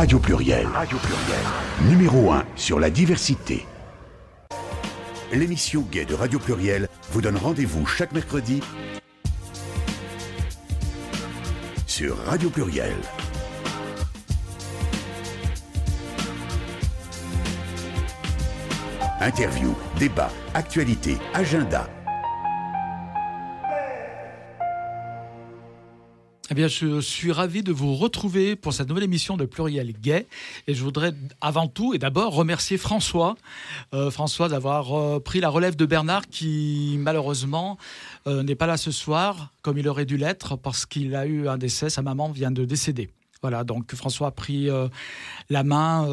Radio Pluriel. Radio Pluriel. Numéro 1 sur la diversité. L'émission Gay de Radio Pluriel vous donne rendez-vous chaque mercredi sur Radio Pluriel. Interview, débat, actualité, agenda. Eh bien, je suis ravi de vous retrouver pour cette nouvelle émission de Pluriel Gay. Et je voudrais avant tout et d'abord remercier François. Euh, François d'avoir euh, pris la relève de Bernard qui, malheureusement, euh, n'est pas là ce soir, comme il aurait dû l'être, parce qu'il a eu un décès. Sa maman vient de décéder. Voilà, donc François a pris la main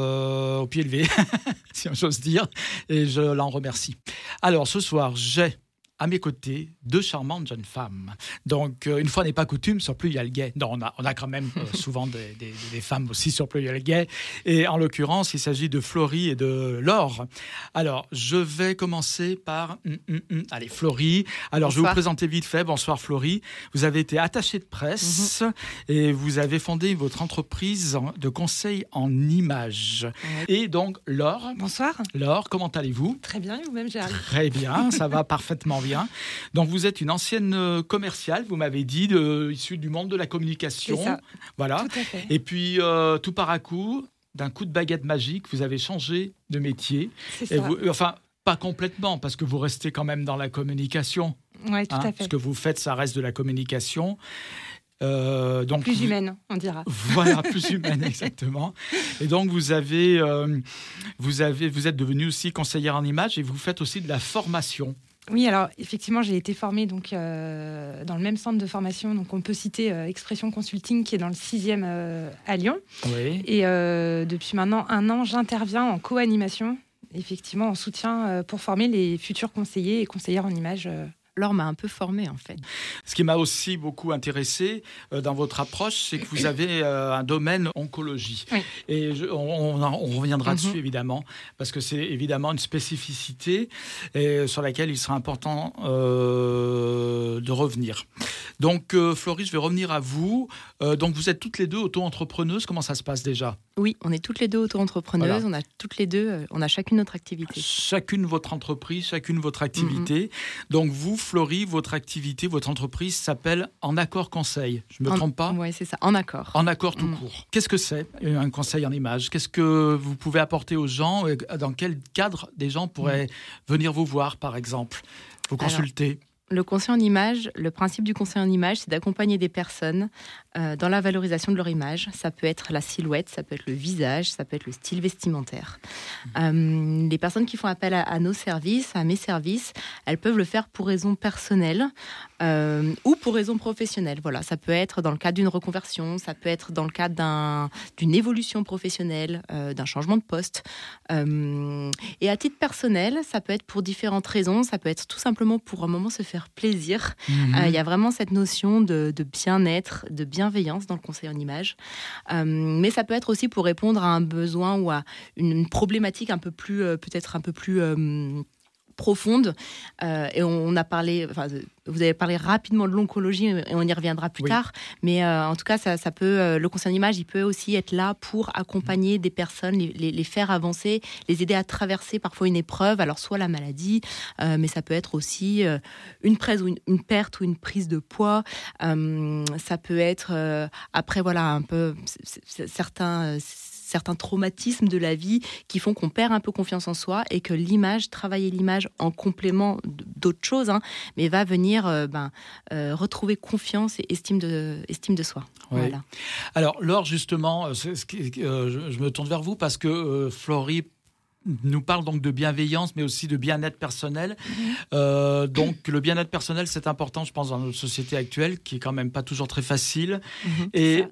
au pied levé, si j'ose dire, et je l'en remercie. Alors, ce soir, j'ai à mes côtés deux charmantes jeunes femmes. Donc, euh, une fois n'est pas coutume, sur Plus il y a le gay. Non, on a, on a quand même euh, souvent des, des, femmes aussi sur Plus il y a le gay. Et en l'occurrence, il s'agit de Florie et de Laure. Alors, je vais commencer par. Hum, hum, hum. Allez, Florie. Alors, je vais vous présenter vite fait. Bonsoir, Florie. Vous avez été attachée de presse mhm. et vous avez fondé votre entreprise de conseil en images. Et donc, Laure. Bonsoir. Laure, comment allez-vous? Très bien, vous-même, Gérald? Très bien, ça va parfaitement bien. Donc vous êtes une ancienne euh, commerciale, vous m'avez dit, de, issue du monde de la communication. Ça. Voilà. Et puis euh, tout par à coup, d'un coup de baguette magique, vous avez changé de métier. Et vous, enfin, pas complètement, parce que vous restez quand même dans la communication. Oui, tout hein, à fait. Ce que vous faites, ça reste de la communication. Euh, donc, plus humaine, on dira. Voilà, plus humaine, exactement. Et donc, vous avez, vous avez, vous êtes devenue aussi conseillère en images et vous faites aussi de la formation. Oui, alors effectivement, j'ai été formée donc, euh, dans le même centre de formation. Donc on peut citer euh, Expression Consulting qui est dans le 6e euh, à Lyon. Oui. Et depuis maintenant un an, j'interviens en co-animation, effectivement en soutien pour former les futurs conseillers et conseillères en images Laure m'a un peu formée en fait. Ce qui m'a aussi beaucoup intéressé euh, dans votre approche, c'est que vous avez euh, un domaine oncologie. Et on, reviendra mhm. dessus évidemment, parce que c'est évidemment une spécificité et, sur laquelle il sera important euh, de revenir. Donc Floris, je vais revenir à vous. donc vous êtes toutes les deux auto-entrepreneuses. Comment ça se passe déjà? Oui, on est toutes les deux auto-entrepreneuses. On a toutes les deux, on a chacune notre activité. Chacune votre entreprise, chacune votre activité. Mhm. Donc vous, Florie, votre activité, votre entreprise s'appelle En Accord Conseil. Je ne me trompe pas Oui, c'est ça, En Accord. En Accord tout mm. court. Qu'est-ce que c'est un conseil en image Qu'est-ce que vous pouvez apporter aux gens Dans quel cadre des gens pourraient mm. venir vous voir, par exemple Vous consulter? Le conseil en image, le principe du conseil en image, c'est d'accompagner des personnes euh, dans la valorisation de leur image. Ça peut être la silhouette, ça peut être le visage, ça peut être le style vestimentaire. Mmh. Euh, les personnes qui font appel à, nos services, à mes services, elles peuvent le faire pour raisons personnelles euh, ou pour raisons professionnelles. Voilà, ça peut être dans le cadre d'une reconversion, ça peut être dans le cadre d'une évolution professionnelle, d'un changement de poste. et à titre personnel, ça peut être pour différentes raisons. Ça peut être tout simplement pour un moment se faire plaisir. Mhm. Euh, il y a vraiment cette notion de, bien-être, de bienveillance dans le conseil en image. Euh, mais ça peut être aussi pour répondre à un besoin ou à une, problématique un peu plus, euh, peut-être un peu plus profonde. Euh, et on, a parlé, enfin, vous avez parlé rapidement de l'oncologie et on y reviendra plus tard. Mais euh, en tout cas, ça, peut, euh, le conseil d'image, il peut aussi être là pour accompagner des personnes, les, faire avancer, les aider à traverser parfois une épreuve. Alors, soit la maladie, mais ça peut être aussi une, prise ou une, perte ou une prise de poids. ça peut être, après, voilà, un peu certains certains traumatismes de la vie qui font qu'on perd un peu confiance en soi et que l'image, travailler l'image en complément d'autres choses, hein, mais va venir euh, ben, euh, retrouver confiance et estime de, estime de soi. Voilà. Alors, Laure, justement, euh, je, me tourne vers vous parce que Florie nous parle donc de bienveillance, mais aussi de bien-être personnel. Mhm. donc le bien-être personnel, c'est important, je pense, dans notre société actuelle, qui est quand même pas toujours très facile. Mhm, et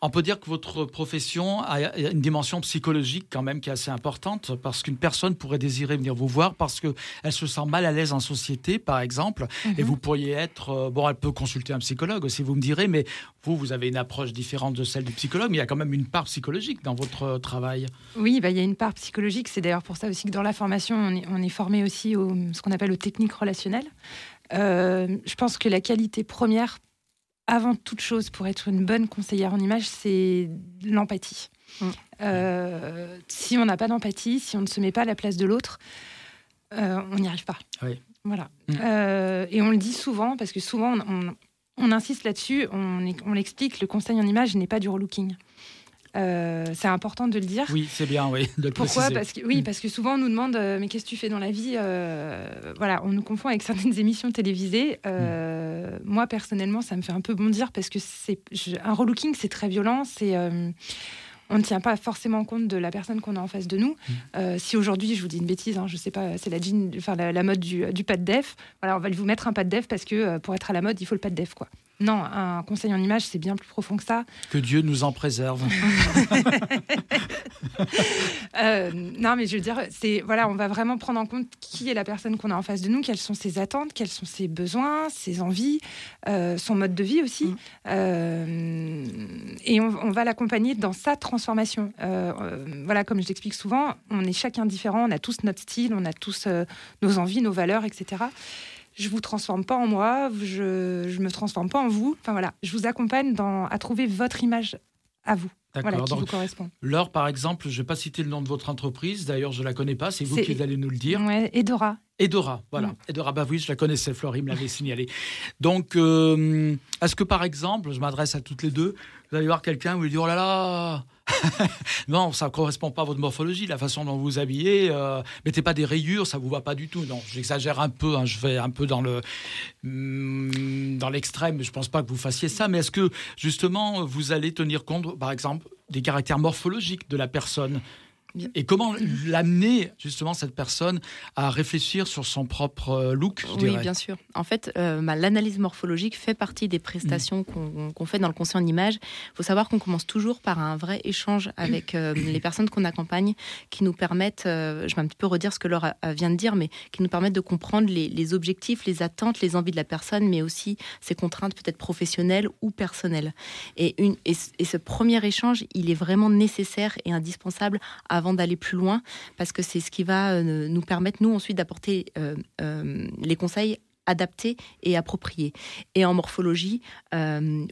on peut dire que votre profession a une dimension psychologique quand même qui est assez importante parce qu'une personne pourrait désirer venir vous voir parce qu'elle se sent mal à l'aise en société, par exemple, et mhm. vous pourriez être... Euh, bon, elle peut consulter un psychologue aussi, vous me direz, mais vous, vous avez une approche différente de celle du psychologue, mais il y a quand même une part psychologique dans votre euh, travail. Oui, bah, il y a une part psychologique. C'est d'ailleurs pour ça aussi que dans la formation, on est, formé aussi au ce qu'on appelle aux techniques relationnelles. Euh, je pense que la qualité première avant toute chose, pour être une bonne conseillère en image, c'est l'empathie. Mm. Euh, si on n'a pas d'empathie, si on ne se met pas à la place de l'autre, euh, on n'y arrive pas. Oui. Voilà. Mm. Euh, et on le dit souvent, parce que souvent, on, on- on insiste là-dessus, on, on l'explique, le conseil en image n'est pas du relooking. Euh, c'est important de le dire. Oui, c'est bien, oui, de le Pourquoi préciser. parce que, Oui, Mm. parce que souvent on nous demande euh, mais qu'est-ce que tu fais dans la vie Euh, Voilà, on nous confond avec certaines émissions télévisées. Euh, Moi personnellement, ça me fait un peu bondir parce que c'est un relooking, c'est très violent. C'est on ne tient pas forcément compte de la personne qu'on a en face de nous. Euh, si aujourd'hui, je vous dis une bêtise, hein, je sais pas, c'est la, jean, enfin, la, la mode du, du pas de def. Voilà, on va vous mettre un pas de def parce que euh, pour être à la mode, il faut le pas de def, quoi. Non, un conseil en image, c'est bien plus profond que ça. Que Dieu nous en préserve. Euh, non, mais je veux dire, c'est voilà, on va vraiment prendre en compte qui est la personne qu'on a en face de nous, quelles sont ses attentes, quels sont ses besoins, ses envies, euh, son mode de vie aussi, Mm. Euh, et on, on va l'accompagner dans sa transformation. Voilà, comme je l'explique souvent, on est chacun différent, on a tous notre style, on a tous nos envies, nos valeurs, etc. Je vous transforme pas en moi, je, je me transforme pas en vous. Enfin voilà, je vous accompagne dans, à trouver votre image à vous, voilà, qui Donc, vous correspond. Laure, par exemple, je ne vais pas citer le nom de votre entreprise. D'ailleurs, je ne la connais pas. C'est vous qui allez nous le dire. Ouais, Edora. Edora, voilà. Mm. Edora, bah oui, je la connaissais, Florie me l'avait signalé. Donc, euh, est-ce que par exemple, je m'adresse à toutes les deux, vous allez voir quelqu'un, vous lui dites, oh là là, non, ça ne correspond pas à votre morphologie, la façon dont vous vous habillez, euh, mettez pas des rayures, ça vous va pas du tout. J'exagère un peu, hein, je vais un peu dans le hum, dans l'extrême, je pense pas que vous fassiez ça. Mais est-ce que justement, vous allez tenir compte, par exemple, des caractères morphologiques de la personne? Bien. et comment l'amener justement cette personne à réfléchir sur son propre euh, look, je Oui, dirais? bien sûr. En fait, euh, bah, l'analyse morphologique fait partie des Mm. prestations qu'on qu'on fait dans le conseil en image. Il faut savoir qu'on commence toujours par un vrai échange avec euh, les personnes qu'on accompagne, qui nous permettent, euh, je vais un petit peu redire ce que Laure a- a- vient de dire, mais qui nous permettent de comprendre les, les objectifs, les attentes, les envies de la personne, mais aussi ses contraintes peut-être professionnelles ou personnelles. Et, une, et, ce- et ce premier échange, il est vraiment nécessaire et indispensable avant d'aller plus loin, parce que c'est ce qui va euh, nous permettre, nous, ensuite, d'apporter euh, euh, les conseils adaptés et appropriés. Et en morphologie,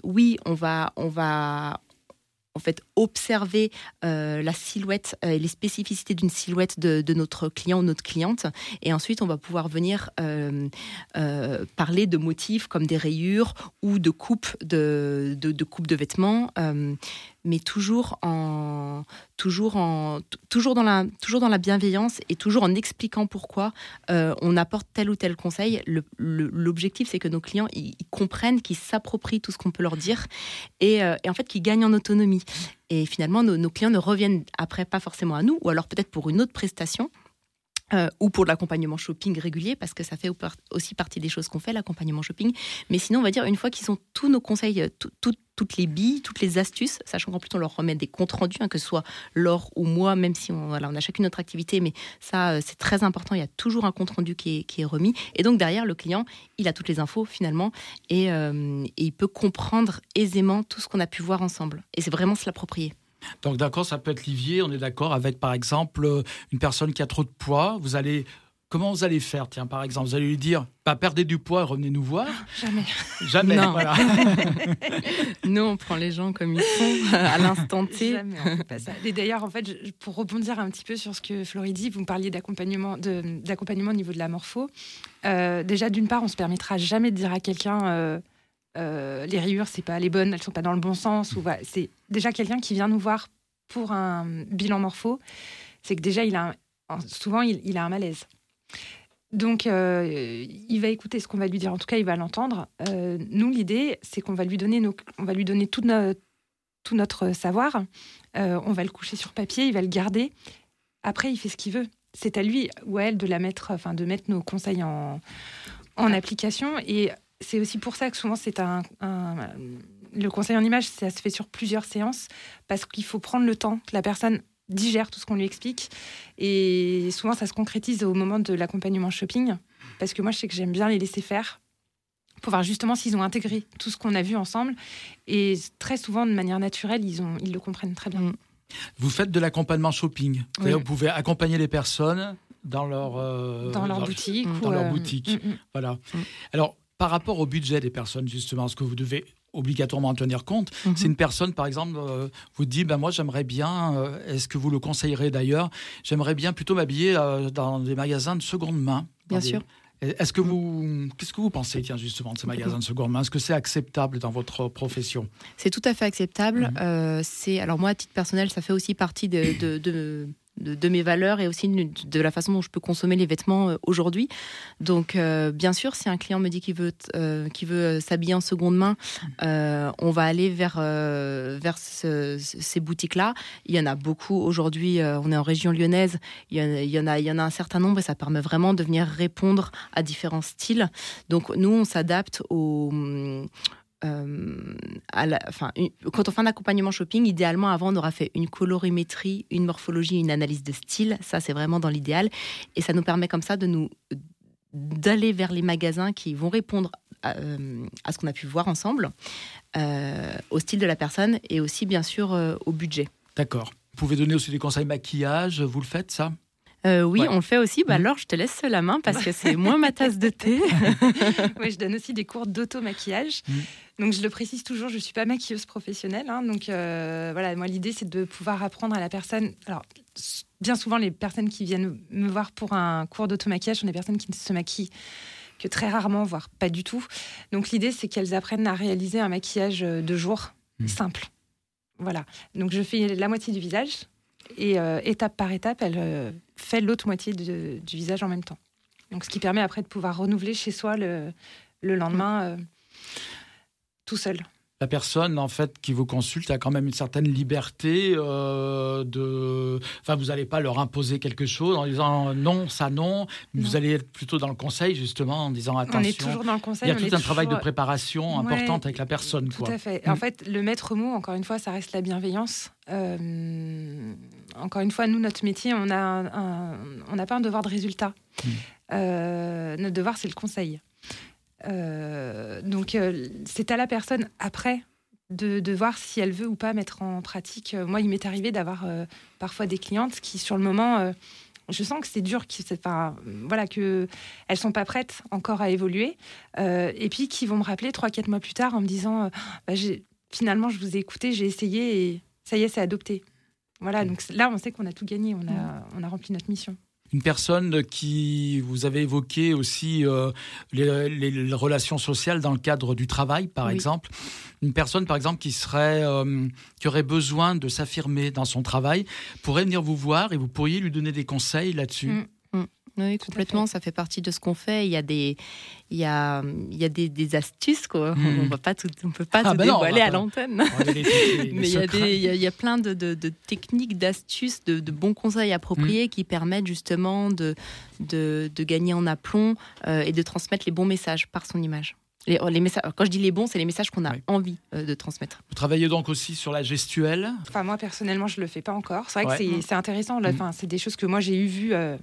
oui, on va, on va en fait observer la silhouette et les spécificités d'une silhouette de, notre client ou notre cliente. Et ensuite, on va pouvoir venir parler de motifs comme des rayures ou de coupes de, de coupes de vêtements. Mais toujours en toujours en toujours dans la toujours dans la bienveillance et toujours en expliquant pourquoi euh, on apporte tel ou tel conseil. L'objectif, c'est que nos clients ils, comprennent, qu'ils s'approprient tout ce qu'on peut leur dire et, euh, en fait qu'ils gagnent en autonomie. Et finalement, nos clients ne reviennent après pas forcément à nous, ou alors peut-être pour une autre prestation. Euh, ou pour l'accompagnement shopping régulier, parce que ça fait aussi partie des choses qu'on fait, l'accompagnement shopping. Mais sinon, on va dire, une fois qu'ils ont tous nos conseils, euh, tout- tout- toutes les billes, toutes les astuces, sachant qu'en plus, on leur remet des comptes rendus, hein, que ce soit Laure ou moi, même si on, voilà, on a chacune notre activité, mais ça, euh, c'est très important. Il y a toujours un compte rendu qui est, remis. Et donc, derrière, le client, il a toutes les infos finalement, et, et il peut comprendre aisément tout ce qu'on a pu voir ensemble. Et c'est vraiment se l'approprier. Donc d'accord, ça peut être livier, on est d'accord avec par exemple euh, une personne qui a trop de poids, vous allez comment vous allez faire? Tiens, par exemple, vous allez lui dire bah, perdez du poids et revenez nous voir Jamais. Jamais. Non. voilà. Nous, on prend les gens comme ils sont, à l'instant T. Jamais, on fait pas ça. Et d'ailleurs, en fait, pour rebondir un petit peu sur ce que Florie dit, vous me parliez d'accompagnement, de- d'accompagnement au niveau de la morpho. Euh, déjà, d'une part, on se permettra jamais de dire à quelqu'un euh, euh, les rayures, c'est pas les bonnes, elles sont pas dans le bon sens. Ou voilà. C'est déjà quelqu'un qui vient nous voir pour un bilan morpho. C'est que déjà, il a souvent, il, a un malaise. Donc, euh, il va écouter ce qu'on va lui dire. En tout cas, il va l'entendre. Euh, nous, l'idée, c'est qu'on va lui donner, on va lui donner tout notre savoir. On va le coucher sur papier, il va le garder. Après, il fait ce qu'il veut. C'est à lui ou à elle de la mettre, enfin, de mettre nos conseils en, en application. Et c'est aussi pour ça que souvent, c'est un, un- le conseil en image, ça se fait sur plusieurs séances parce qu'il faut prendre le temps que la personne digère tout ce qu'on lui explique. Et souvent, ça se concrétise au moment de l'accompagnement shopping. Parce que moi, je sais que j'aime bien les laisser faire pour voir justement s'ils ont intégré tout ce qu'on a vu ensemble. Et très souvent, de manière naturelle, ils, ont, ils le comprennent très bien. Mm. Vous faites de l'accompagnement shopping. Oui. Vous pouvez accompagner les personnes dans leur euh, dans leur boutique. Ou, Dans leur euh, boutique. mm, mm. Voilà. Mm. Alors, par rapport au budget des personnes, justement, est-ce que vous devez obligatoirement en tenir compte. Mhm. C'est une personne, par exemple, euh, vous dit, ben moi j'aimerais bien, euh, est-ce que vous le conseillerez d'ailleurs, j'aimerais bien plutôt m'habiller euh, dans des magasins de seconde main. Bien des- sûr. Est-ce que vous, qu'est-ce que vous pensez, tiens, justement, de ces magasins de seconde main? Est-ce que c'est acceptable dans votre profession? C'est tout à fait acceptable. Mhm. C'est alors moi, à titre personnel, ça fait aussi partie de, de, de- de- mes valeurs et aussi de, la façon dont je peux consommer les vêtements euh, aujourd'hui. Donc, euh, bien sûr, si un client me dit qu'il veut, euh, veut s'habiller en seconde main, on va aller vers, vers ce- ce- ces boutiques-là. Il y en a beaucoup aujourd'hui. on est en région lyonnaise. Il y, en, il y en a, il y en a un certain nombre et ça permet vraiment de venir répondre à différents styles. Donc, nous, on s'adapte aux euh, à la- enfin, une- quand on fait un accompagnement shopping, idéalement, avant, on aura fait une colorimétrie, une morphologie, une analyse de style. Ça, c'est vraiment dans l'idéal. Et ça nous permet comme ça de nous d'aller vers les magasins qui vont répondre à, euh, à ce qu'on a pu voir ensemble, euh, au style de la personne et aussi, bien sûr, euh, au budget. D'accord. Vous pouvez donner aussi des conseils maquillage, vous le faites ça? Euh, oui, Ouais. on le fait aussi. Bah, Mhm. Alors, je te laisse la main parce que c'est moins ma tasse de thé. Oui, je donne aussi des cours d'auto-maquillage. Donc, je le précise toujours, je ne suis pas maquilleuse professionnelle. hein. donc, euh, voilà, moi, l'idée, c'est de pouvoir apprendre à la personne. Alors, bien souvent, les personnes qui viennent me voir pour un cours d'auto-maquillage sont des personnes qui ne se maquillent que très rarement, voire pas du tout. Donc, l'idée, c'est qu'elles apprennent à réaliser un maquillage euh, de jour Mm. simple. Voilà. Donc, je fais la moitié du visage et euh, étape par étape, elle euh, fait l'autre moitié de- du visage en même temps. Donc, ce qui permet après de pouvoir renouveler chez soi le, le lendemain tout seul. la personne en fait qui vous consulte a quand même une certaine liberté euh, de. Enfin, vous n'allez pas leur imposer quelque chose en disant non, ça non. Vous allez être plutôt dans le conseil justement en disant attention. On est toujours dans le Il conseil. y a tout un travail de préparation Ouais, importante avec la personne. Tout quoi. à fait. Mm. En fait, le maître mot, encore une fois, ça reste la bienveillance. Euh, encore une fois, nous, notre métier, on a un- un- on n'a pas un devoir de résultat. Mm. Euh, notre devoir, c'est le conseil. Euh, donc, euh, c'est à la personne après de, de voir si elle veut ou pas mettre en pratique. Euh, Moi, il m'est arrivé d'avoir euh, parfois des clientes qui, sur le moment, euh, je sens que c'est dur, qui, pas, voilà, que elles sont pas prêtes encore à évoluer, euh, et puis qui vont me rappeler trois, quatre mois plus tard en me disant, Bah, finalement, je vous ai écouté, j'ai essayé et ça y est, c'est adopté. Voilà, donc c- là, on sait qu'on a tout gagné, on a, on a rempli notre mission. Une personne qui vous avez évoqué aussi euh, les, les- les relations sociales dans le cadre du travail, par Oui. exemple. Une personne, par exemple, qui serait euh, qui aurait besoin de s'affirmer dans son travail pourrait venir vous voir et vous pourriez lui donner des conseils là-dessus. Mm. Oui, Tout à complètement, ça fait partie de ce qu'on fait. Il y a des, il y a, il y a des, des astuces, quoi. Mm. On va pas tout, on peut pas Ah tout ben non, dévoiler à pas. l'antenne. Mais il y, a secrets. des, il, y a, il y a plein de, de- de techniques, d'astuces, de, de bons conseils appropriés qui permettent justement de, de, de gagner en aplomb euh, et de transmettre les bons messages par son image. Les, les messages, quand je dis les bons, c'est les messages qu'on a Oui. envie euh, de transmettre. Vous travaillez donc aussi sur la gestuelle? Enfin, moi, personnellement, je le fais pas encore. C'est vrai Ouais. que c'est- c'est intéressant. Enfin, c'est des choses que moi, j'ai eu vues euh,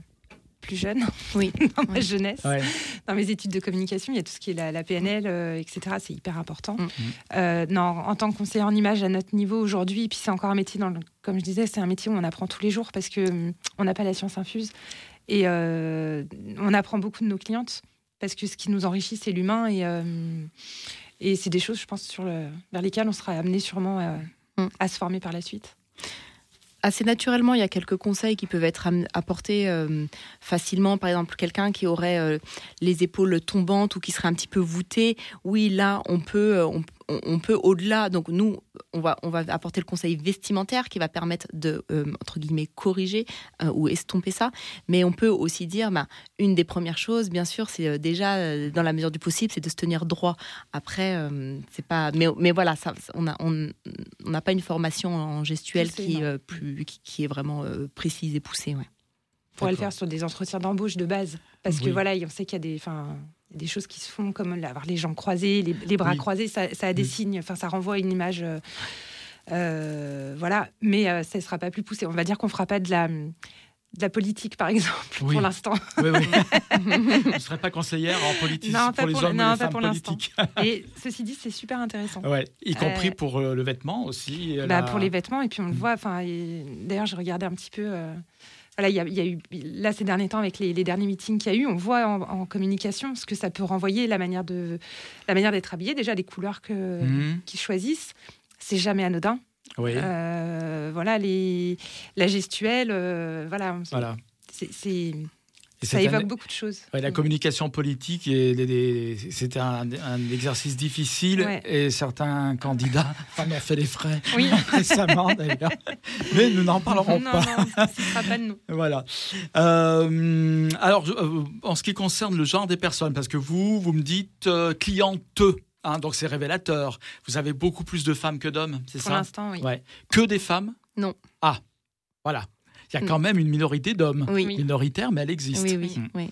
plus jeune, Oui. dans ma jeunesse. Ouais. dans mes études de communication, il y a tout ce qui est la, la PNL, euh, etc. C'est hyper important. Mm. Euh, non, en tant que conseiller en image à notre niveau aujourd'hui, puis c'est encore un métier, dans le- comme je disais, c'est un métier où on apprend tous les jours parce que hum, on n'a pas la science infuse. Et euh, on apprend beaucoup de nos clientes parce que ce qui nous enrichit, c'est l'humain. Et, euh, et c'est des choses, je pense, sur le, vers lesquelles on sera amené sûrement euh, Mm. à se former par la suite. Assez naturellement, il y a quelques conseils qui peuvent être apportés euh, facilement. Par exemple, quelqu'un qui aurait euh, les épaules tombantes ou qui serait un petit peu voûté. Oui, là, on peut, euh, on- on peut au-delà. Donc nous, on va, on va apporter le conseil vestimentaire qui va permettre de euh, entre guillemets corriger euh, ou estomper ça. Mais on peut aussi dire, bah, une des premières choses, bien sûr, c'est euh, déjà dans la mesure du possible, c'est de se tenir droit. Après, euh, c'est pas. Mais, mais voilà, ça, on a, on on n'a pas une formation en gestuelle qui, plus, qui, qui est vraiment précise et poussée. Ouais. On pourrait le faire sur des entretiens d'embauche de base. Parce que voilà, on sait qu'il y a des, a des choses qui se font, comme avoir les jambes croisées, les, les bras Oui. croisés, ça, ça a des signes, enfin, ça renvoie à une image. euh, euh, voilà, mais euh, ça ne sera pas plus poussé. On va dire qu'on ne fera pas de la, de la politique, par exemple, Oui. pour l'instant. Oui, oui. Vous ne serez pas conseillère en politique Non, pour pas les pour- hommes non, et les femmes politiques. Et ceci dit, c'est super intéressant. Ouais, y compris Euh, pour le vêtement aussi. Bah, la- Pour les vêtements, et puis on le Mm. voit. D'ailleurs, j'ai regardé un petit peu. Voilà, il y, a- il y a eu là ces derniers temps avec les, les derniers meetings qu'il y a eu, on voit en, en communication ce que ça peut renvoyer, la manière de la manière d'être habillé, déjà les couleurs que Mhm. qu'ils choisissent, c'est jamais anodin. Oui. Euh, voilà les la gestuelle, euh, voilà, Voilà. c'est c'est- Et ça un- évoque beaucoup de choses. Ouais, la communication politique, c'était un, un exercice difficile Ouais. et certains candidats en ont fait les frais Oui. récemment d'ailleurs. Mais nous n'en parlerons non, pas. non, ce ne sera pas de nous. Voilà. Euh, alors, euh, en ce qui concerne le genre des personnes, parce que vous, vous me dites euh, clienteux, hein, donc c'est révélateur. Vous avez beaucoup plus de femmes que d'hommes, c'est Pour ça? l'instant, oui. Ouais. Que des femmes? Non. Ah, voilà. Il y a Non. quand même une minorité d'hommes. Oui. Minoritaire, mais elle existe. Oui, oui, Mm. oui,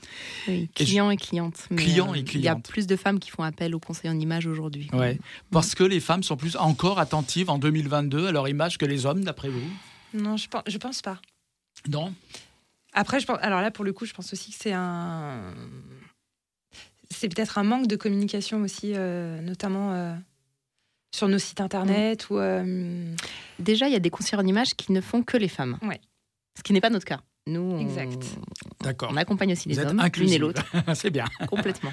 oui. Et Clients et clientes. Clients et Il y a clientes. plus de femmes qui font appel au conseil en image aujourd'hui. Ouais. Parce que les femmes sont plus encore attentives en 2022 à leur image que les hommes, d'après vous? Non, je pense, je pense pas. Non? Après, je pense, alors là, pour le coup, je pense aussi que c'est un. C'est peut-être un manque de communication aussi, euh, notamment euh, sur nos sites internet ou. euh, Déjà, il y a des conseillers en image qui ne font que les femmes. Ouais. Ce qui n'est pas notre cas. Nous, on, Exact. D'accord. on accompagne aussi Vous les êtes hommes, l'une et l'autre, c'est bien. complètement.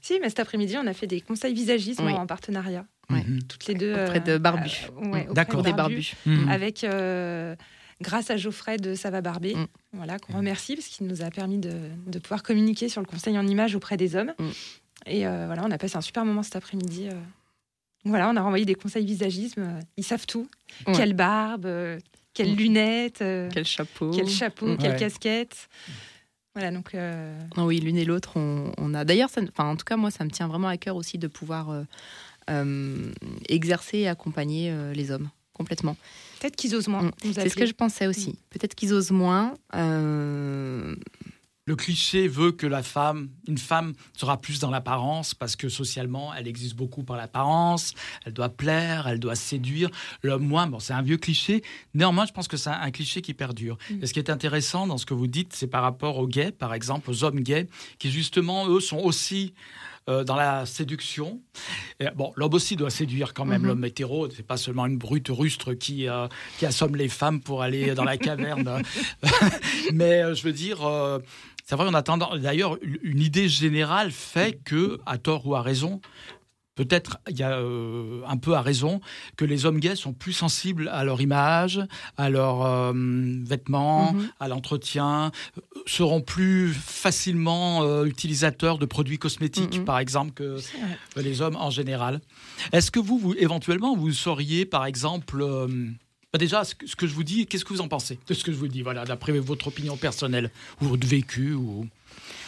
Si, mais cet après-midi, on a fait des conseils visagisme Oui. en partenariat, Ouais. Mhm. toutes les deux. Auprès de Barbu. euh, ouais, auprès D'accord. de Des Barbu, barbus. Mhm. Avec. euh, grâce à Geoffrey de Ça va barber, Mm. voilà, qu'on remercie parce qu'il nous a permis de, de pouvoir communiquer sur le conseil en image auprès des hommes. Mm. Et euh, voilà, on a passé un super moment cet après-midi. euh. Voilà, on a renvoyé des conseils visagisme. euh, Ils savent tout. Ouais. Quelle barbe, euh, quelles Mm. lunettes, euh, Quel chapeau. quel chapeau, Mm. quelle Ouais. casquette. Voilà, donc euh, Ah oui, l'une et l'autre, on, on a. D'ailleurs, enfin, en tout cas, moi, ça me tient vraiment à cœur aussi de pouvoir euh, euh, exercer et accompagner les hommes complètement. peut-être qu'ils osent moins. Mm. C'est ce que je pensais aussi. Peut-être qu'ils osent moins. Le cliché veut que la femme, une femme sera plus dans l'apparence parce que socialement, elle existe beaucoup par l'apparence. Elle doit plaire, elle doit séduire. L'homme moins, bon, c'est un vieux cliché. Néanmoins, je pense que c'est un, cliché qui perdure. Mm. Et ce qui est intéressant dans ce que vous dites, c'est par rapport aux gays, par exemple, aux hommes gays, qui justement, eux, sont aussi euh, dans la séduction. Et, bon, l'homme aussi doit séduire quand même. Mhm. L'homme hétéro, c'est pas seulement une brute rustre qui, euh, qui assomme les femmes pour aller dans la caverne. Mais euh, je veux dire, c'est vrai, on a tendance. D'ailleurs, une- idée générale fait que, à tort ou à raison, peut-être il y a euh, un peu à raison, que les hommes gays sont plus sensibles à leur image, à leurs euh, vêtements, Mhm. à l'entretien, euh, seront plus facilement euh, utilisateurs de produits cosmétiques, Mhm. par exemple, que les hommes en général. Est-ce que vous, vous, éventuellement, vous sauriez, par exemple, bah déjà, ce que, je vous dis, qu'est-ce que vous en pensez de ce que je vous dis, voilà, d'après votre opinion personnelle ou votre vécu ou...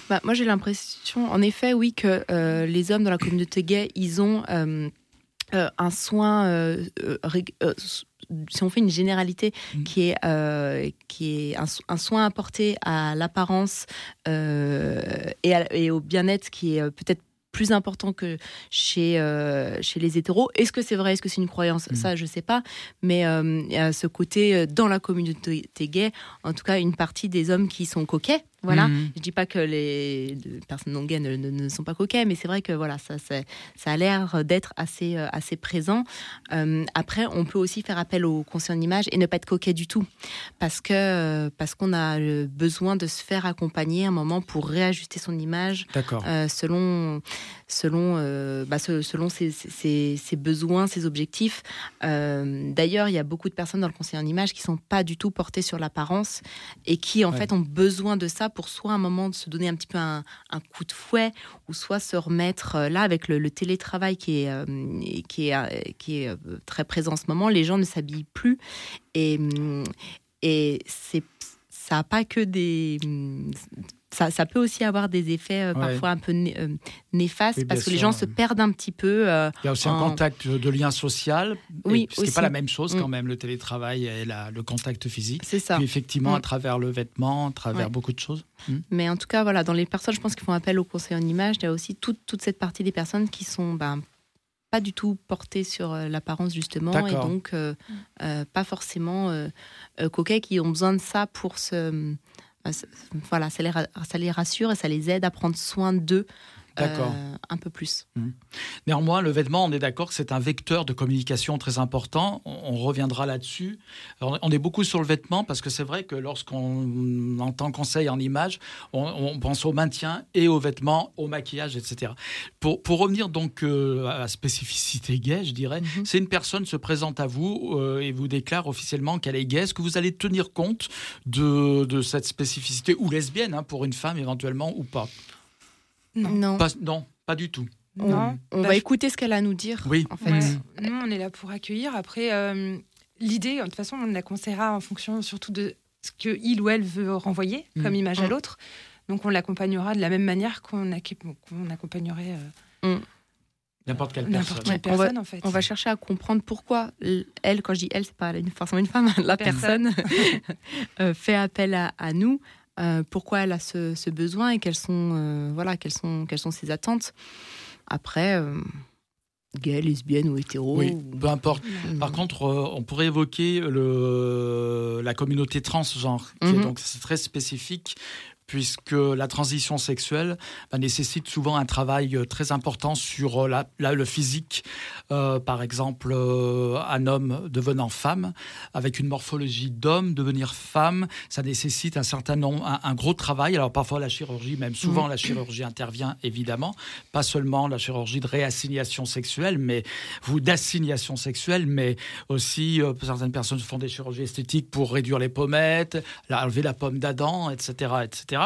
Bah, moi, j'ai l'impression, en effet, oui, que euh, les hommes dans la communauté gay, ils ont euh, euh, un soin. si on fait une généralité, Mm. qui est, euh, qui est un, so- un soin apporté à l'apparence euh, et, et au bien-être qui est peut-être plus important que chez, euh, chez les hétéros. Est-ce que c'est vrai? Est-ce que c'est une croyance? Mm. Ça, je sais pas. Mais euh, y a ce côté, euh, dans la communauté gay, en tout cas, une partie des hommes qui sont coquets. Voilà. Mhm. Je dis pas que les personnes non gays ne, ne- ne sont pas coquets, mais c'est vrai que voilà, ça, ça a l'air d'être assez, euh, assez présent. Euh, après, on peut aussi faire appel au conseil en image et ne pas être coquet du tout, parce que euh, parce qu'on a besoin de se faire accompagner un moment pour réajuster son image D'accord. selon selon bah, se- selon ses, ses- ses besoins, ses objectifs. D'ailleurs, il y a beaucoup de personnes dans le conseil en image qui sont pas du tout portées sur l'apparence et qui en Ouais. fait ont besoin de ça pour soit un moment de se donner un petit peu un, coup de fouet ou soit se remettre euh, là avec le, télétravail qui est euh, qui est euh, qui est très présent en ce moment. Les gens ne s'habillent plus et hum, et c'est ça a pas que des hum, ça, ça peut aussi avoir des effets euh, Ouais. parfois un peu né- euh, néfastes Oui, parce que les gens se perdent un petit peu. euh, Il y a aussi un contact de lien social. Oui, Ce n'est pas la même chose quand Mm. même, le télétravail et la- le contact physique. c'est ça. Puis effectivement, Mm. à travers le vêtement, à travers Ouais. beaucoup de choses. Mm. Mais en tout cas, voilà, dans les personnes, je pense qu'ils font appel au conseil en image, il y a aussi toute, toute cette partie des personnes qui sont ben, pas du tout portées sur l'apparence, justement, et donc euh, euh, pas forcément euh, euh, coquets, qui ont besoin de ça pour se. Euh, voilà, ça les, rassure et ça les aide à prendre soin d'eux. Euh, un peu plus. Néanmoins, le vêtement, on est d'accord que c'est un vecteur de communication très important. On, on reviendra là-dessus. On est beaucoup sur le vêtement parce que c'est vrai que lorsqu'on entend conseil en image, on, on pense au maintien et aux vêtements, au maquillage, etc. Pour, pour revenir donc euh, à la spécificité gay, je dirais, Mhm. c'est une personne se présente à vous euh, et vous déclare officiellement qu'elle est gay. Est-ce que vous allez tenir compte de, de cette spécificité ou lesbienne hein, pour une femme éventuellement ou pas, Non. Non. Pas- Non, pas du tout. Non. On Bah, va je- écouter ce qu'elle a à nous dire. Oui. En fait. Ouais. Nous, on est là pour accueillir. Après, euh, l'idée, de toute façon, on la conseillera en fonction surtout de ce que il ou elle veut renvoyer comme Mm. image à Mm. l'autre. Donc, on l'accompagnera de la même manière qu'on ac- qu'on accompagnerait euh, N'importe quelle n'importe personne. quelle Ouais, on va- personne, en fait. On va chercher à comprendre pourquoi elle, quand je dis elle, c'est pas une- forcément une femme, la personne euh, fait appel à, à nous. Euh, pourquoi elle a ce, ce besoin et quelles sont, euh, voilà, quelles sont, quelles sont ses attentes. Après, euh, gay, lesbienne ou hétéro. Oui, ou- peu importe. Mm. Par contre, on pourrait évoquer le, la communauté transgenre, qui est Mhm. donc c'est très spécifique, puisque la transition sexuelle bah, nécessite souvent un travail euh, très important sur euh, la, la- le physique. Euh, par exemple, euh, un homme devenant femme, avec une morphologie d'homme, devenir femme, ça nécessite un certain nombre, un, un gros travail. Alors parfois la chirurgie, même souvent Mhm. la chirurgie intervient évidemment, pas seulement la chirurgie de réassignation sexuelle, mais ou d'assignation sexuelle, mais aussi euh, certaines personnes font des chirurgies esthétiques pour réduire les pommettes, la- enlever la pomme d'Adam, etc., etc.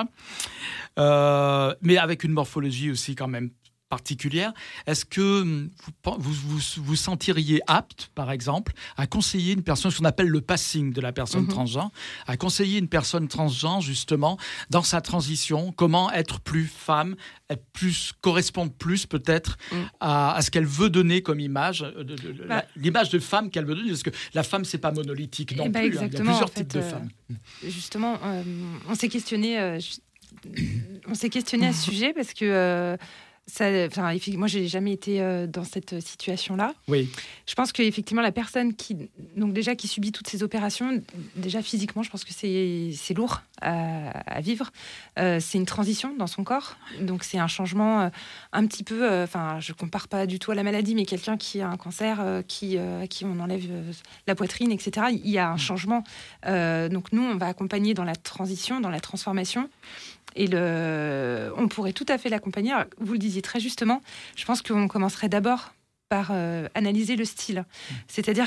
Euh, mais avec une morphologie aussi quand même particulière. Est-ce que hum, vous, vous, vous vous sentiriez apte, par exemple, à conseiller une personne, ce qu'on appelle le passing de la personne Mhm. transgenre, à conseiller une personne transgenre justement dans sa transition, comment être plus femme, être plus correspondre plus peut-être Mm. à, à ce qu'elle veut donner comme image, euh, Bah. l'image de femme qu'elle veut donner, parce que la femme c'est pas monolithique non Eh ben, plus. hein. Il y a plusieurs en fait, types de euh, femmes. Justement, euh, on s'est questionné, euh, on s'est questionné à ce sujet parce que ça, enfin, moi, j'ai jamais été euh, dans cette situation-là. Oui. Je pense qu'effectivement, la personne qui, donc déjà, qui subit toutes ces opérations, déjà physiquement, je pense que c'est lourd à, à vivre. Euh, c'est une transition dans son corps. Donc, c'est un changement euh, un petit peu. Enfin, je compare pas du tout à la maladie, mais quelqu'un qui a un cancer, qui, à qui on enlève la poitrine, etc. Il y a un changement. Donc, nous, on va accompagner dans la transition, dans la transformation. Et le, on pourrait tout à fait l'accompagner. Vous le disiez très justement. Je pense qu'on commencerait d'abord par euh, analyser le style. C'est-à-dire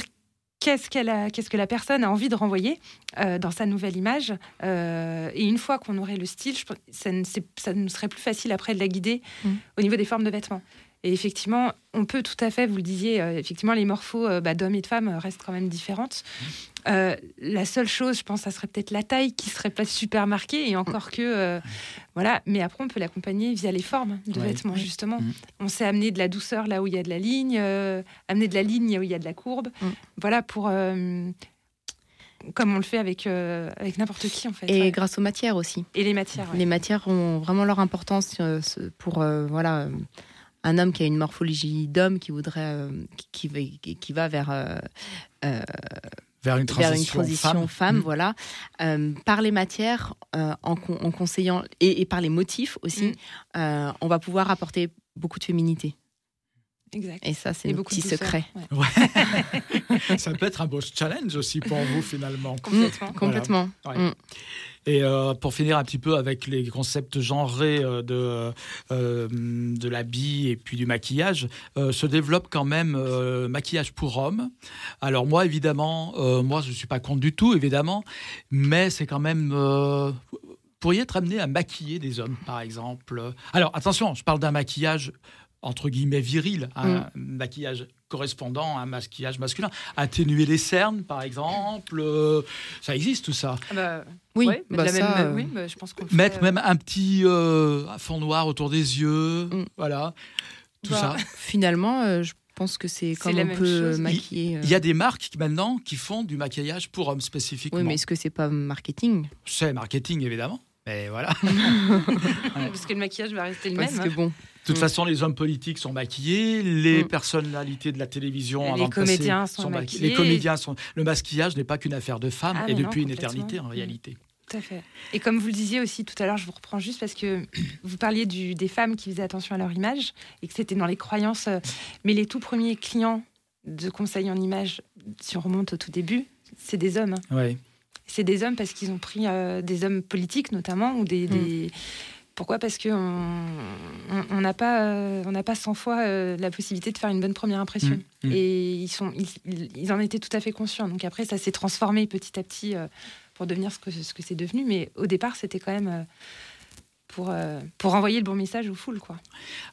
qu'est-ce qu'elle a, qu'est-ce que la personne a envie de renvoyer euh, dans sa nouvelle image. Euh, et une fois qu'on aurait le style, je ça, ne- c'est- ça nous serait plus facile après de la guider Mm. au niveau des formes de vêtements. Et effectivement, on peut tout à fait, vous le disiez, euh, effectivement, les morphos bah, d'hommes et de femmes restent quand même différentes. Euh, la seule chose, je pense, ça serait peut-être la taille qui serait pas super marquée, et encore que, euh, voilà. Mais après, on peut l'accompagner via les formes de Ouais. vêtements, justement. Mhm. On sait amener de la douceur là où il y a de la ligne, euh, amener de la ligne là où il y a de la courbe. Mm. Voilà, pour. comme on le fait avec, avec n'importe qui, en fait. Et ouais. grâce aux matières aussi. Et les matières. ouais. Les matières ont vraiment leur importance ce- pour voilà un homme qui a une morphologie d'homme qui voudrait qui, qui va, qui- va vers Vers une vers transition, une transition femme. femme, Mm. voilà Euh, par les matières euh, en, con- en conseillant et, et par les motifs aussi Mm. euh, on va pouvoir apporter beaucoup de féminité Exact. et ça c'est de petit secret ouais. Ça peut être un beau challenge aussi pour vous finalement. Complètement. complètement Ouais. Mm. Et euh, pour finir un petit peu avec les concepts genrés euh, de, euh, de l'habit et puis du maquillage, euh, se développe quand même maquillage pour hommes. Alors moi, évidemment, moi je ne suis pas contre du tout, évidemment, mais c'est quand même... vous pourriez être amené à maquiller des hommes, par exemple. Alors attention, je parle d'un maquillage entre guillemets viril, un maquillage correspondant à un maquillage masculin. Atténuer les cernes, par exemple, euh, ça existe tout ça. Ah bah, oui ouais, mais bah la ça, même, euh, oui, bah, je pense qu'on le Mettre même un petit euh, fond noir autour des yeux, Mm. voilà, tout Bah, ça. finalement euh, je pense que c'est comme on même peut chose. maquiller euh, Il y a des marques qui, maintenant qui font du maquillage pour hommes spécifiquement. oui mais est-ce que c'est pas marketing? C'est marketing évidemment, mais voilà. Parce que le maquillage va rester le parce même. que bon De toute Mm. façon, les hommes politiques sont maquillés, les Mm. personnalités de la télévision, Les avant comédiens sont maqui- maquillés. Les comédiens sont. Le maquillage n'est pas qu'une affaire de femmes Ah, et non, depuis une éternité en Mm. réalité. Tout à fait. Et comme vous le disiez aussi tout à l'heure, je vous reprends juste parce que vous parliez du, des femmes qui faisaient attention à leur image et que c'était dans les croyances. Mais les tout premiers clients de conseil en image, si on remonte au tout début, c'est des hommes. hein. C'est des hommes parce qu'ils ont pris euh, des hommes politiques notamment ou des. Mm. des- Pourquoi? Parce que on on- on n'a pas, euh, on n'a pas 100 fois euh, la possibilité de faire une bonne première impression. Mm, mm. Et ils sont, ils, ils- en étaient tout à fait conscients. Donc après, ça s'est transformé petit à petit euh, pour devenir ce que ce que c'est devenu. Mais au départ, c'était quand même euh, pour euh, pour envoyer le bon message aux foules, quoi.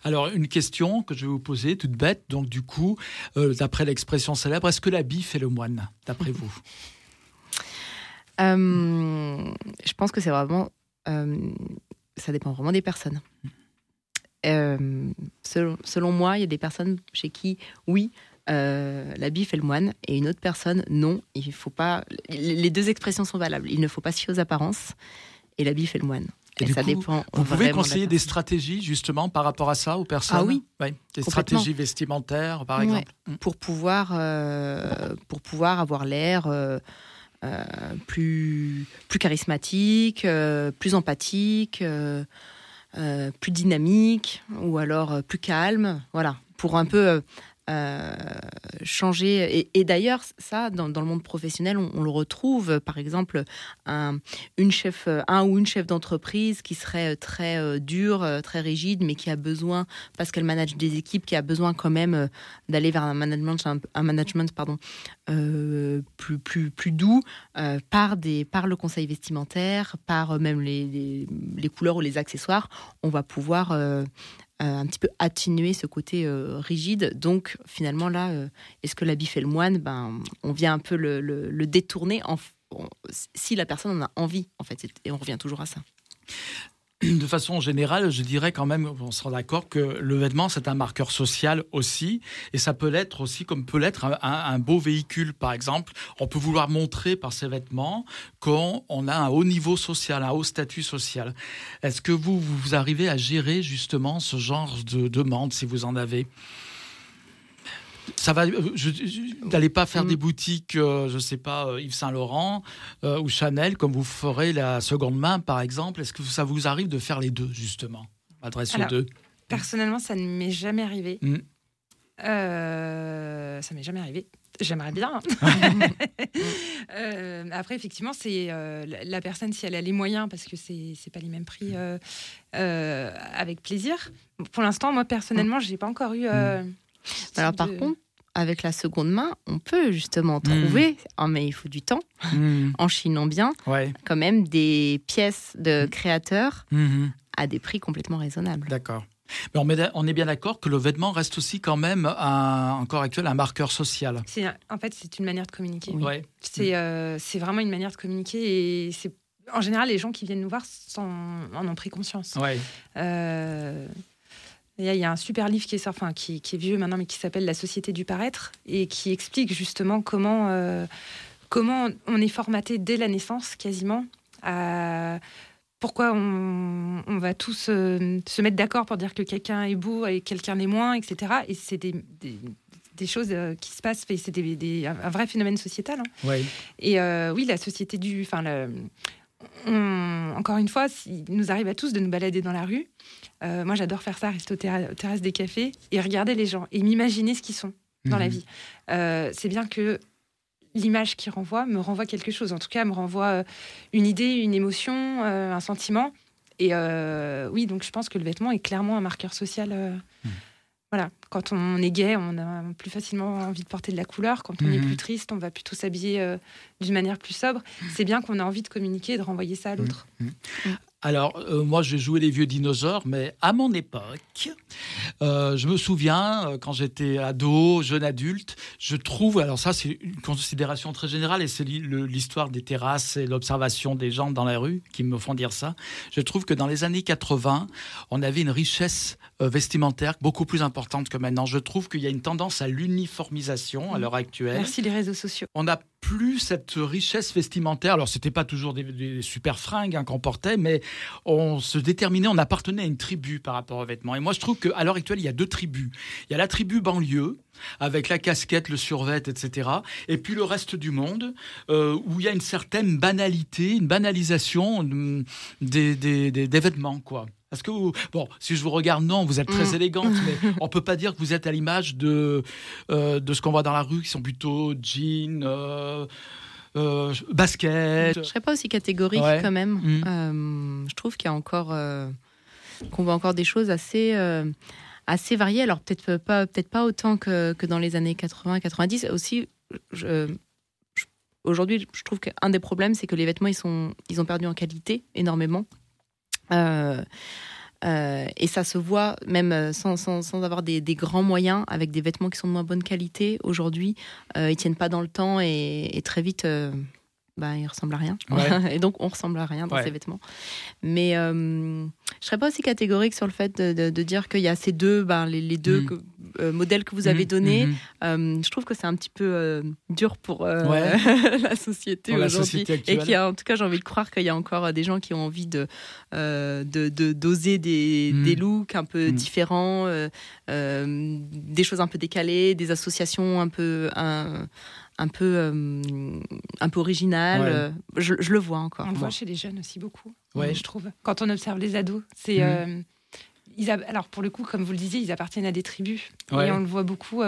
Alors, une question que je vais vous poser, toute bête. Donc, du coup, euh, d'après l'expression célèbre, est-ce que l'habit fait le moine, d'après vous? Euh, je pense que c'est vraiment. euh, ça dépend vraiment des personnes. Euh, selon, selon moi, il y a des personnes chez qui, oui, euh, l'habit fait le moine, et une autre personne, non. Il faut pas. Les deux expressions sont valables. Il ne faut pas se fier aux apparences, et l'habit fait le moine. Et Et, du ça coup, dépend. Vous pouvez la conseiller des stratégies, justement, par rapport à ça, aux personnes Ah oui, Ouais, Des stratégies vestimentaires, par Ouais. exemple Mm. pour pouvoir, euh, pour pouvoir avoir l'air euh, plus, plus charismatique, euh, plus empathique, euh, euh, plus dynamique, ou alors euh, plus calme. Voilà, pour un peu euh, changer. Et, d'ailleurs, ça, dans, le monde professionnel, on, le retrouve. Par exemple, un, une chef, un ou une chef d'entreprise qui serait très euh, dur, euh, très rigide, mais qui a besoin, parce qu'elle manage des équipes, qui a besoin quand même euh, d'aller vers un management, un, management pardon, plus, plus, plus doux par, des, par le conseil vestimentaire, par même les, les, couleurs ou les accessoires. On va pouvoir un petit peu atténuer ce côté euh, rigide. Donc finalement là, euh, est-ce que l'habit fait le moine? Ben, On vient un peu le, détourner si la personne en a envie, en fait. Et on revient toujours à ça. De façon générale, je dirais quand même, on sera d'accord que le vêtement, c'est un marqueur social aussi, et ça peut l'être aussi comme peut l'être un, beau véhicule, par exemple. On peut vouloir montrer par ses vêtements qu'on on a un haut niveau social, un haut statut social. Est-ce que vous, vous arrivez à gérer justement ce genre de demande, si vous en avez? Ça va. euh, Je, je- n'allez pas faire des boutiques, euh, je sais pas, euh, Yves Saint Laurent euh, ou Chanel, comme vous ferez la seconde main, par exemple. Est-ce que ça vous arrive de faire les deux, justement? Adresse aux Alors, deux. Personnellement, ça ne m'est jamais arrivé. Mm. Euh, ça m'est jamais arrivé. J'aimerais bien. Euh, après, effectivement, c'est euh, la- personne, si elle a les moyens, parce que c'est c'est pas les mêmes prix, euh, euh, avec plaisir. Pour l'instant, moi, personnellement, j'ai pas encore eu. euh, ce Alors par de- contre, avec la seconde main, on peut justement Mm. trouver, Ah, mais il faut du temps, Mhm. en chinant bien, Ouais. quand même des pièces de créateurs Mhm. à des prix complètement raisonnables. D'accord. Mais on, est- bien d'accord que le vêtement reste aussi quand même, un, encore actuel, un marqueur social. en fait, c'est une manière de communiquer. Oui. Ouais. C'est euh, c'est vraiment une manière de communiquer et c'est en général les gens qui viennent nous voir en ont pris conscience. Ouais. Euh, Il y, a- un super livre qui est, sorti, enfin, qui, qui est vieux maintenant, mais qui s'appelle La société du paraître et qui explique justement comment, euh, comment on est formaté dès la naissance quasiment. à pourquoi on, on va tous euh, se mettre d'accord pour dire que quelqu'un est beau et quelqu'un est moins, etc. Et c'est des, des- des choses euh, qui se passent, c'est des- des- un vrai phénomène sociétal. hein. Ouais. Et oui, la société du. Enfin, encore une fois, il nous arrive à tous de nous balader dans la rue. Euh, moi, j'adore faire ça, rester aux terra- terrasses des cafés et regarder les gens et m'imaginer ce qu'ils sont dans la Mhm. vie. Euh, c'est bien que l'image qui renvoie me renvoie quelque chose. En tout cas, me renvoie euh, une idée, une émotion, euh, un sentiment. Et oui, donc je pense que le vêtement est clairement un marqueur social. Mhm. Voilà, quand on est gay, on a plus facilement envie de porter de la couleur. Quand on est Mhm. plus triste, on va plutôt s'habiller d'une manière plus sobre. C'est bien qu'on a envie de communiquer et de renvoyer ça à l'autre. Alors, euh, moi, j'ai joué les vieux dinosaures, mais à mon époque, euh, je me souviens, euh, quand j'étais ado, jeune adulte, je trouve, alors ça, c'est une considération très générale, et c'est l'histoire des terrasses et l'observation des gens dans la rue qui me font dire ça. Je trouve que dans les années 80, on avait une richesse vestimentaire beaucoup plus importante que maintenant. Je trouve qu'il y a une tendance à l'uniformisation à l'heure actuelle. Merci les réseaux sociaux. On a plus cette richesse vestimentaire. Alors, c'était pas toujours des, super fringues hein, qu'on portait, mais on se déterminait, on appartenait à une tribu par rapport aux vêtements. Et moi, je trouve qu'à l'heure actuelle, il y a deux tribus. Il y a la tribu banlieue, avec la casquette, le survêt, etc. Et puis le reste du monde, euh, où il y a une certaine banalité, une banalisation des, des, des, des vêtements, quoi. Parce que, vous- bon, si je vous regarde, non, vous êtes très Mm. élégante, mais on peut pas dire que vous êtes à l'image de, euh, de ce qu'on voit dans la rue, qui sont plutôt jeans, euh, euh, basket. Je serais pas aussi catégorique Ouais. quand même. Mm. Euh, je trouve qu'il y a encore euh, qu'on voit encore des choses assez euh, assez variées. Alors peut-être pas peut-être pas autant que, que dans les années 80-90. Aussi, je- je- aujourd'hui, je trouve qu'un des problèmes, c'est que les vêtements ils sont ils ont perdu en qualité énormément. Euh, euh, et ça se voit même euh, sans, sans, avoir des, des grands moyens, avec des vêtements qui sont de moins bonne qualité. Aujourd'hui, euh, ils tiennent pas dans le temps et, très vite, bah, ils ressemblent à rien. Ouais. et donc, on ressemble à rien dans Ouais. ces vêtements. Mais euh, je serais pas aussi catégorique sur le fait de, de- de dire qu'il y a ces deux, ben, les, les deux Mm. que- euh, modèles que vous avez Mhm, donnés. mhm. Euh, je trouve que c'est un petit peu euh, dur pour Ouais. la société aujourd'hui. Et a, en tout cas, j'ai envie de croire qu'il y a encore des gens qui ont envie de d'oser des, Mm. des looks un peu Mm. différents, des choses un peu décalées, des associations un peu un, un peu euh, un peu originales. Ouais. Euh, Je, je le vois encore. On le voit chez les jeunes aussi beaucoup, Ouais. je trouve. Quand on observe les ados, c'est. Mhm. euh, ils a- Alors, pour le coup, comme vous le disiez, ils appartiennent à des tribus. Ouais. Et on le voit beaucoup.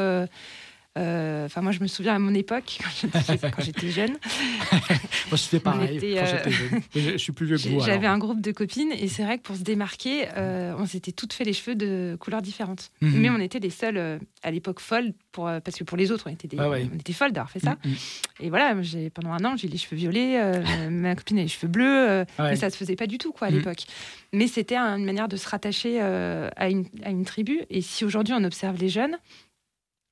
Euh, euh, Enfin, moi, je me souviens à mon époque, quand j'étais- jeune, Moi, je fais pareil était, quand euh, j'étais jeune. Je, je suis plus vieux que vous. j'avais un groupe de copines et c'est vrai que pour se démarquer, euh, on s'était toutes fait les cheveux de couleurs différentes. Mhm. Mais on était les seules euh, à l'époque folles, pour, euh, parce que pour les autres, on était, des, Ah ouais. on était folles d'avoir fait ça. Mhm. Et voilà, pendant un an, j'ai les cheveux violets, euh, ma copine a les cheveux bleus, euh, Ouais. mais ça se faisait pas du tout quoi à Mhm. l'époque. Mais c'était un- une manière de se rattacher euh, à, une, à une tribu. Et si aujourd'hui on observe les jeunes,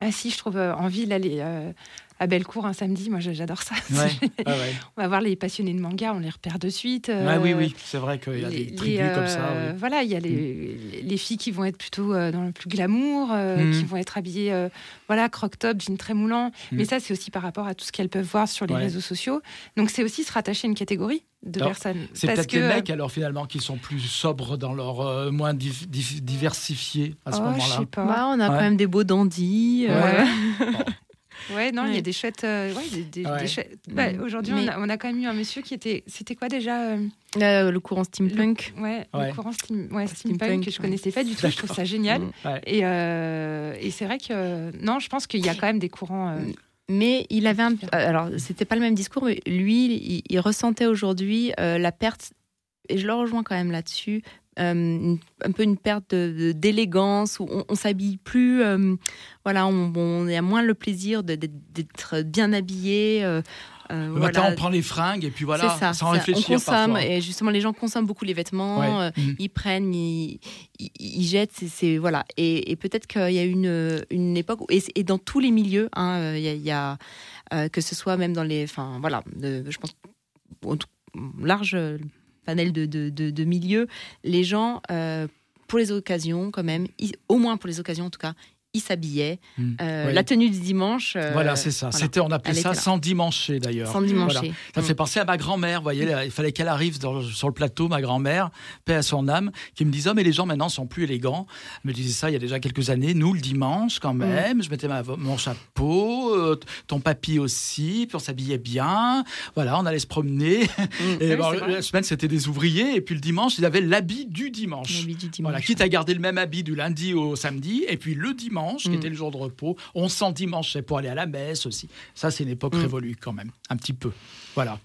ah si, je trouve euh, en ville aller euh, à Bellecour un samedi, moi j'adore ça. Ouais. Ah ouais. on va voir les passionnés de manga, on les repère de suite. euh, Ah oui, oui, c'est vrai qu'il y a les- des les, tribus comme ça. euh, oui. Mm. Voilà, il y a les, les filles qui vont être plutôt euh, dans le plus glamour, euh, qui vont être habillées, euh, voilà, croc-top, jean très moulant. Mhm. Mais ça, c'est aussi par rapport à tout ce qu'elles peuvent voir sur les Ouais. réseaux sociaux. Donc, c'est aussi se rattacher à une catégorie de Alors, personnes. C'est peut-être que, les mecs alors finalement qui sont plus sobres dans leur euh, moins div- div- diversifiés à ce oh, je moment-là. sais pas. Bah, on a Ouais. quand même des beaux dandys. euh, Ouais, non, il y a Ouais. des chouettes. euh, ouais, des, des- Ouais. des chouettes- bah, Mm. Aujourd'hui, Mais- on, a, on a quand même eu un monsieur qui était. C'était quoi déjà euh, euh, le courant steampunk. Ouais, Ouais. le courant steam, ouais, Steampunk, steampunk que je ouais. connaissais pas du tout. Je trouve ça génial. Mm. Ouais. Et, euh, et c'est vrai que non, je pense qu'il y a quand même des courants. euh, Mais il avait un. euh, Alors, c'était pas le même discours, mais lui, il, il ressentait aujourd'hui euh, la perte, et je le rejoins quand même là-dessus, euh, une- un peu une perte d'élégance, où on, on s'habille plus. euh, voilà, on, on a moins le plaisir d'être bien habillé. euh, euh, Le voilà. matin, on prend les fringues et puis voilà, ça, sans réfléchir On consomme, parfois. et justement, les gens consomment beaucoup les vêtements. Ouais. euh, Mhm. ils prennent, ils, ils, ils jettent, c'est- voilà. Et, et peut-être qu'il y a une, une époque et, et dans tous les milieux, hein, euh, il y a, il y a, euh, que ce soit même dans les, enfin voilà, de- je pense en tout- large panel de, de, de- les gens euh, pour les occasions quand même, au moins pour les occasions en tout cas, ils s'habillaient. Mm. Euh. La tenue du dimanche. euh, Voilà, c'est ça. voilà. C'était, on appelait ça sans dimancher d'ailleurs. sans dimancher. Voilà. Ça me Mm. fait penser à ma grand-mère, vous voyez, là, il fallait qu'elle arrive dans- sur le plateau, ma grand-mère, paix à son âme, qui me disait, oh, mais les gens maintenant sont plus élégants. Elle me disait ça il y a déjà quelques années. Nous, le dimanche, quand même, je mettais ma- mon chapeau, euh, ton papy aussi, puis on s'habillait bien. Voilà, on allait se promener. Et Oui, bon, c'est vrai. la semaine, c'était des ouvriers, et puis le dimanche, ils avaient l'habit du dimanche. L'habit du dimanche. Voilà, quitte à garder le même habit du lundi au samedi, et puis le dimanche, qui Mm. était le jour de repos, on s'en dimanchait pour aller à la messe aussi. Ça, c'est une époque Mm. révolue quand même, un petit peu. Voilà.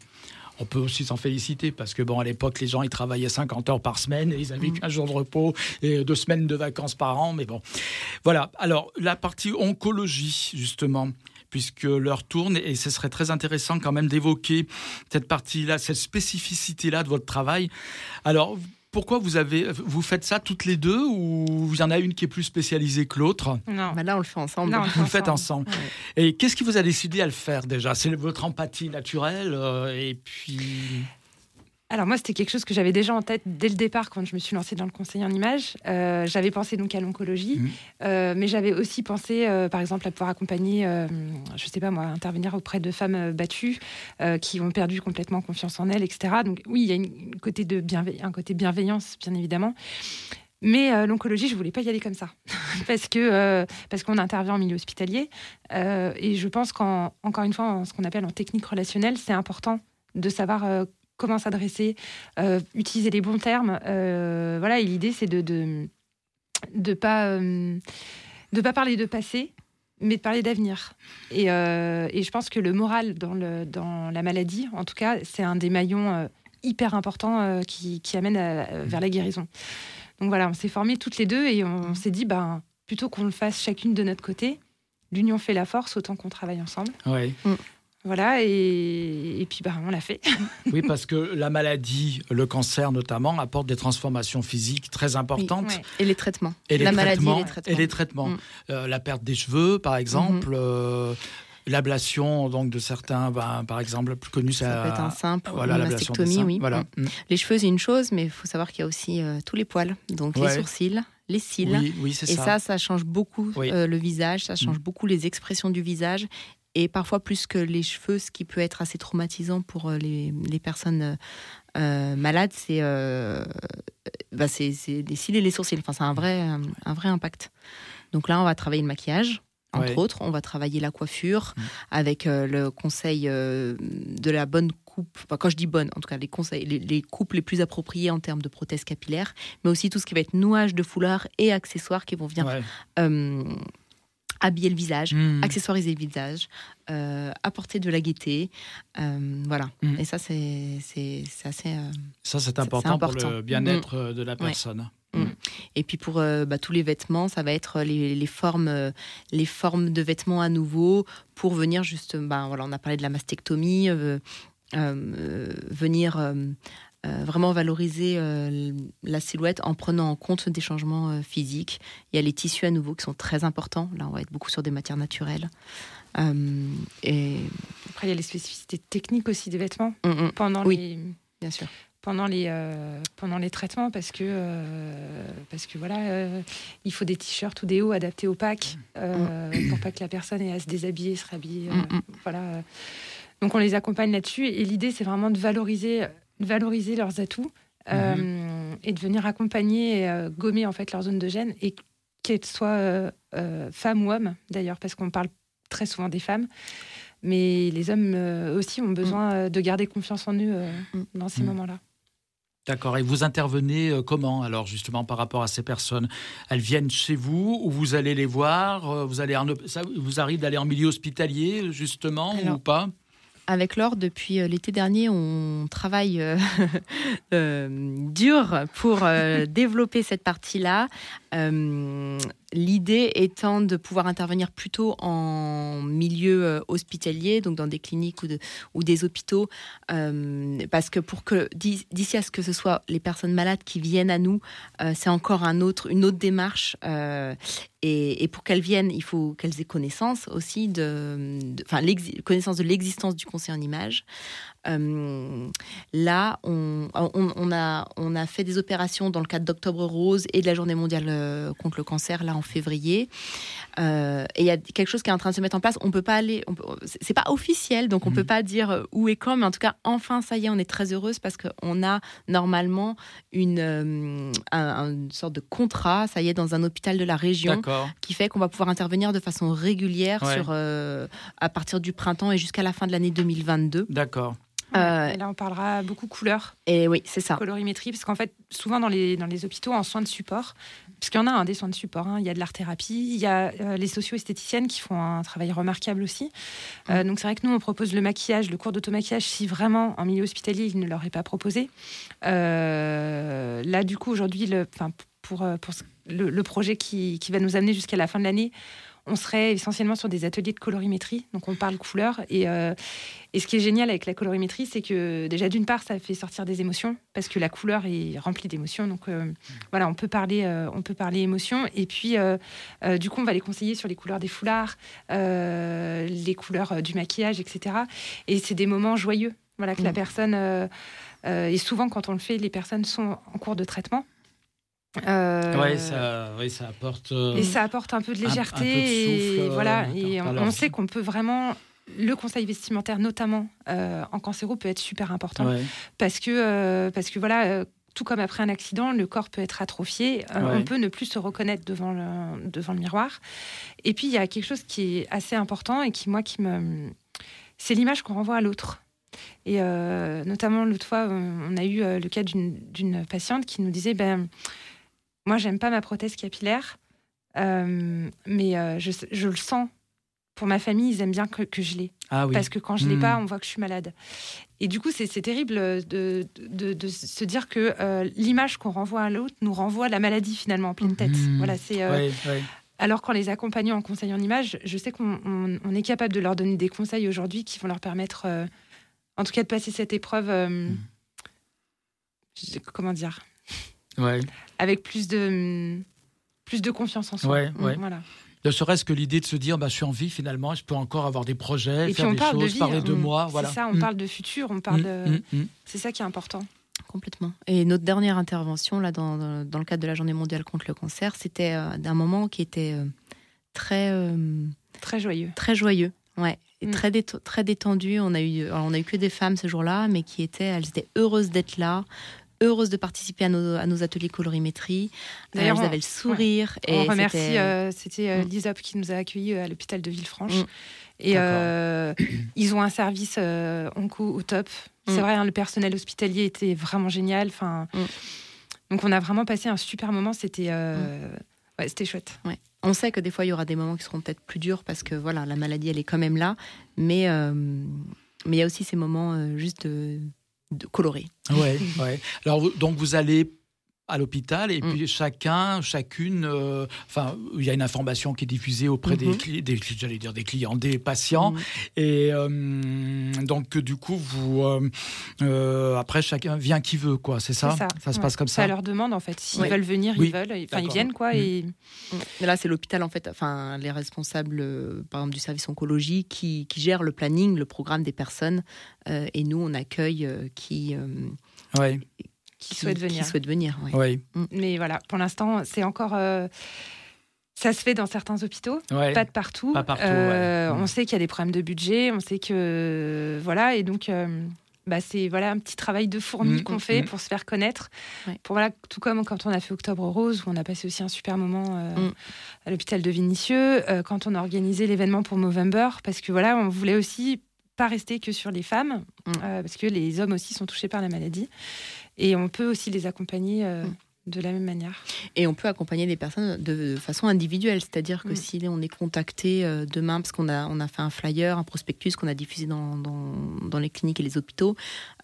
On peut aussi s'en féliciter parce que bon, à l'époque, les gens ils travaillaient 50 heures par semaine et ils avaient Mm. qu'un jour de repos et deux semaines de vacances par an. Mais bon, voilà. Alors la partie oncologie justement, puisque l'heure tourne et ce serait très intéressant quand même d'évoquer cette partie-là, cette spécificité-là de votre travail. Alors pourquoi vous avez, vous faites ça toutes les deux ou il y en a une qui est plus spécialisée que l'autre? Non. Bah là, on le fait ensemble. Non, on le Vous le faites ensemble. Ouais. Et qu'est-ce qui vous a décidé à le faire déjà? C'est votre empathie naturelle euh, et puis. Alors moi, c'était quelque chose que j'avais déjà en tête dès le départ quand je me suis lancée dans le conseil en images. Euh, j'avais pensé donc à l'oncologie, Mhm. euh, mais j'avais aussi pensé, euh, par exemple, à pouvoir accompagner, je sais pas moi, intervenir auprès de femmes battues qui ont perdu complètement confiance en elles, etc. Donc oui, il y a une, une côté de bienve- un côté bienveillance, bien évidemment. Mais euh, l'oncologie, je voulais pas y aller comme ça, parce que euh, parce qu'on intervient en milieu hospitalier, euh, et je pense qu'encore une fois, en ce qu'on appelle en technique relationnelle, c'est important de savoir comment s'adresser, euh, utiliser les bons termes. euh, voilà, et l'idée, c'est de de de pas euh, de pas parler de passé, mais de parler d'avenir. Et, euh, et je pense que le moral dans le dans la maladie, en tout cas, c'est un des maillons euh, hyper importants euh, qui qui amène à- vers la guérison. Donc voilà, on s'est formés toutes les deux et on, s'est dit, ben plutôt qu'on le fasse chacune de notre côté, l'union fait la force, autant qu'on travaille ensemble. Ouais. Voilà, et, et puis ben, on l'a fait. Oui, parce que la maladie, le cancer notamment, apporte des transformations physiques très importantes. Ouais. Et les traitements. Et les la maladie traitements, et les traitements. et les traitements. Mm. Euh, la perte des cheveux, par exemple. Mhm. euh, L'ablation donc de certains, ben, par exemple, le plus connu, c'est Ça peut être la- un simple, voilà, une mastectomie, oui. Voilà. Mm. Mm. Les cheveux, c'est une chose, mais il faut savoir qu'il y a aussi euh, tous les poils, donc Ouais. les sourcils, les cils. Oui, oui, c'est Et ça. ça, ça change beaucoup Oui. euh, le visage, ça change beaucoup les expressions du visage. Et parfois plus que les cheveux, ce qui peut être assez traumatisant pour euh, les, les personnes euh, euh, malades, c'est euh, bah, les cils et les sourcils. Enfin, c'est un vrai, un, vrai impact. Donc là, on va travailler le maquillage. Entre Ouais. autres, on va travailler la coiffure Mm. avec euh, le conseil de la bonne coupe. Enfin, quand je dis bonne, en tout cas, les conseils, les, les coupes les plus appropriées en termes de prothèses capillaires, mais aussi tout ce qui va être nouage de foulard et accessoires qui vont venir Ouais. Habiller le visage, Mm. accessoiriser le visage, euh, apporter de la gaieté. euh, voilà. Mm. Et ça, c'est assez. euh, Ça, c'est important, pour le bien-être euh, de la personne. Et puis pour bah, tous les vêtements, ça va être les, les formes, les formes de vêtements à nouveau pour venir juste. bah, voilà, on a parlé de la mastectomie, venir. Euh, vraiment valoriser euh, la silhouette en prenant en compte des changements euh, physiques. Il y a les tissus à nouveau qui sont très importants. Là, on va être beaucoup sur des matières naturelles. Et Après, il y a les spécificités techniques aussi des vêtements Mm, mm, pendant Oui. les bien sûr. pendant les pendant les traitements parce que parce que voilà il faut des t-shirts ou des hauts adaptés au pack euh, pour pas que la personne ait à se déshabiller se rhabiller Mm, voilà donc on les accompagne là-dessus et l'idée c'est vraiment de valoriser valoriser leurs atouts euh, et de venir accompagner et euh, gommer en fait leur zone de gêne et qu'elles soient euh, euh, femmes ou hommes d'ailleurs parce qu'on parle très souvent des femmes mais les hommes euh, aussi ont besoin euh, de garder confiance en eux euh, Mm. dans ces Mm. moments-là D'accord. Et vous intervenez comment alors justement par rapport à ces personnes? Elles viennent chez vous ou vous allez les voir Vous allez en, ça vous arrive d'aller en milieu hospitalier justement Alors, ou pas? Avec Laure, depuis euh, l'été dernier, on travaille euh, euh, dur pour développer cette partie-là. L'idée étant de pouvoir intervenir plutôt en milieu euh, hospitalier, donc dans des cliniques ou, de- ou des hôpitaux, euh, parce que pour que d'i- d'ici à ce que ce soit les personnes malades qui viennent à nous, euh, c'est encore une autre démarche. et, pour qu'elles viennent, il faut qu'elles aient connaissance aussi de, enfin, connaissance de l'existence du conseil en images. Euh, là, on, on, on a, on a fait des opérations dans le cadre d'Octobre Rose et de la Journée mondiale euh, contre le cancer, là en février. Euh, et il y a quelque chose qui est en train de se mettre en place. On peut pas aller, c'est pas officiel, donc on Mhm. peut pas dire où et quand, mais en tout cas, enfin, ça y est, on est très heureuse parce qu'on a normalement une, euh, un- une sorte de contrat, ça y est, dans un hôpital de la région qui fait qu'on va pouvoir intervenir de façon régulière Ouais. sur, à partir du printemps et jusqu'à la fin de l'année 2022. D'accord. Euh, là, on parlera beaucoup couleur, Et oui, c'est ça. colorimétrie, parce qu'en fait, souvent dans les, dans les hôpitaux, en soins de support, parce qu'il y en a un des soins de support, hein, il y a de l'art-thérapie, il y a euh, les socio-esthéticiennes qui font un travail remarquable aussi. Euh, donc c'est vrai que nous, on propose le maquillage, le cours d'automaquillage, si vraiment en milieu hospitalier, il ne leur est pas proposé. Euh, là, du coup, aujourd'hui, le, pour, pour le, le projet qui, qui va nous amener jusqu'à la fin de l'année, on serait essentiellement sur des ateliers de colorimétrie, donc on parle couleur. Et, euh, et ce qui est génial avec la colorimétrie, c'est que déjà d'une part, ça fait sortir des émotions, parce que la couleur est remplie d'émotions. Donc euh, voilà, on peut parler, euh, on peut parler émotions. Et puis euh, du coup, on va les conseiller sur les couleurs des foulards, les couleurs du maquillage, etc. Et c'est des moments joyeux. Voilà, que la Mm. personne. et souvent, quand on le fait, les personnes sont en cours de traitement. Euh, Ouais, ça, ouais, ça apporte. euh, Et ça apporte un peu de un- un peu de légèreté. souffle, et euh, voilà. Et dans on, sait qu'on peut vraiment. Le conseil vestimentaire, notamment euh, en cancéro, peut être super important ouais. parce que euh, parce que voilà. euh, tout comme après un accident, le corps peut être atrophié. euh, Ouais. On peut ne plus se reconnaître devant le, devant le miroir. Et puis, il y a quelque chose qui est assez important et qui, moi, qui me. C'est l'image qu'on renvoie à l'autre. Et euh, notamment, l'autre fois, on a eu euh, le cas d'une d'une patiente qui nous disait ben, Moi, j'aime pas ma prothèse capillaire, euh, mais euh, je, je le sens. Pour ma famille, ils aiment bien que, que je l'ai. Ah oui. Parce que quand je l'ai Hmm. pas, on voit que je suis malade. Et du coup, c'est terrible de, de, de se dire que euh, l'image qu'on renvoie à l'autre nous renvoie à la maladie finalement en pleine tête. Hmm. Voilà, c'est. euh, Ouais, ouais. alors qu'en les accompagnant en conseil en image, je sais qu'on on- on est capable de leur donner des conseils aujourd'hui qui vont leur permettre, euh, en tout cas, de passer cette épreuve. euh, Mm. je- comment dire Ouais. Avec plus de plus de confiance en soi. Ouais, ouais. Voilà. Ne serait-ce que l'idée de se dire, bah, je suis en vie finalement, je peux encore avoir des projets, Et puis faire on des parle de choses, vie. parler de on- moi. C'est Voilà. ça, on Mm. parle de futur, on parle Mm, de. mm. C'est ça qui est important. Complètement. Et notre dernière intervention, là, dans, dans- dans le cadre de la Journée mondiale contre le cancer, c'était euh, d'un moment qui était euh, très, euh, Très joyeux. très joyeux. Ouais. Et très, déto- très détendu. On a eu, alors, on a eu que des femmes ce jour-là, mais qui étaient, elles étaient heureuses d'être là, heureuses de participer à nos, à nos ateliers colorimétrie. Euh, D'ailleurs, elles on- avaient le sourire. Et on remercie, c'était- euh, euh, Mm. l'ISOP qui nous a accueillis à l'hôpital de Villefranche. Mm. Et euh, ils ont un service euh, onco au top. C'est Mm. vrai, hein, le personnel hospitalier était vraiment génial. Enfin, Mm. Donc on a vraiment passé un super moment. C'était euh, ouais, c'était chouette. Ouais. On sait que des fois, il y aura des moments qui seront peut-être plus durs parce que voilà, la maladie, elle est quand même là. Mais euh, mais il y a aussi ces moments euh, juste de, de colorés. Ouais, ouais. Alors, donc, vous allez à l'hôpital et Mm. puis chacun, chacune, euh, enfin, il y a une information qui est diffusée auprès des, Mhm. cli- des, j'allais dire des clients, des patients. Mm. Et euh, donc, du coup, vous, euh, euh, après, chacun vient qui veut, quoi. C'est ça, C'est ça. se Ouais. passe comme Ça ça. leur demande en fait. S'ils Ouais. veulent venir, Oui. ils veulent. Enfin, ils viennent quoi. Mm. Et Mais là, c'est l'hôpital, en fait, enfin, les responsables, par exemple, du service oncologie, qui, qui gèrent le planning, le programme des personnes. euh, et nous, on accueille euh, qui, euh, Ouais, qui souhaitent venir. Qui souhaitent venir, ouais. ouais, Mais voilà, pour l'instant, c'est encore. euh, ça se fait dans certains hôpitaux. ouais. Pas de partout. Pas partout, Euh, ouais. Mm. On sait qu'il y a des problèmes de budget, on sait que voilà, et donc euh, bah, c'est voilà un petit travail de fourmi Mm, qu'on mm, fait mm. pour se faire connaître. Ouais. Pour voilà, tout comme quand on a fait Octobre Rose, où on a passé aussi un super moment euh, Mm. à l'hôpital de Vinicieux, euh, quand on a organisé l'événement pour Movember, parce que voilà, on voulait aussi pas rester que sur les femmes, Mm. euh, parce que les hommes aussi sont touchés par la maladie, et on peut aussi les accompagner. euh, Mm. De la même manière. Et on peut accompagner des personnes de façon individuelle, c'est-à-dire que Mm. si on est contacté euh, demain, parce qu'on a, on a fait un flyer, un prospectus qu'on a diffusé dans, dans, dans les cliniques et les hôpitaux,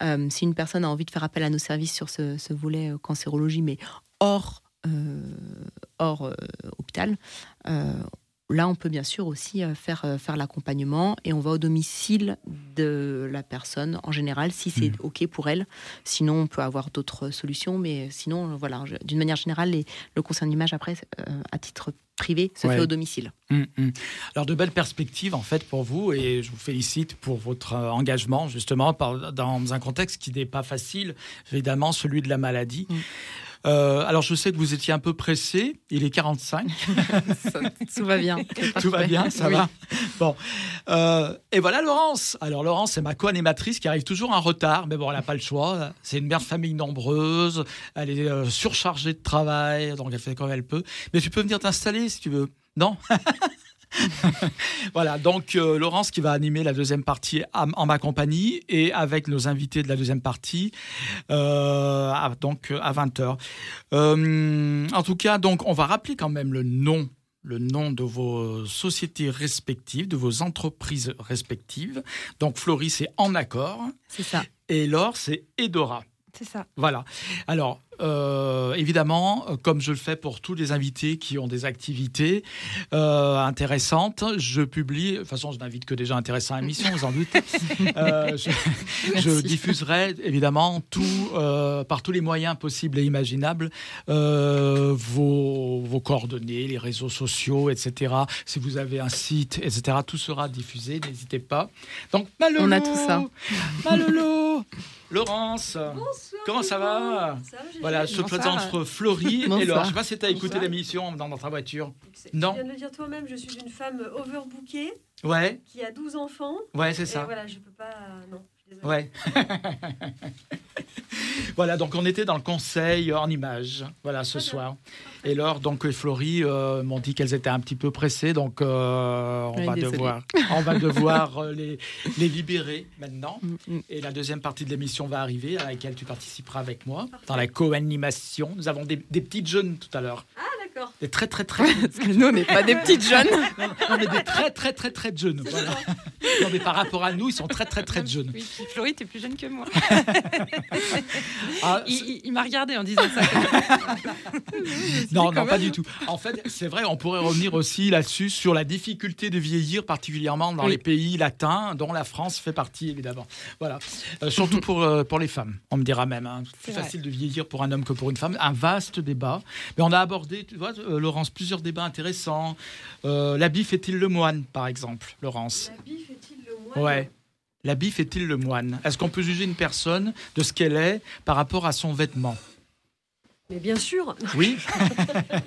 euh, si une personne a envie de faire appel à nos services sur ce, ce volet cancérologie, mais hors, euh, hors euh, hôpital, Là, on peut bien sûr aussi euh, faire, euh, faire l'accompagnement et on va au domicile de la personne en général si c'est Mhm. OK pour elle. Sinon, on peut avoir d'autres solutions, mais sinon, euh, voilà, d'une manière générale, les- le conseil d'image, après, euh, à titre privé, se Ouais. fait au domicile. Hum, hum. Alors de belles perspectives en fait pour vous et je vous félicite pour votre engagement justement par- dans un contexte qui n'est pas facile, évidemment celui de la maladie. Mm. Euh, alors je sais que vous étiez un peu pressé, il est 45, Tout va bien. tout va bien, ça Oui. va. Bon, Euh, et voilà Laurence. Alors Laurence c'est ma co-animatrice qui arrive toujours en retard, mais bon elle n'a pas le choix. C'est une mère de famille nombreuse, elle est euh, surchargée de travail, donc elle fait comme elle peut. Mais tu peux venir t'installer si tu veux. Non? Voilà, donc euh, Laurence qui va animer la deuxième partie en ma compagnie et avec nos invités de la deuxième partie, euh, à- donc euh, à 20h. en tout cas, donc on va rappeler quand même le nom le nom de vos sociétés respectives, de vos entreprises respectives. Donc Floris, c'est En Accord C'est ça. et Laure, c'est Edora. C'est ça. Voilà. Alors, euh, évidemment, euh, comme je le fais pour tous les invités qui ont des activités euh, intéressantes, je publie. De toute façon, je n'invite que des gens intéressants à l'émission, vous en doutez. Euh, je, je diffuserai évidemment tout, euh, par tous les moyens possibles et imaginables euh, vos, vos coordonnées, les réseaux sociaux, etc. Si vous avez un site, etc., tout sera diffusé. N'hésitez pas. Donc, Malolo, On a tout ça. Malolo, Laurence, comment ça va? Ça va, voilà, te Bonsoir. présente Florie et. Laure. Je sais pas si tu as écouté l'émission dans, dans ta voiture. Tu Non. viens de le dire toi-même, je suis une femme overbookée Ouais, qui a 12 enfants. ouais, c'est Et ça. voilà, je peux pas. Non, je suis désolée. Ouais. voilà, donc on était dans le conseil en images, voilà, ce soir. Et Laure, donc, et Florie euh, m'ont dit qu'elles étaient un petit peu pressées, donc euh, on, Oui, va devoir, on va devoir euh, les, les libérer maintenant. Mm, mm. Et la deuxième partie de l'émission va arriver, à laquelle tu participeras avec moi, dans la co-animation. Nous avons des, des petites jeunes tout à l'heure, Ah, d'accord. des très très très Parce que nous, on n'est pas des petites jeunes. Non, non, mais des très très très très jeunes. Voilà. Non, mais par rapport à nous, ils sont très très très jeunes. Oui, Florie, t'es plus jeune que moi. Ah, Il, m'a regardé en disant ça. non, non, pas du tout. En fait, c'est vrai, on pourrait revenir aussi là-dessus sur la difficulté de vieillir, particulièrement dans Oui. les pays latins, dont la France fait partie évidemment. Voilà, Euh, surtout pour euh, pour les femmes. On me dira même, hein, c'est plus C'est vrai. facile de vieillir pour un homme que pour une femme. Un vaste débat. Mais on a abordé, tu vois, euh, Laurence, plusieurs débats intéressants. Euh, L'habit fait-il le moine, par exemple, Laurence L'habit fait-il le moine? Ouais. L'habit fait-il le moine? Est-ce qu'on peut juger une personne de ce qu'elle est par rapport à son vêtement? Mais bien sûr. Oui.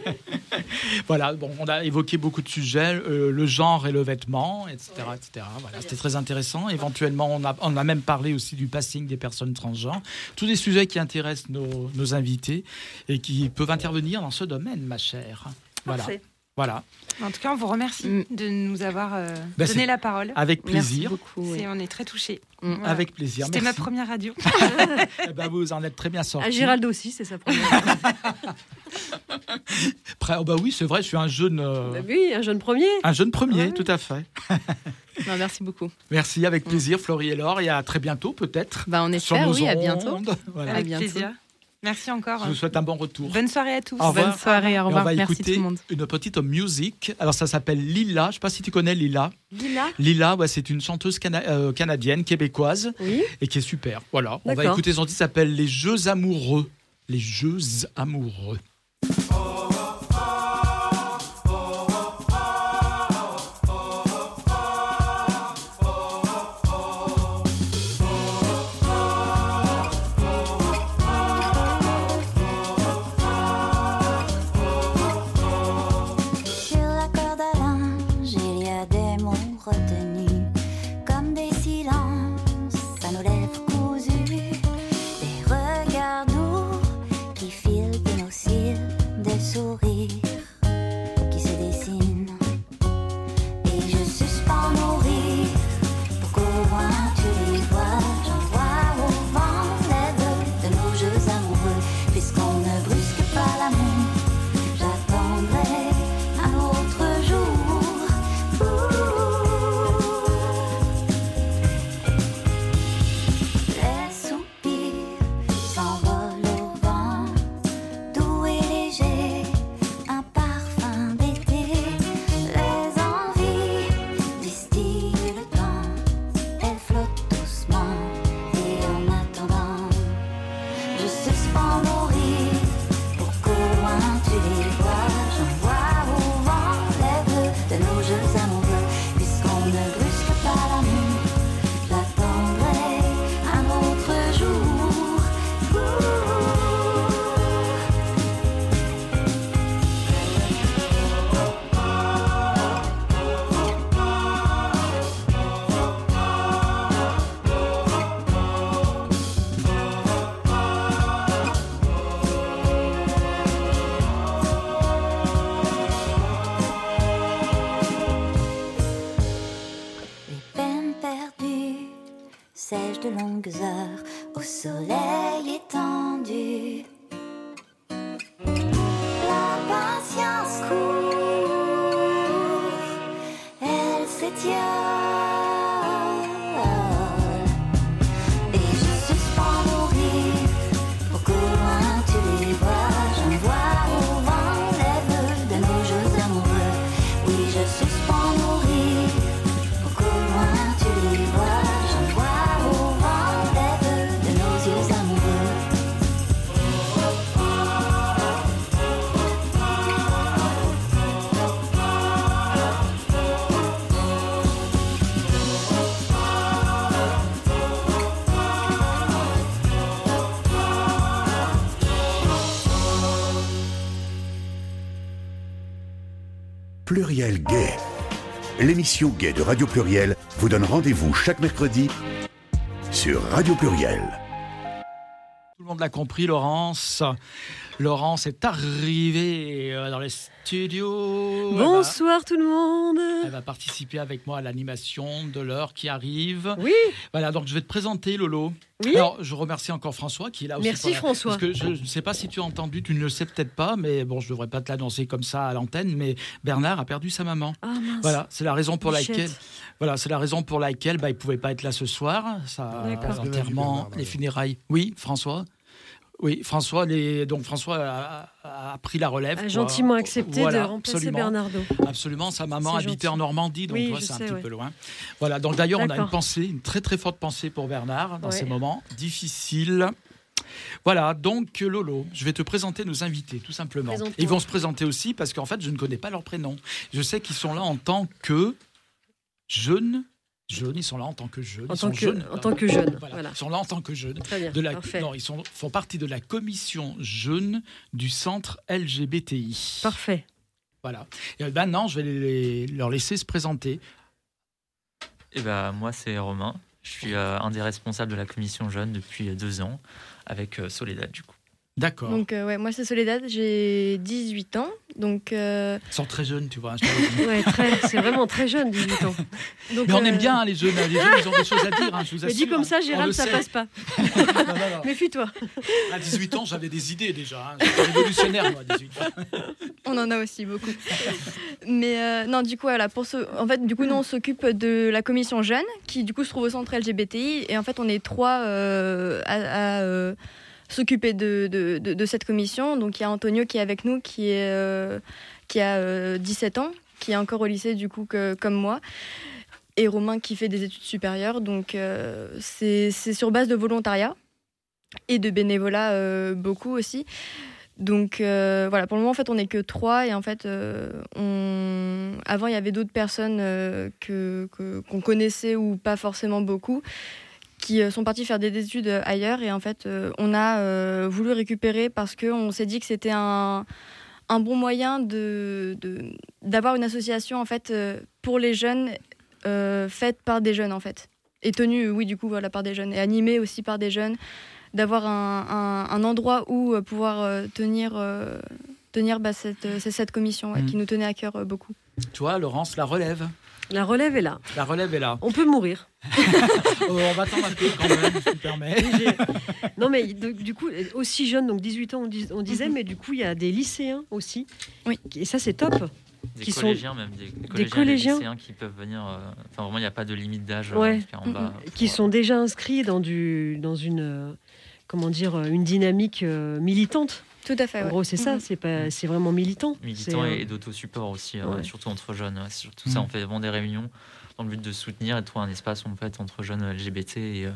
voilà, bon, on a évoqué beaucoup de sujets, euh, le genre et le vêtement, etc. etc. Voilà, c'était très intéressant. Éventuellement, on a, on a même parlé aussi du passing des personnes transgenres. Tous des sujets qui intéressent nos, nos invités et qui peuvent intervenir dans ce domaine, ma chère. Voilà. Parfait. Voilà, En tout cas, on vous remercie Mm. de nous avoir euh, Bah, donné la parole. avec Merci plaisir. beaucoup. oui. On est très touchés. Mm. Voilà. Avec plaisir. C'était ma Merci. première radio. Eh ben, vous en êtes très bien sorti. Ah, Gérald aussi, c'est sa première. Prêt- oh, bah oui, c'est vrai, je suis un jeune, euh, Bah oui, un jeune premier. un jeune premier, Ouais. tout à fait. Non, merci beaucoup. Merci, avec plaisir, Florie et Laure, et à très bientôt peut-être. Bah, on sur espère, oui, à bientôt. Voilà. Avec bientôt. plaisir. Merci encore. Je vous souhaite un bon retour. Bonne soirée à tous. Au revoir. Bonne soirée, au Et on revoir. va Merci écouter tout le monde. une petite musique. Alors ça s'appelle Lila. Je ne sais pas si tu connais Lila. Lila. Lila, ouais, c'est une chanteuse cana- euh, canadienne, québécoise, Oui. et qui est super. Voilà. On va écouter son titre. Ça s'appelle Les Jeux amoureux. Les Jeux amoureux. Sur des de longues heures L'émission Gay de Radio Pluriel vous donne rendez-vous chaque mercredi sur Radio Pluriel. Tout le monde l'a compris, Laurence. Laurence est arrivée euh, dans les studios. Va- Bonsoir tout le monde. Elle va participer avec moi à l'animation de l'heure qui arrive. Oui, Voilà, donc je vais te présenter Lolo. oui. Alors, je remercie encore François qui est là aussi. Merci François. Parce que je ne sais pas si tu as entendu, tu ne le sais peut-être pas, mais bon, je ne devrais pas te l'annoncer comme ça à l'antenne, mais Bernard a perdu sa maman. Ah mince. Voilà, c'est la raison pour Bichette. laquelle, voilà, c'est la raison pour laquelle bah, il pouvait pas être là ce soir. Ça, D'accord. l'enterrement, les funérailles. Oui, François. Oui, François, les... donc François a, pris la relève. A gentiment accepté Voilà, de remplacer absolument. Bernardo. Absolument, sa maman habitait en Normandie, donc Oui, c'est un sais, petit ouais. peu loin. Voilà, donc d'ailleurs, on a une pensée, une très très forte pensée pour Bernard dans Ouais. ces moments difficiles. Voilà, donc Lolo, je vais te présenter nos invités, tout simplement. Ils vont se présenter aussi parce qu'en fait, je ne connais pas leur prénom. Je sais qu'ils sont là en tant que jeunes. Jeunes, ils sont là en tant que jeunes. En ils tant sont que- jeunes. en tant que jeunes, Voilà, voilà. Ils sont là en tant que jeunes. Très bien. De la, Parfait. non, ils sont, font partie de la commission jeune du centre LGBTI. Parfait. Voilà. Et maintenant, je vais les- leur laisser se présenter. Eh ben, moi, c'est Romain. Je suis euh, un des responsables de la commission jeune depuis euh, deux ans, avec euh, Soledad, du coup. D'accord. Donc, euh, ouais, moi, c'est Soledad, j'ai 18 ans. Donc, euh, Ils sont très jeunes, tu vois. je. Ouais, très- c'est vraiment très jeune, 18 ans. donc, Mais on euh, aime bien hein, les jeunes. Les jeunes, ils ont des choses à dire. hein, je vous Mais assure. dit comme ça, hein. On Gérald, ça sait. passe pas. Méfie-toi. À 18 ans, j'avais des idées déjà. hein. J'étais révolutionnaire, moi, à 18 ans. on en a aussi beaucoup. Mais euh, non, du coup, voilà, pour ce... en fait, du coup, nous, on s'occupe de la commission jeune, qui du coup se trouve au centre LGBTI. Et en fait, on est trois euh, à, à, euh, s'occuper de, de, de- cette commission. Donc, il y a Antonio qui est avec nous, qui, est, euh, qui a euh, 17 ans, qui est encore au lycée, du coup, que, comme moi. Et Romain qui fait des études supérieures. Donc, euh, c'est sur base de volontariat et de bénévolat euh, beaucoup aussi. Donc euh, voilà, pour le moment en fait on n'est que trois et en fait euh, on... avant il y avait d'autres personnes euh, que qu'on connaissait ou pas forcément beaucoup qui euh, sont partis faire des études euh, ailleurs et en fait euh, on a voulu récupérer parce que on s'est dit que c'était un un bon moyen de d'avoir une association en fait pour les jeunes euh, faite par des jeunes en fait et tenue oui du coup voilà par des jeunes et animée aussi par des jeunes d'avoir un, un- un endroit où pouvoir tenir, euh, tenir bah, cette, cette commission ouais, Mm. qui nous tenait à cœur beaucoup. Tu vois, Laurence, la relève. La relève est là. La relève est là. On peut mourir. Oh, on va attendre un peu quand même, si tu permets. Non, mais du coup, aussi jeune, donc 18 ans, on, dis- on disait, mais du coup, il y a des lycéens aussi. Oui. Et ça, c'est top. Des Qui sont- collégiens, même, des collégiens, collégiens. des lycéens qui peuvent venir. euh, Enfin, vraiment, il n'y a pas de limite d'âge euh, Ouais. Mm, bas. Qui pour, sont déjà inscrits dans, du, dans une, euh, comment dire, euh, une dynamique euh, militante. Tout à fait. En ouais. gros, c'est ça, Mhm. c'est pas, c'est vraiment militant. militants C'est, et, euh, et d'autosupport aussi, ouais. surtout entre jeunes. ouais. C'est surtout ça, on fait vraiment des réunions dans le but de soutenir et de trouver un espace en fait, entre jeunes LGBT et euh,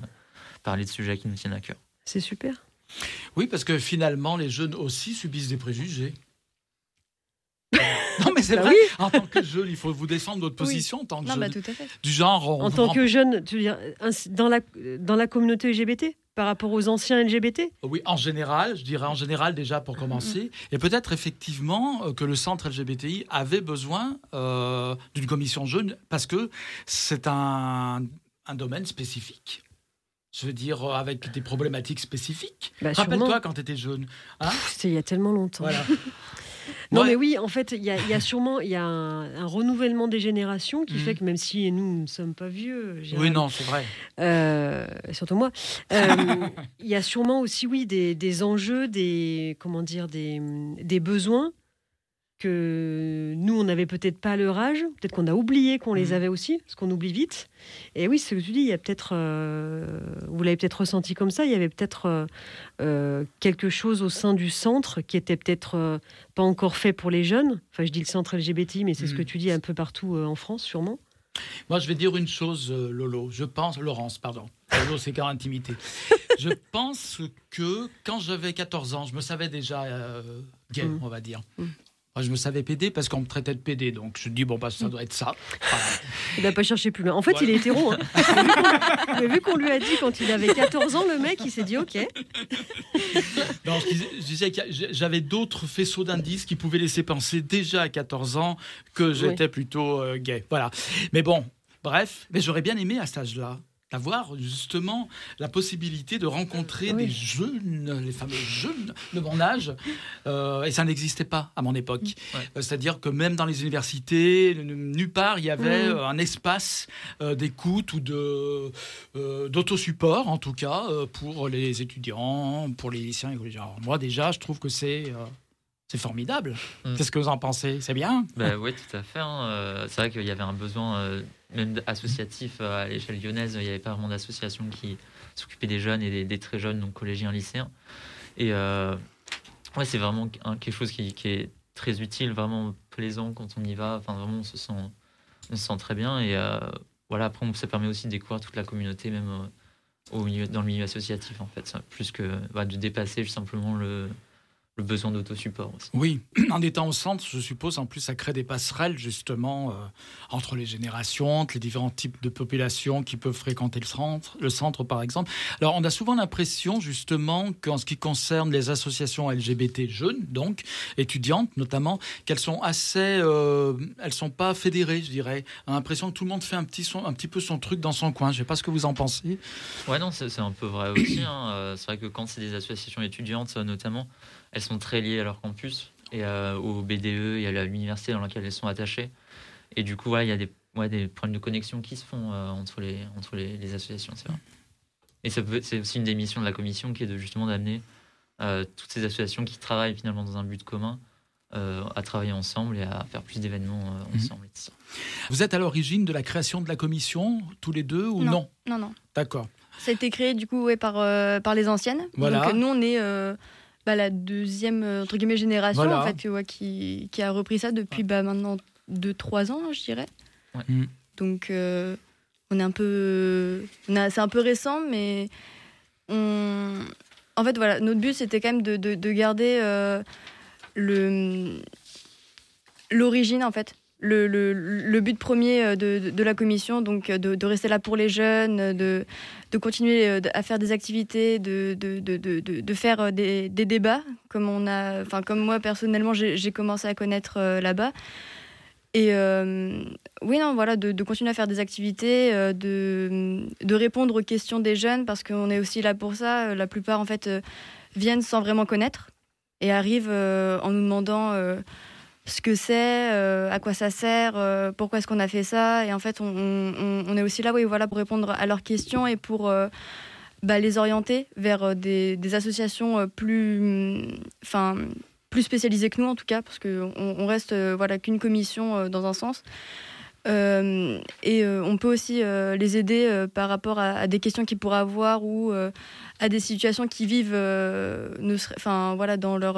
parler de sujets qui nous tiennent à cœur. C'est super. Oui, parce que finalement, les jeunes aussi subissent des préjugés. non, mais c'est Bah vrai. oui. En tant que jeune, il faut vous défendre votre Oui. position en tant que Non, jeune. bah, tout à fait. Du genre, on En tant rend- que jeune, tu veux dire, ainsi- dans la, dans la communauté LGBT, par rapport aux anciens LGBT Oui, en général, je dirais en général déjà pour commencer, et peut-être effectivement euh, que le centre LGBTI avait besoin euh, d'une commission jeune parce que c'est un, un domaine spécifique. Je veux dire, euh, avec des problématiques spécifiques. Bah, Rappelle-toi quand tu étais jeune. Hein? C'était il y a tellement longtemps. voilà. Non, Ouais. mais oui, en fait, il y, a- il y a sûrement il y a un, un renouvellement des générations qui Mhm. fait que même si nous ne sommes pas vieux, Oui, non, c'est vrai. euh, surtout moi, euh, il y a sûrement aussi, oui, des, des enjeux, des, comment dire, des, des besoins que nous, on n'avait peut-être pas leur âge, peut-être qu'on a oublié qu'on les Mhm. avait aussi, parce qu'on oublie vite. Et oui, ce que tu dis, il y a peut-être, euh, vous l'avez peut-être ressenti comme ça, il y avait peut-être euh, euh, quelque chose au sein du centre qui était peut-être euh, pas encore fait pour les jeunes. Enfin, je dis le centre LGBT, mais c'est ce Mhm. que tu dis un peu partout en France, sûrement. Moi, je vais dire une chose, Lolo. Je pense, Laurence, pardon. Lolo, c'est car intimité. je pense que quand j'avais 14 ans, je me savais déjà gay, Mm. on va dire. Je me savais PD parce qu'on me traitait de PD, donc je me dis bon bah ça doit être ça. Il n'a pas cherché plus loin. En fait, Voilà. il est hétéro. hein. Mais vu qu'on- lui a dit quand il avait 14 ans, le mec, il s'est dit OK. Non, je disais, je disais que j'avais d'autres faisceaux d'indices qui pouvaient laisser penser déjà à 14 ans que j'étais plutôt euh, gay. Voilà. Mais bon, bref, mais j'aurais bien aimé à cet âge-là d'avoir justement la possibilité de rencontrer Oui. des jeunes, les fameux jeunes de mon âge, euh, et ça n'existait pas à mon époque. Ouais. Euh, C'est-à-dire que même dans les universités, nulle part il y avait Mm. euh, un espace euh, d'écoute ou de euh, d'autosupport, en tout cas, pour les étudiants, pour les lycéens et. Alors, moi, déjà, je trouve que c'est c'est formidable. Mm. Qu'est-ce que vous en pensez? C'est bien? Bah, oui, tout à fait. hein. Euh, C'est vrai qu'il y avait un besoin, euh, même associatif euh, à l'échelle lyonnaise. Il n'y avait pas vraiment d'association qui s'occupait des jeunes et des, des très jeunes, donc collégiens, lycéens. Et euh, ouais, c'est vraiment quelque chose qui, qui est très utile, vraiment plaisant quand on y va. Enfin, vraiment, on se sent, on se sent très bien. Et euh, voilà, après, ça permet aussi de découvrir toute la communauté, même au milieu, dans le milieu associatif, en fait. Plus que bah, de dépasser simplement le, le besoin d'autosupport aussi. Oui, en étant au centre, je suppose, en plus, ça crée des passerelles, justement, euh, entre les générations, entre les différents types de populations qui peuvent fréquenter le centre, le centre, par exemple. Alors, on a souvent l'impression, justement, qu'en ce qui concerne les associations LGBT jeunes, donc, étudiantes notamment, qu'elles sont assez... euh, elles sont pas fédérées, je dirais. On a l'impression que tout le monde fait un petit, son, un petit peu son truc dans son coin. Je sais pas ce que vous en pensez. Ouais, non, c'est un peu vrai aussi. hein. Euh, C'est vrai que quand c'est des associations étudiantes, notamment, elles sont très liées à leur campus et euh, au BDE et à l'université dans laquelle elles sont attachées. Et du coup, voilà, il y a des, ouais, des problèmes de connexion qui se font euh, entre, les, entre les, les associations, c'est vrai. Et c'est aussi une des missions de la commission qui est de justement d'amener euh, toutes ces associations qui travaillent finalement dans un but commun euh, à travailler ensemble et à faire plus d'événements euh, Mhm. ensemble. et tout ça. Vous êtes à l'origine de la création de la commission, tous les deux, ou non, Non? Non, non. D'accord. Ça a été créé du coup ouais, par, euh, par les anciennes. Voilà. Donc nous, on est euh, bah, la deuxième euh, entre guillemets, génération Voilà. en fait, ouais, qui, qui a repris ça depuis bah, maintenant 2-3 ans, je dirais. Ouais. Mm. Donc euh, on est un peu. on a- C'est un peu récent, mais on. En fait, voilà, notre but c'était quand même de, de- de garder euh, le l'origine en fait. Le, but premier euh, de, la commission, donc euh, de, rester là pour les jeunes, euh, de, continuer à faire des activités, de, faire des, débats, comme, on a, enfin, comme moi personnellement j'ai commencé à connaître là-bas. Et oui, non, voilà, de, continuer à faire des activités, de, de répondre aux questions des jeunes, parce qu'on est aussi là pour ça. La plupart, en fait, viennent sans vraiment connaître et arrivent en nous demandant ce que c'est, euh, à quoi ça sert, euh, pourquoi est-ce qu'on a fait ça. Et en fait, on, est aussi là oui, voilà, pour répondre à leurs questions et pour euh, bah, les orienter vers des, associations plus, hum, enfin, plus spécialisées que nous, en tout cas, parce qu'on on reste voilà, qu'une commission dans un sens. Et on peut aussi les aider par rapport à, des questions qu'ils pourraient avoir ou à des situations qu'ils vivent ne enfin, voilà, dans, leur,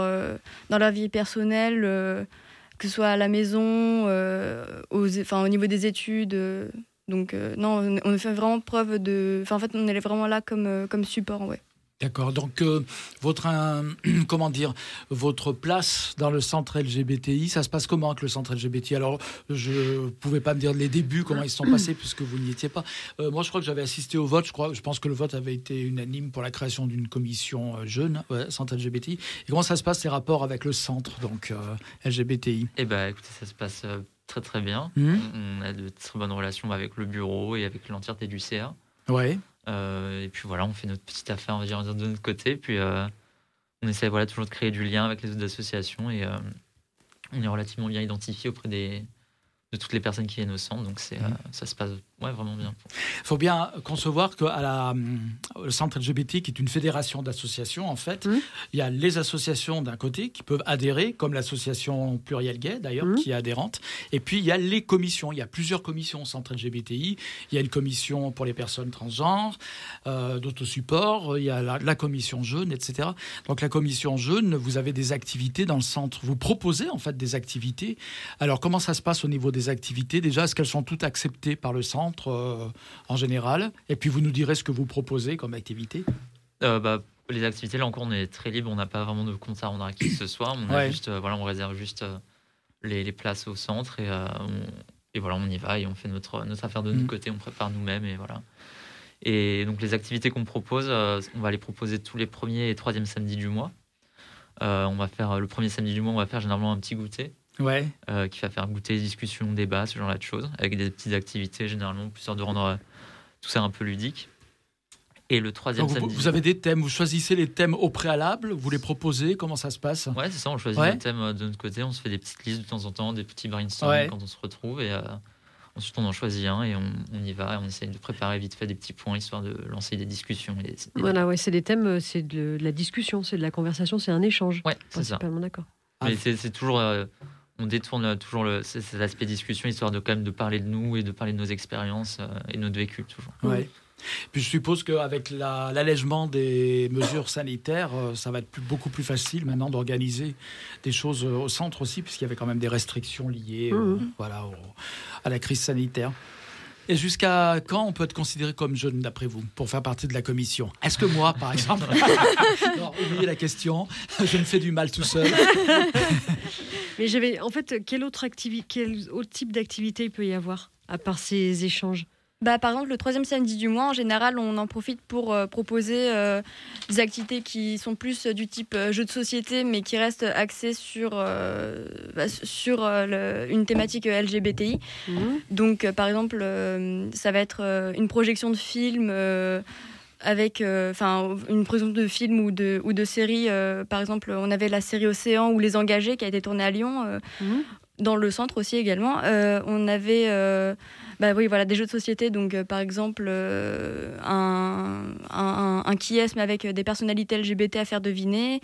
dans leur vie personnelle, que ce soit à la maison, euh, au niveau des études. euh. donc, euh, non, on, on fait vraiment preuve de. Enfin, en fait, on est vraiment là comme, comme support, ouais. D'accord. Donc, euh, votre, euh, comment dire, votre place dans le centre LGBTI, ça se passe comment avec le centre LGBTI Alors, je ne pouvais pas me dire les débuts, comment ils se sont passés, puisque vous n'y étiez pas. Euh, moi, je crois que j'avais assisté au vote. Je, crois, je pense que le vote avait été unanime pour la création d'une commission jeune, ouais, centre LGBTI. Et comment ça se passe, ces rapports avec le centre, donc euh, LGBTI Eh ben, écoutez, ça se passe très très bien. Mhm. On a de très bonnes relations avec le bureau et avec l'entièreté du CA. Ouais. Euh, et puis voilà, on fait notre petite affaire, on va dire, de notre côté. Puis euh, on essaie voilà, toujours de créer du lien avec les autres associations et euh, on est relativement bien identifié auprès des, de toutes les personnes qui viennent au centre. Donc c'est, Mhm. ça se passe ouais, vraiment bien. Il faut bien concevoir que à la, le centre LGBT, qui est une fédération d'associations, en fait, Mhm. il y a les associations d'un côté qui peuvent adhérer, comme l'association Pluriel Gay d'ailleurs, Mhm. qui est adhérente. Et puis il y a les commissions. Il y a plusieurs commissions au centre LGBTI. Il y a une commission pour les personnes transgenres, euh, d'autosupport. Il y a la, la commission jeune, etc. Donc la commission jeune, vous avez des activités dans le centre. Vous proposez en fait des activités. Alors comment ça se passe au niveau des activités? Déjà, est-ce qu'elles sont toutes acceptées par le centre? Euh, en général Et puis vous nous direz ce que vous proposez comme activité. Euh, bah, les activités, là encore, on est très libre. On n'a pas vraiment de compte à rendre à qui que ce soit. On, a juste, euh, voilà, on réserve juste les, les places au centre et, on, et voilà, on y va et on fait notre, notre affaire de notre Mhm. côté, on prépare nous-mêmes et voilà. Et donc les activités qu'on propose, on va les proposer tous les premiers et troisièmes samedis du mois. On va faire le premier samedi du mois, on va faire généralement un petit goûter Ouais. euh, qui va faire goûter, discussion, débat, ce genre-là de choses, avec des petites activités généralement, plus de rendre euh, tout ça un peu ludique. Et le troisième Donc, vous, samedi. vous avez des thèmes, vous choisissez les thèmes au préalable, vous les proposez, comment ça se passe? Ouais, c'est ça, on choisit Ouais. un thème euh, de notre côté, on se fait des petites listes de temps en temps, des petits brainstorms Ouais. quand on se retrouve, et euh, ensuite on en choisit un et on, on y va, et on essaye de préparer vite fait des petits points histoire de lancer des discussions. Et des- des- Voilà, ouais, c'est des thèmes, c'est de, de la discussion, c'est de la conversation, c'est un échange. Ouais, c'est ça. D'accord. Mais Ah. c'est c'est toujours. euh, on détourne toujours le, cet aspect discussion, histoire de quand même de parler de nous et de parler de nos expériences euh, et de notre vécu, toujours. Ouais. Puis je suppose qu'avec la- l'allègement des mesures sanitaires, euh, ça va être plus- beaucoup plus facile maintenant d'organiser des choses euh, au centre aussi, puisqu'il y avait quand même des restrictions liées euh, Mhm. voilà, au- à la crise sanitaire. Et jusqu'à quand on peut être considéré comme jeune, d'après vous, pour faire partie de la commission? Est-ce que moi, par exemple? Non, oubliez la question, je me fais du mal tout seul. Mais j'avais, en fait, quel autre, activi- quel autre type d'activité il peut y avoir, à part ces échanges? Bah, par exemple, le troisième samedi du mois, en général, on en profite pour euh, proposer euh, des activités qui sont plus euh, du type jeu de société, mais qui restent axées sur, bah, sur le- une thématique LGBTI. Donc, euh, par exemple, ça va être une projection de film. avec euh, une projection de film ou de, ou de série. euh, par exemple, on avait la série Océan ou Les Engagés qui a été tournée à Lyon, euh, Mhm. dans le centre aussi également. On avait bah oui, voilà, des jeux de société, donc euh, par exemple euh, un, un, un, un quiesme avec des personnalités LGBT à faire deviner.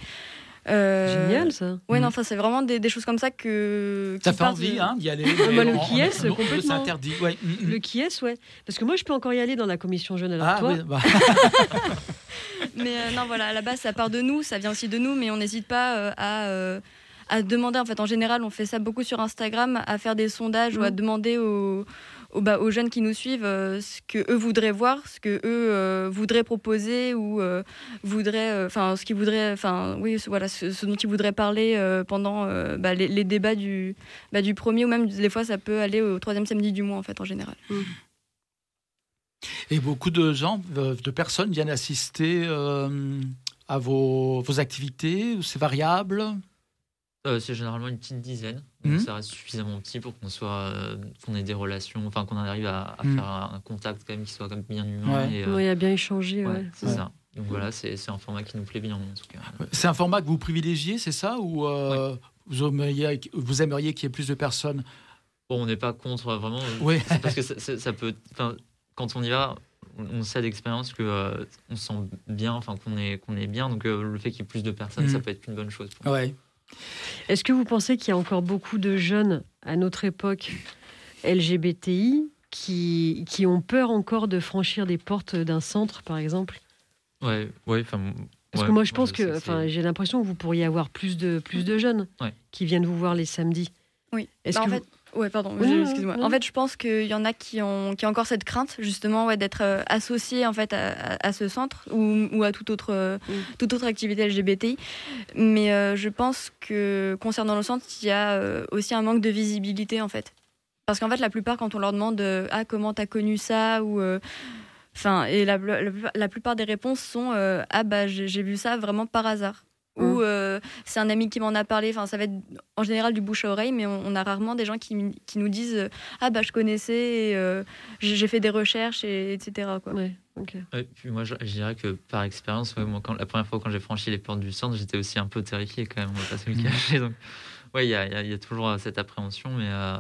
Euh, Génial, ça. Ouais, non, enfin, c'est vraiment des, des choses comme ça que. Ça qui fait envie de- hein, d'y aller. Bah, le mais qui est, complètement. C'est interdit. Ouais. Mm, mm. Le qui est, ouais. Parce que moi, je peux encore y aller dans la commission jeune. Alors Ah toi, oui, bah, Mais euh, non, voilà, à la base, ça part de nous, ça vient aussi de nous, mais on n'hésite pas euh, à, euh, à demander. En fait, en général, on fait ça beaucoup sur Instagram, à faire des sondages ou à Mhm. demander aux, aux, bah, aux jeunes qui nous suivent euh, ce que eux voudraient voir, ce que eux euh, voudraient proposer ou euh, voudraient, euh, enfin, ce qu'ils voudraient, enfin, oui, ce- voilà, ce, ce dont ils voudraient parler euh, pendant euh, bah, les, les débats du, bah, du premier ou même des fois, ça peut aller au troisième samedi du mois, en fait, en général. Et beaucoup de gens, de personnes viennent assister euh, à vos, vos activités. C'est variable? Euh, c'est généralement une petite dizaine. Donc ça reste suffisamment petit pour qu'on soit, euh, qu'on ait des relations, enfin qu'on arrive à, à Mhm. faire un contact quand même qui soit comme bien humain. Ouais. et, euh, Ouais, a bien échangé. ouais, Ouais. c'est Ouais. ça. Donc voilà, c'est c'est un format qui nous plaît bien en tout cas. C'est un format que vous privilégiez, c'est ça Ou euh, vous aimeriez, vous aimeriez qu'il y ait plus de personnes? Bon, on n'est pas contre vraiment. Oui. parce que ça, ça- ça peut. Quand on y va, on sait d'expérience que euh, on se sent bien, enfin qu'on est qu'on est bien. Donc euh, le fait qu'il y ait plus de personnes, ça peut être une bonne chose. Pour nous. Est-ce que vous pensez qu'il y a encore beaucoup de jeunes à notre époque LGBTI qui, qui ont peur encore de franchir des portes d'un centre, par exemple? Ouais, ouais. Enfin. Parce ouais, que moi, je pense que, enfin, j'ai l'impression que vous pourriez avoir plus de, plus de jeunes Ouais. qui viennent vous voir les samedis. Oui. Est-ce Bah, que en vous- fait, ouais, pardon. Oui, Excuse-moi. En fait, je pense qu'il y en a qui ont, qui ont encore cette crainte, justement, ouais, d'être euh, associés en fait à, ce centre ou, ou à toute autre, euh, Mm. toute autre activité LGBTI. Mais euh, je pense que concernant le centre, il y a aussi un manque de visibilité en fait. Parce qu'en fait, la plupart, quand on leur demande ah comment t'as connu ça? ou Enfin, et la, la, la plupart des réponses sont ah bah j'ai vu ça vraiment par hasard. Mm. Ou euh, c'est un ami qui m'en a parlé. Enfin, ça va être en général du bouche à oreille, mais on, on a rarement des gens qui, qui nous disent euh, ah bah je connaissais, et, euh, j'ai fait des recherches, et, etc. Quoi. Ouais, ok. Ouais, puis moi, je, je dirais que par expérience, ouais, moi, quand, la première fois quand j'ai franchi les portes du centre, j'étais aussi un peu terrifié quand même, on va pas se le Mhm. cacher. Donc, ouais, il y a, il y a- il y a toujours euh, cette appréhension, mais euh,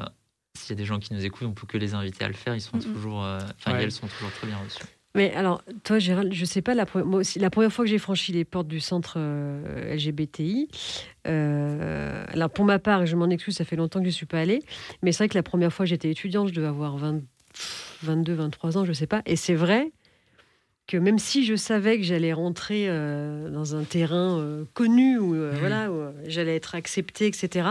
s'il y a des gens qui nous écoutent, on peut que les inviter à le faire. Ils sont toujours, euh, enfin, Ouais. elles sont toujours très bien reçues. Mais alors, toi, Gérald, je sais pas, la, pre- moi aussi, la première fois que j'ai franchi les portes du centre euh, LGBTI, euh, alors pour ma part, je m'en excuse, ça fait longtemps que je ne suis pas allée, mais c'est vrai que la première fois que j'étais étudiante, je devais avoir 20 22, 23 ans, je sais pas, et c'est vrai que même si je savais que j'allais rentrer euh, dans un terrain connu, où, Mhm. voilà, où j'allais être acceptée, etc.,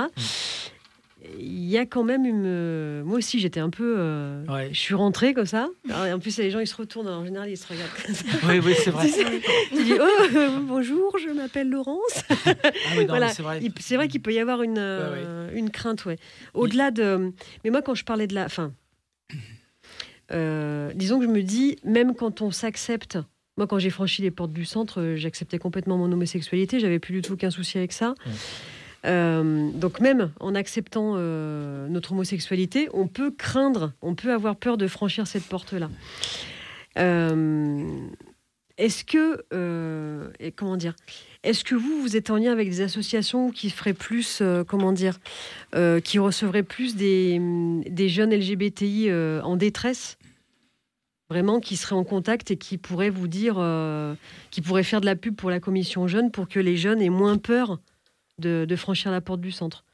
il y a quand même une. euh, Moi aussi, j'étais un peu. euh, Ouais. Je suis rentrée comme ça. Alors, en plus, les gens, ils se retournent. En général, ils se regardent comme ça. Oui, oui, c'est vrai. Tu dis Oh, euh, bonjour, je m'appelle Laurence. Ah Voilà. c'est vrai. C'est vrai qu'il peut y avoir une, euh, une crainte, ouais. Au-delà de. Mais moi, quand je parlais de la. Enfin. disons que je me dis, même quand on s'accepte. Moi, quand j'ai franchi les portes du centre, j'acceptais complètement mon homosexualité. J'avais plus du tout aucun souci avec ça. Euh, donc même en acceptant euh, notre homosexualité, on peut craindre, on peut avoir peur de franchir cette porte-là. Euh, est-ce que, et comment dire, est-ce que vous, vous êtes en lien avec des associations qui feraient plus, comment dire, qui recevraient plus des, des jeunes LGBTI en détresse Vraiment, qui seraient en contact et qui vous dire, qui pourraient faire de la pub pour la commission jeune pour que les jeunes aient moins peur de, de franchir la porte du centre.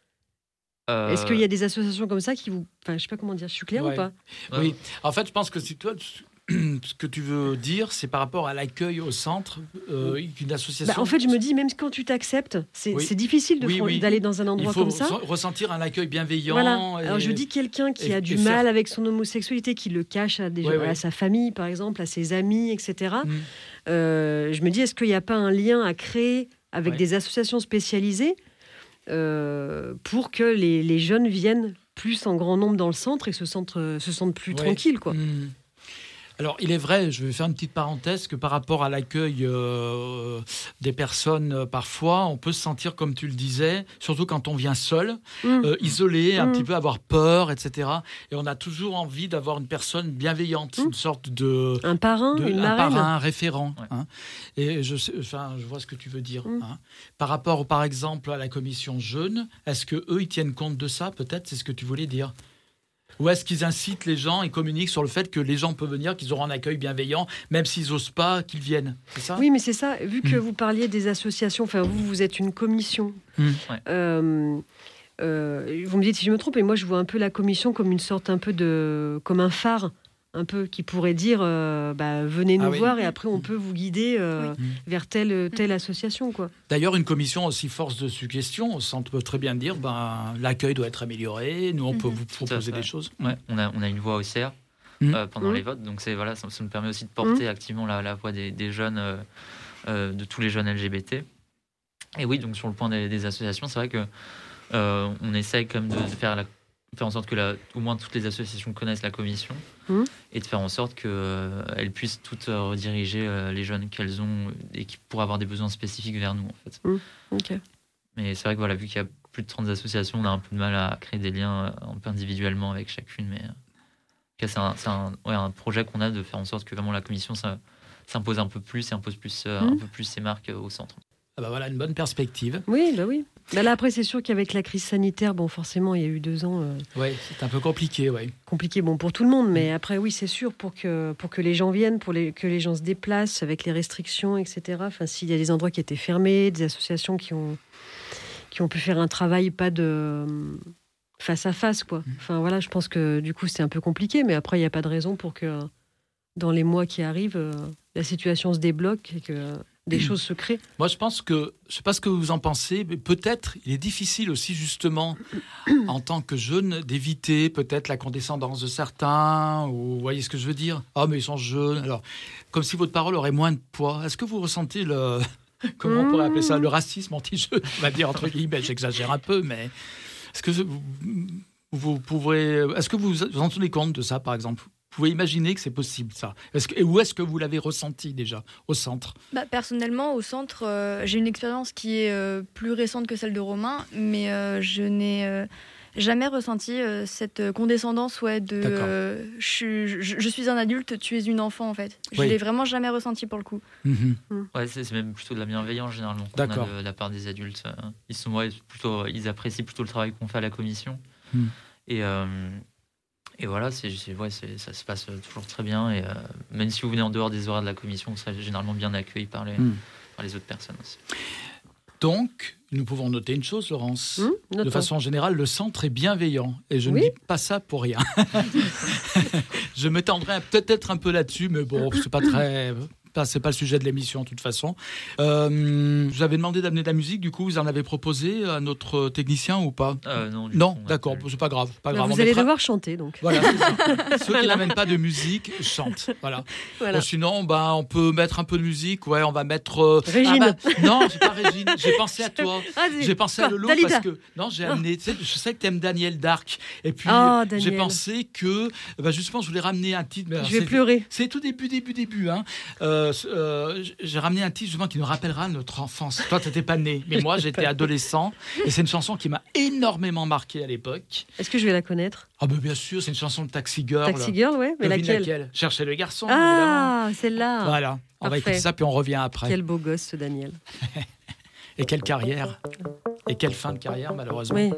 Euh, Est-ce qu'il y a des associations comme ça qui vous. Enfin, je sais pas comment dire, je suis claire Ouais. ou pas? Oui, en fait, je pense que si toi, ce que tu veux dire, c'est par rapport à l'accueil au centre euh, association. Bah, En fait, je me dis, même quand tu t'acceptes, c'est Oui. difficile Oui, oui. d'aller dans un il endroit faut comme ça. re- ressentir un accueil bienveillant. Voilà. Alors je dis quelqu'un qui et- a du faire- mal avec son homosexualité, qui le cache à, des Ouais, gens- ouais. à sa famille, par exemple, à ses amis, etc. Mm. Euh, je me dis, est-ce qu'il n'y a pas un lien à créer avec Ouais. des associations spécialisées euh, pour que les, les jeunes viennent plus en grand nombre dans le centre et se sentent, se sentent plus Ouais. tranquilles, quoi. Hmm. Alors, il est vrai, je vais faire une petite parenthèse, que par rapport à l'accueil euh, des personnes, euh, parfois, on peut se sentir, comme tu le disais, surtout quand on vient seul, Mm. euh, isolé, un Mm. petit peu avoir peur, etc. Et on a toujours envie d'avoir une personne bienveillante, Mm. une sorte de, Un parrain, de- une un marraine. parrain, un référent. Ouais. hein. Et je, sais- enfin, je vois ce que tu veux dire. Hein. Par rapport, par exemple, à la commission jeune, est-ce que eux ils tiennent compte de ça Peut-être, c'est ce que tu voulais dire. Ou est-ce qu'ils incitent les gens et communiquent sur le fait que les gens peuvent venir, qu'ils auront un accueil bienveillant, même s'ils n'osent pas qu'ils viennent ça? Oui, mais c'est ça. Vu que Mm. vous parliez des associations, enfin vous, vous êtes une commission. Mm. Ouais. Euh, euh, vous me dites si je me trompe, et moi je vois un peu la commission comme une sorte un peu de, comme un phare, un peu qui pourrait dire, euh, bah, venez nous Ah oui. voir et après on peut vous guider euh, Oui. vers telle telle association, quoi. D'ailleurs, une commission aussi force de suggestion, centre peut très bien dire ben, l'accueil doit être amélioré, nous on peut Mhm. vous proposer des choses. Ouais, on a, on a une voix au CR euh, pendant les votes, donc c'est voilà, ça, ça nous permet aussi de porter activement la, la voix des, des jeunes, euh, euh, de tous les jeunes LGBT. Et oui, donc sur le point des, des associations, c'est vrai que euh, on essaye comme de, de faire la faire en sorte que la, au moins toutes les associations connaissent la commission Mhm. et de faire en sorte qu'elles puissent toutes euh, rediriger euh, les jeunes qu'elles ont et qui pourraient avoir des besoins spécifiques vers nous en fait. Ok. Mais c'est vrai que voilà, vu qu'il y a plus de 30 associations, on a un peu de mal à créer des liens euh, un peu individuellement avec chacune. Mais euh, en tout cas, c'est un, c'est un- ouais, un projet qu'on a de faire en sorte que vraiment la commission s'impose un peu plus et impose plus, euh, un peu plus ses marques euh, au centre. Ah ben voilà une bonne perspective. Oui, bah oui. Bah là après c'est sûr qu'avec la crise sanitaire, bon forcément il y a eu deux ans. euh, Oui, c'est un peu compliqué, oui. compliqué bon pour tout le monde mais après oui c'est sûr pour que pour que les gens viennent pour les, que les gens se déplacent avec les restrictions etc enfin s'il y a des endroits qui étaient fermés des associations qui ont qui ont pu faire un travail pas de euh, face à face quoi enfin voilà je pense que du coup c'est un peu compliqué mais après il n'y a pas de raison pour que dans les mois qui arrivent euh, la situation se débloque et que des choses se créent Moi, je pense que, je ne sais pas ce que vous en pensez, mais peut-être il est difficile aussi, justement, en tant que jeune, d'éviter peut-être la condescendance de certains, ou vous voyez ce que je veux dire? Ah, mais ils sont jeunes. Alors, comme si votre parole aurait moins de poids. Est-ce que vous ressentez le. Comment on pourrait appeler ça Le racisme anti-jeune On va dire, entre guillemets, j'exagère un peu, mais. Est-ce que vous, vous pourrez. Est-ce que vous vous en tenez compte de ça, par exemple? Pouvez imaginer que c'est possible, ça. Est-ce que, et où est-ce que vous l'avez ressenti déjà au centre? Bah, personnellement, au centre, euh, j'ai une expérience qui est euh, plus récente que celle de Romain, mais euh, je n'ai euh, jamais ressenti euh, cette condescendance ouais, de euh, je, suis- je- je suis un adulte, tu es une enfant en fait. Je Oui. l'ai vraiment jamais ressenti pour le coup. Mhm. Ouais, c'est c'est même plutôt de la bienveillance généralement qu'on a D'accord. de, de la part des adultes. Ils sont ouais, plutôt, ils apprécient plutôt le travail qu'on fait à la commission. Hmm. Et, euh, et voilà, c'est ouais, ça se passe euh, toujours très bien. Et euh, même si vous venez en dehors des horaires de la commission, vous serez généralement bien accueilli par les, Hmm. par les autres personnes aussi. Donc, nous pouvons noter une chose, Laurence. Hum, De façon générale, le centre est bienveillant. Et je Oui. ne dis pas ça pour rien. je m'étendrai peut-être un peu là-dessus, mais bon, c'est pas très, pas, c'est pas le sujet de l'émission, de toute façon. Euh, je vous avais demandé d'amener de la musique, du coup, vous en avez proposé à notre technicien ou pas? Euh, non, d'accord, c'est pas grave. Pas grave. vous on allez mettra- devoir chanter donc. Voilà. Ceux qui n'amènent pas de musique chantent. Voilà. Voilà. Bon, sinon, bah, on peut mettre un peu de musique. Ouais, on va mettre. euh, Régine. ah bah, non, j'ai pas Régine. J'ai pensé à toi. Ah, J'ai pensé à Lolo Dalida. parce que non, j'ai amené. tu sais, Je sais que t'aimes Daniel Dark et puis Ah, j'ai pensé que bah, justement je voulais ramener un titre. mais Je vais pleurer. C'est tout début, début, début. Hein. Euh, euh, j'ai ramené un titre justement qui nous rappellera notre enfance. Toi, t'étais pas né, mais moi j'étais adolescent et c'est une chanson qui m'a énormément marqué à l'époque. Est-ce que je vais la connaître? Ah ben bien sûr, c'est une chanson de Taxi Girl. Taxi Girl, ouais. Mais Devine laquelle? Cherchez le garçon. Ah, celle-là. Voilà. On va écouter ça puis on revient après. Quel beau gosse ce Daniel. Et quelle carrière Et quelle fin de carrière malheureusement. Oui.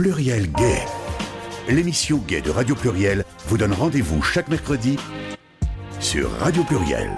Pluriel Gay. L'émission Gay de Radio Pluriel vous donne rendez-vous chaque mercredi sur Radio Pluriel.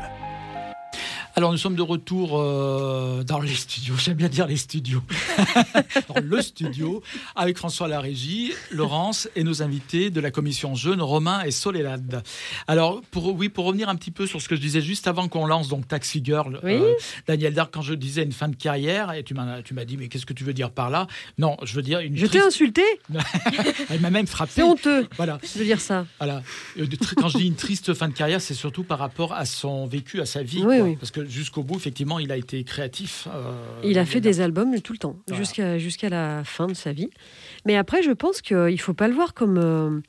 Alors nous sommes de retour euh, dans les studios, j'aime bien dire les studios, dans le studio, avec François Larégie, Laurence et nos invités de la commission Jeunes, Romain et Soledad. Alors pour, oui, pour revenir un petit peu sur ce que je disais juste avant qu'on lance donc Taxi Girl, Oui. euh, Daniel Dark, quand je disais une fin de carrière, et tu m'as tu m'as dit mais qu'est-ce que tu veux dire par là? Non, je veux dire une Je t'ai insulté? Elle m'a même frappé. C'est honteux Voilà. de dire ça. Voilà. Euh, Quand je dis une triste fin de carrière, c'est surtout par rapport à son vécu, à sa vie. Oui, oui. Parce que jusqu'au bout, effectivement, il a été créatif. euh, Il a fait des albums tout le temps, Voilà. jusqu'à la fin de sa vie. Mais après, je pense qu'il ne faut pas le voir comme euh,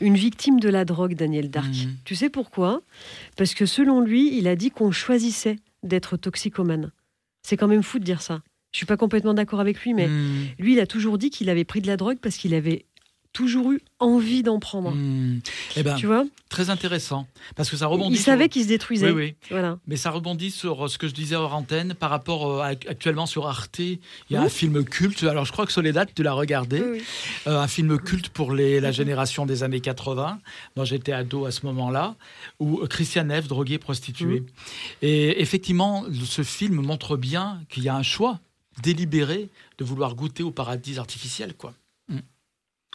une victime de la drogue, Daniel Dark. Mhm. Tu sais pourquoi? Parce que selon lui, il a dit qu'on choisissait d'être toxicomane. C'est quand même fou de dire ça. Je suis pas complètement d'accord avec lui, mais Hmm, lui, il a toujours dit qu'il avait pris de la drogue parce qu'il avait toujours eu envie d'en prendre. hmm. Eh ben, Tu vois très intéressant. Parce que ça rebondit. Il sur- savait qu'il se détruisait. Oui, oui. Voilà. Mais ça rebondit sur euh, ce que je disais hors antenne par rapport euh, à- actuellement sur Arte. Il y a Oui. un film culte. Alors, je crois que Soledad, tu l'as regardé. Oui, oui. Euh, un film culte pour les, la génération des années 80. Moi, j'étais ado à ce moment-là, où Christian Neff, drogué, prostituée. Et effectivement, ce film montre bien qu'il y a un choix délibéré de vouloir goûter au paradis artificiel, quoi.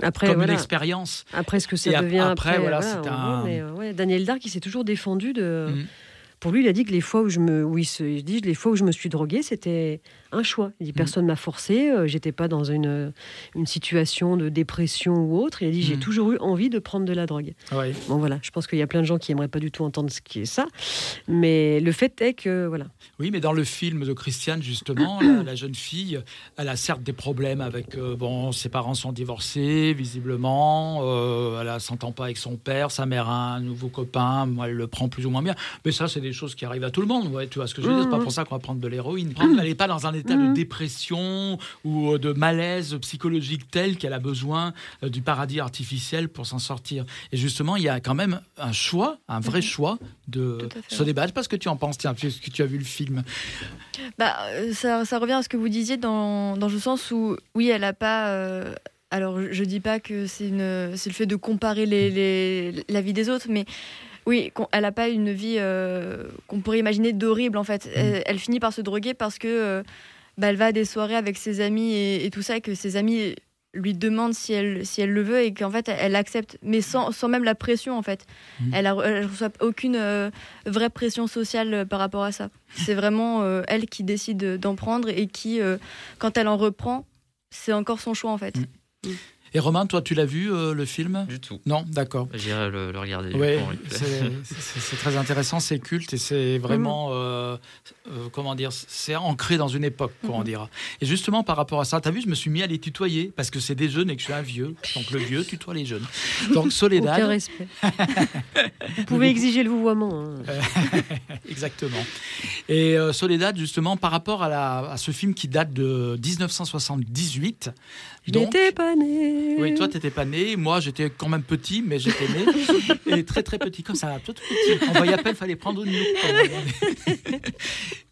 Après, Comme voilà. une expérience. Après, ce que ça Et devient après, après, voilà, voilà, c'est un- mais, euh, ouais, Daniel Dark, il s'est toujours défendu de. Mm. Pour lui, il a dit que les fois où je me, oui, il dit les fois où je me suis drogué, c'était un choix. Il dit Mm. personne m'a forcé, euh, j'étais pas dans une une situation de dépression ou autre. Il a dit j'ai Mm. toujours eu envie de prendre de la drogue. Ouais. Bon voilà, je pense qu'il y a plein de gens qui aimeraient pas du tout entendre ce qui est ça, mais le fait est que voilà. Oui, mais dans le film de Christiane, justement, la, la jeune fille, elle a certes des problèmes avec. euh, bon, ses parents sont divorcés, visiblement. euh, elle ne s'entend pas avec son père. Sa mère a un nouveau copain. elle le prend plus ou moins bien. Mais ça, c'est des choses qui arrivent à tout le monde. Ouais, tu vois ce que je veux dire? C'est pas Mhm. pour ça qu'on va prendre de l'héroïne. Elle n'est pas dans un état de Mhm. dépression ou euh, de malaise psychologique tel qu'elle a besoin euh, du paradis artificiel pour s'en sortir. Et justement, il y a quand même un choix, un vrai choix de Tout à fait. se débattre. Parce que tu en penses, tiens, puisque tu as vu le film. Bah, euh, ça, ça revient à ce que vous disiez dans, dans le sens où, oui, elle n'a pas. euh, alors, je- je dis pas que c'est une- c'est le fait de comparer les, les- la vie des autres, mais oui, elle n'a pas une vie euh, qu'on pourrait imaginer d'horrible en fait. Elle, elle finit par se droguer parce que euh, bah, elle va à des soirées avec ses amis et, et tout ça, et que ses amis lui demandent si elle, si elle le veut et qu'en fait elle accepte, mais sans, sans même la pression en fait. Mhm. Elle ne reçoit aucune euh, vraie pression sociale par rapport à ça. C'est vraiment euh, elle qui décide d'en prendre et qui, euh, quand elle en reprend, c'est encore son choix en fait. Mhm. Et Romain, toi, tu l'as vu euh, le film? Du tout. Non, d'accord. J'irai le, le regarder. Oui, c'est très intéressant, c'est culte et c'est vraiment, euh, euh, comment dire, c'est ancré dans une époque, comment dire. Et justement, par rapport à ça, tu as vu, je me suis mis à les tutoyer parce que c'est des jeunes et que je suis un vieux. Donc le vieux tutoie les jeunes. Donc Aucun Soledad, respect. Vous pouvez exiger le vouvoiement. hein. exactement. Et euh, Soledad, justement, par rapport à, la, à ce film qui date de 1978. Je donc- n'étais pas né. Oui, toi, t'étais pas né. Moi, j'étais quand même petit, mais j'étais né. et très, très petit, comme ça. Toi, tout petit. On voyait à peine, fallait prendre une loupe.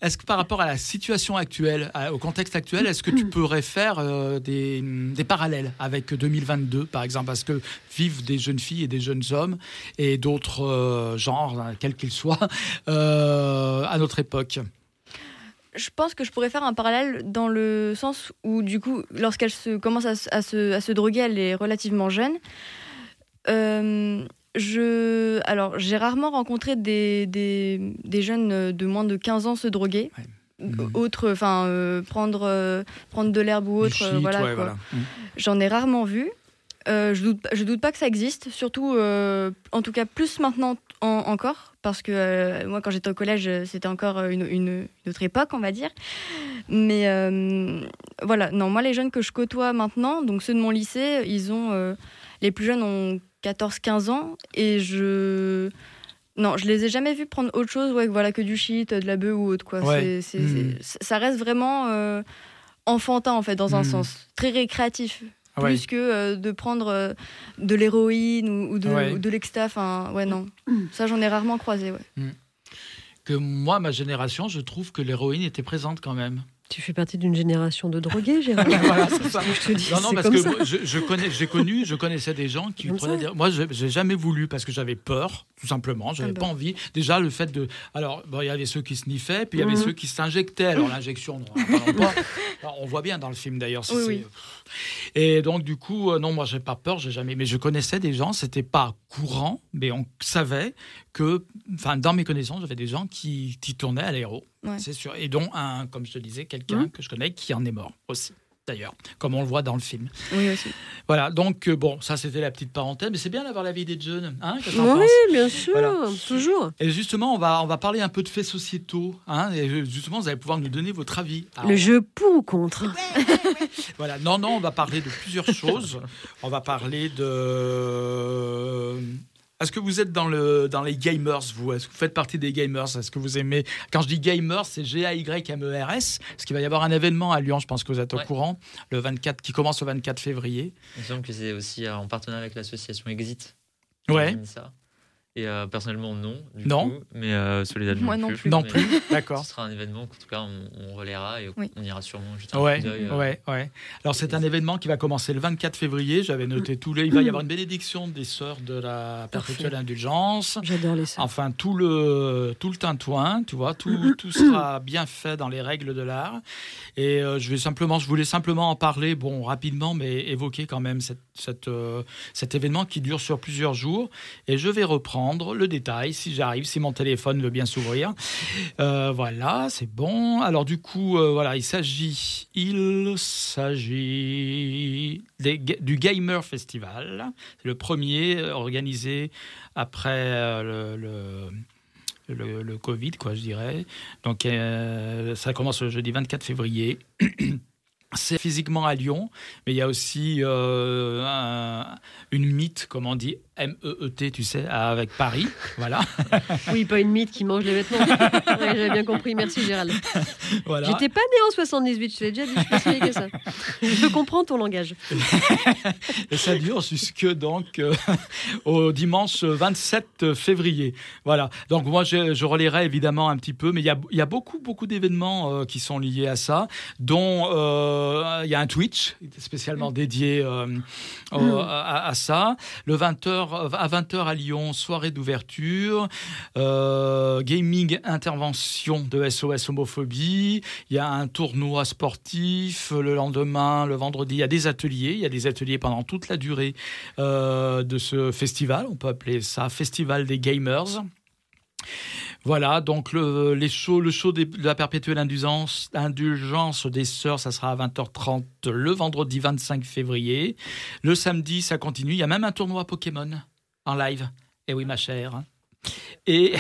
Est-ce que par rapport à la situation actuelle, au contexte actuel, est-ce que tu pourrais faire euh, des, des parallèles avec 2022, par exemple? Parce que vivent des jeunes filles et des jeunes hommes et d'autres euh, genres, hein, quels qu'ils soient, euh, à notre époque. Je pense que je pourrais faire un parallèle dans le sens où, du coup, lorsqu'elle se, commence à, se- à se, à se droguer, elle est relativement jeune. Euh, je, alors, j'ai rarement rencontré des, des, des jeunes de moins de 15 ans se droguer. Ouais. Autre, enfin, euh, prendre, euh, prendre de l'herbe ou autre, shit, voilà. ouais, quoi. voilà. Mm. J'en ai rarement vu. Euh, je doute, je doute pas que ça existe, surtout, euh, en tout cas, plus maintenant en- encore, parce que euh, moi, quand j'étais au collège, c'était encore une, une- une autre époque, on va dire. Mais voilà, non, moi, les jeunes que je côtoie maintenant, donc ceux de mon lycée, ils ont, les plus jeunes ont 14-15 ans, et je, non, je les ai jamais vus prendre autre chose, ouais, que voilà, que du shit, de la bœuf ou autre, quoi. Ouais. C'est- c'est- Mm. c'est- ça reste vraiment enfantin, en fait, dans un Mm. sens, très récréatif ouais. plus que euh, de prendre euh, de l'héroïne ou, ou de, Ouais. ou de l'exta. Enfin, ouais, non. Ça, j'en ai rarement croisé, ouais. que moi, ma génération, je trouve que l'héroïne était présente quand même. Tu fais partie d'une génération de drogués, Gérard. Voilà, c'est ça. Je te dis, Non, non, parce que moi, je, je connais, j'ai connu, je connaissais des gens qui Comme prenaient des... Moi, je j'ai jamais voulu parce que j'avais peur, tout simplement. J'avais Ah pas bah. envie. Déjà, le fait de. Alors, bon, il y avait ceux qui sniffaient, puis il y avait Mhm. ceux qui s'injectaient. Alors, l'injection, pas. Alors, on voit bien dans le film d'ailleurs. si Oui, c'est- oui. Et donc, du coup, euh, non, moi, j'ai pas peur, j'ai jamais. Mais je connaissais des gens, c'était pas courant, mais on savait que, enfin, dans mes connaissances, j'avais des gens qui, qui tournaient à l'aéro, Ouais. c'est sûr. Et dont un, comme je te disais, quelqu'un que je connais qui en est mort aussi. D'ailleurs, comme on le voit dans le film. Oui, aussi. Voilà, donc euh, bon, ça c'était la petite parenthèse, mais c'est bien d'avoir la vie des jeunes. Hein, Oui, bien sûr, Voilà. toujours. et justement, on va, on va parler un peu de faits sociétaux. Hein, et euh, justement, vous allez pouvoir nous donner votre avis. Alors, Le jeu pour ou contre? Voilà, non, non, on va parler de plusieurs choses. On va parler de. Est-ce que vous êtes dans, le, dans les gamers, vous? Est-ce que vous faites partie des gamers? Est-ce que vous aimez? Quand je dis gamers, c'est G-A-Y-M-E-R-S. Parce qu'il va y avoir un événement à Lyon, je pense que vous êtes au Ouais. courant, le 24, qui commence le 24 février. Il me semble que c'est aussi en partenariat avec l'association Exit. Ouais. ça. Et euh, personnellement, non. Du Non. Coup, mais euh, Soledad Moi non plus. Non d'accord. Ce sera un événement qu'en tout cas on, on relaiera et Oui. on ira sûrement jeter un Ouais, coup d'œil, euh, ouais, ouais. Alors c'est un événement qui va commencer le 24 février. J'avais noté tous les. Il va y avoir une bénédiction des sœurs de la perpétuelle indulgence. J'adore les sœurs. Enfin tout le tout le tintouin, tu vois, tout, tout sera bien fait dans les règles de l'art. Et euh, je vais simplement, je voulais simplement en parler, bon rapidement, mais évoquer quand même cette, cette, euh, cet événement qui dure sur plusieurs jours. Et je vais reprendre le détail si j'arrive, si mon téléphone veut bien s'ouvrir. Euh, voilà, c'est bon. Alors du coup, euh, voilà, il s'agit, il s'agit du Gamer Festival. Le premier organisé après euh, le, le- Covid, quoi, je dirais. Donc, ça commence le jeudi 24 février. C'est physiquement à Lyon, mais il y a aussi un- une mythe, comme on dit, M-E-E-T, tu sais, avec Paris. Voilà. Oui, pas une mythe qui mange les vêtements. Ouais, J'avais bien compris, merci Gérald. voilà. J'étais pas né en 78, je l'ai déjà dit, je suis que ça. Je comprends ton langage. Et ça dure jusque donc euh, au dimanche 27 février. Voilà. Donc moi je, je relayerai évidemment un petit peu, mais il y a, il y a beaucoup beaucoup d'événements euh, qui sont liés à ça, dont euh, il y a un Twitch spécialement dédié au- à, à ça. Le 20h à 20h à Lyon, soirée d'ouverture, euh, gaming intervention de SOS homophobie. Il y a un tournoi sportif le lendemain, le vendredi. Il y a des ateliers. Il y a des ateliers pendant toute la durée euh, de ce festival. On peut appeler ça Festival des Gamers. Voilà, donc le, les le show de la perpétuelle indulgence, indulgence des sœurs, ça sera à 20h30 le vendredi 25 février. Le samedi, ça continue. Il y a même un tournoi Pokémon en live. Et oui, ma chère. Et,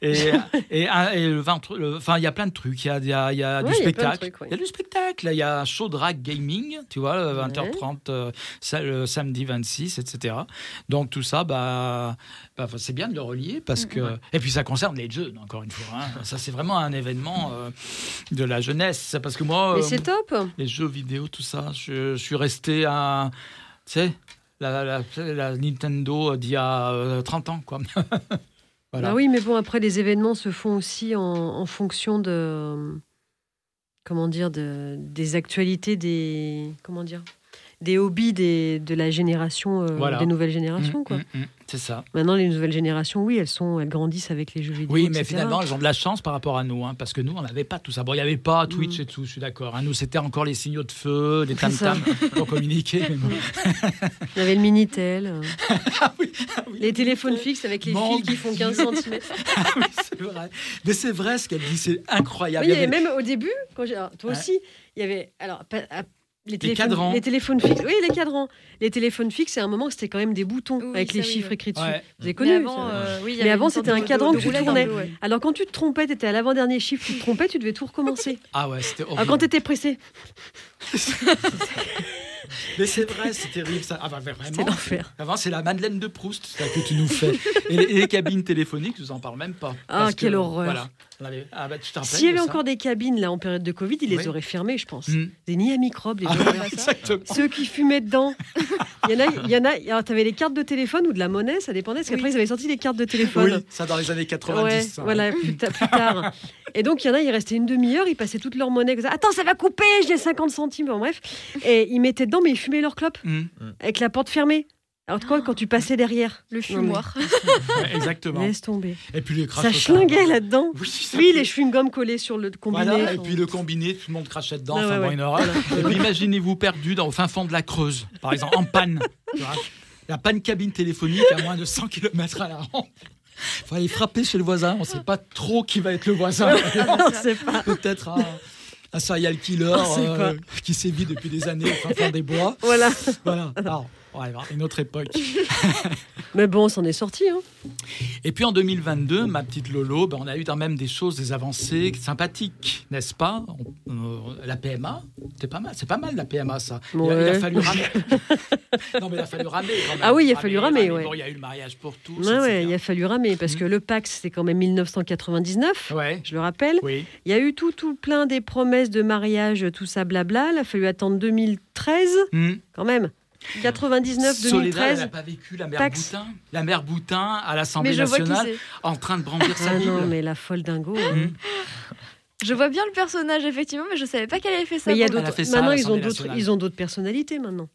et, et, un- et le 20 le- enfin, il y a plein de trucs. Il y a, il y a- il y a Ouais, du il y spectacle. trucs, ouais. Il y a du spectacle. Il y a un show drag gaming, tu vois, le 20h30, euh, ça, le samedi 26, etc. Donc tout ça, bah, bah, c'est bien de le relier parce que. Et puis ça concerne les jeunes, encore une fois. hein. Ça, c'est vraiment un événement euh, de la jeunesse. Parce que moi, Mais euh, c'est top. les jeux vidéo, tout ça, je, je suis resté à. Tu sais, la, la- la Nintendo d'il y a euh, 30 ans, quoi. voilà. Ah oui, mais bon, après, les événements se font aussi en, en fonction de. Comment dire de, Des actualités, des. Comment dire Des hobbies des, de la génération, euh, Voilà. des nouvelles générations, Mm, quoi. mm, mm, c'est ça. Maintenant, les nouvelles générations, oui, elles, sont, elles grandissent avec les jeux vidéo. Oui, mais etc. finalement, elles ont de la chance par rapport à nous, hein, parce que nous, on n'avait pas tout ça. Bon, il n'y avait pas Twitch Mm. et tout, je suis d'accord. hein. Nous, c'était encore les signaux de feu, les tam-tams pour communiquer. bon. Il y avait le Minitel. euh, Ah oui, ah oui, les téléphones fixes avec les Mon fils qui font 15 Dieu. cm. Ah oui, c'est vrai. Mais c'est vrai ce qu'elle dit, c'est incroyable. Oui, il y avait même au début, quand j'ai- alors, toi Ouais. aussi, il y avait alors pas- ah, les, cadrans. les téléphones fixes. Oui, les cadrans. Les téléphones fixes, c'est un moment c'était quand même des boutons Oui, avec ça, les oui, chiffres écrits dessus. Ouais. Vous avez Mais connu avant, ça euh, oui, il y Mais avant, c'était un cadran de que tu tournais. ouais. Alors quand tu te trompais, tu étais à l'avant-dernier chiffre, tu te trompais, tu devais tout recommencer. Ah ouais, c'était Alors horrible. quand tu étais pressé, Mais c'est vrai, c'est terrible ça. Ah bah, vraiment. l'enfer. Avant, c'est la Madeleine de Proust ça, que tu nous fais. Et les, et les cabines téléphoniques, je vous en parle même pas. Ah, Parce quelle que, horreur. Voilà. On avait- Ah bah, tu te rappelles S'il y avait de ça encore des cabines là en période de Covid, ils les Oui. auraient fermées, je pense. Hmm. Des nids à microbes, les Ah, gens. exactement. Ceux qui fumaient dedans. Il y en a, il y en a. Alors, t'avais les cartes de téléphone ou de la monnaie, ça dépendait. Parce qu'après, ils avaient sorti des cartes de téléphone. Oui, ça dans les années 90. Ouais, ça. voilà, plus, ta- plus tard. Et donc, il y en a, ils restaient une demi-heure, ils passaient toute leur monnaie. comme ça. Attends, ça va couper, j'ai 50 centimes. Bon, bref. Et ils mettaient dedans, mais ils fumaient leur clope Hum, avec la porte fermée. Alors, quoi, quand tu passais derrière Le fumoir. ouais, exactement. Laisse tomber. Et puis les Ça schlinguait là-dedans. Oui, ça Oui, peut- les chewing-gums collés sur le combiné. Voilà, et puis le combiné, tout le monde crachait dedans, Ah enfin ouais, bon, ouais. une horreur. Et puis imaginez-vous perdu dans, au fin fond de la Creuse, par exemple, en panne. Tu vois. Il n'y a pas de cabine téléphonique à moins de 100 km à la ronde. Il faut aller frapper chez le voisin, on ne sait pas trop qui va être le voisin. on sait pas. Peut-être un, un serial killer euh, qui sévit depuis des années au fin fond des bois. Voilà. Voilà, Alors, ouais, une autre époque. Mais bon, on s'en est sorti. Hein. Et puis en 2022, ma petite Lolo, ben, on a eu quand même des choses, des avancées sympathiques, n'est-ce pas? On- La PMA, c'est pas mal, c'est pas mal la PMA ça. Il, a, il a Ouais. fallu ramer. non mais il a fallu ramer. Quand même. Ah oui, il a fallu ramer, ouais. Bon, il y a eu le mariage pour tous. Ouais, ouais, il a fallu ramer parce que le Pax, c'était quand même 1999. Ouais. Je le rappelle. Oui. Il y a eu tout, tout plein des promesses de mariage, tout ça, blabla. Il a fallu attendre 2013, Hmm. quand même. 99, Soledad, elle 2013. n'a pas vécu la mère Taxe. Boutin. La mère Boutin à l'Assemblée je vois qui nationale en train de brandir sa Ah Bible. non, mais la folle dingo. hein. Hmm. Je vois bien le personnage, effectivement, mais je savais pas qu'elle avait fait ça. Mais il y a d'autres. Maintenant, ils ont l'Assemblée d'autres. nationale. Ils ont d'autres personnalités maintenant.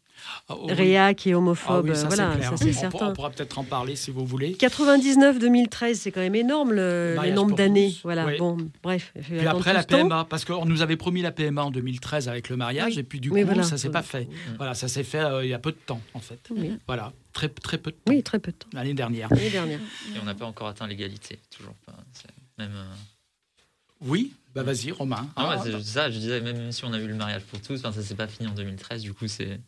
Ah, oh, oui. Réa qui est Ah homophobe, oui, ça, voilà, c'est clair. ça c'est on, pourra, certain. on pourra peut-être en parler si vous voulez. 99-2013, c'est quand même énorme le, le nombre d'années. tous. Voilà. Oui. Bon, bref. Puis après la. PMA, parce qu'on nous avait promis la PMA en 2013 avec le mariage, Oui. et puis du coup, voilà. ça s'est pas fait. Voilà, ça s'est fait euh, il y a peu de temps, en fait. Oui. Voilà, très, très peu de temps, Oui, très peu de temps. l'année dernière. L'année dernière. Et on n'a pas encore atteint l'égalité, toujours pas. C'est Même, euh, Oui, bah vas-y, Romain. Non, Ah, ouais, c'est ça, je disais, même si on a eu le mariage pour tous, ça s'est pas fini en 2013, du coup, c'est.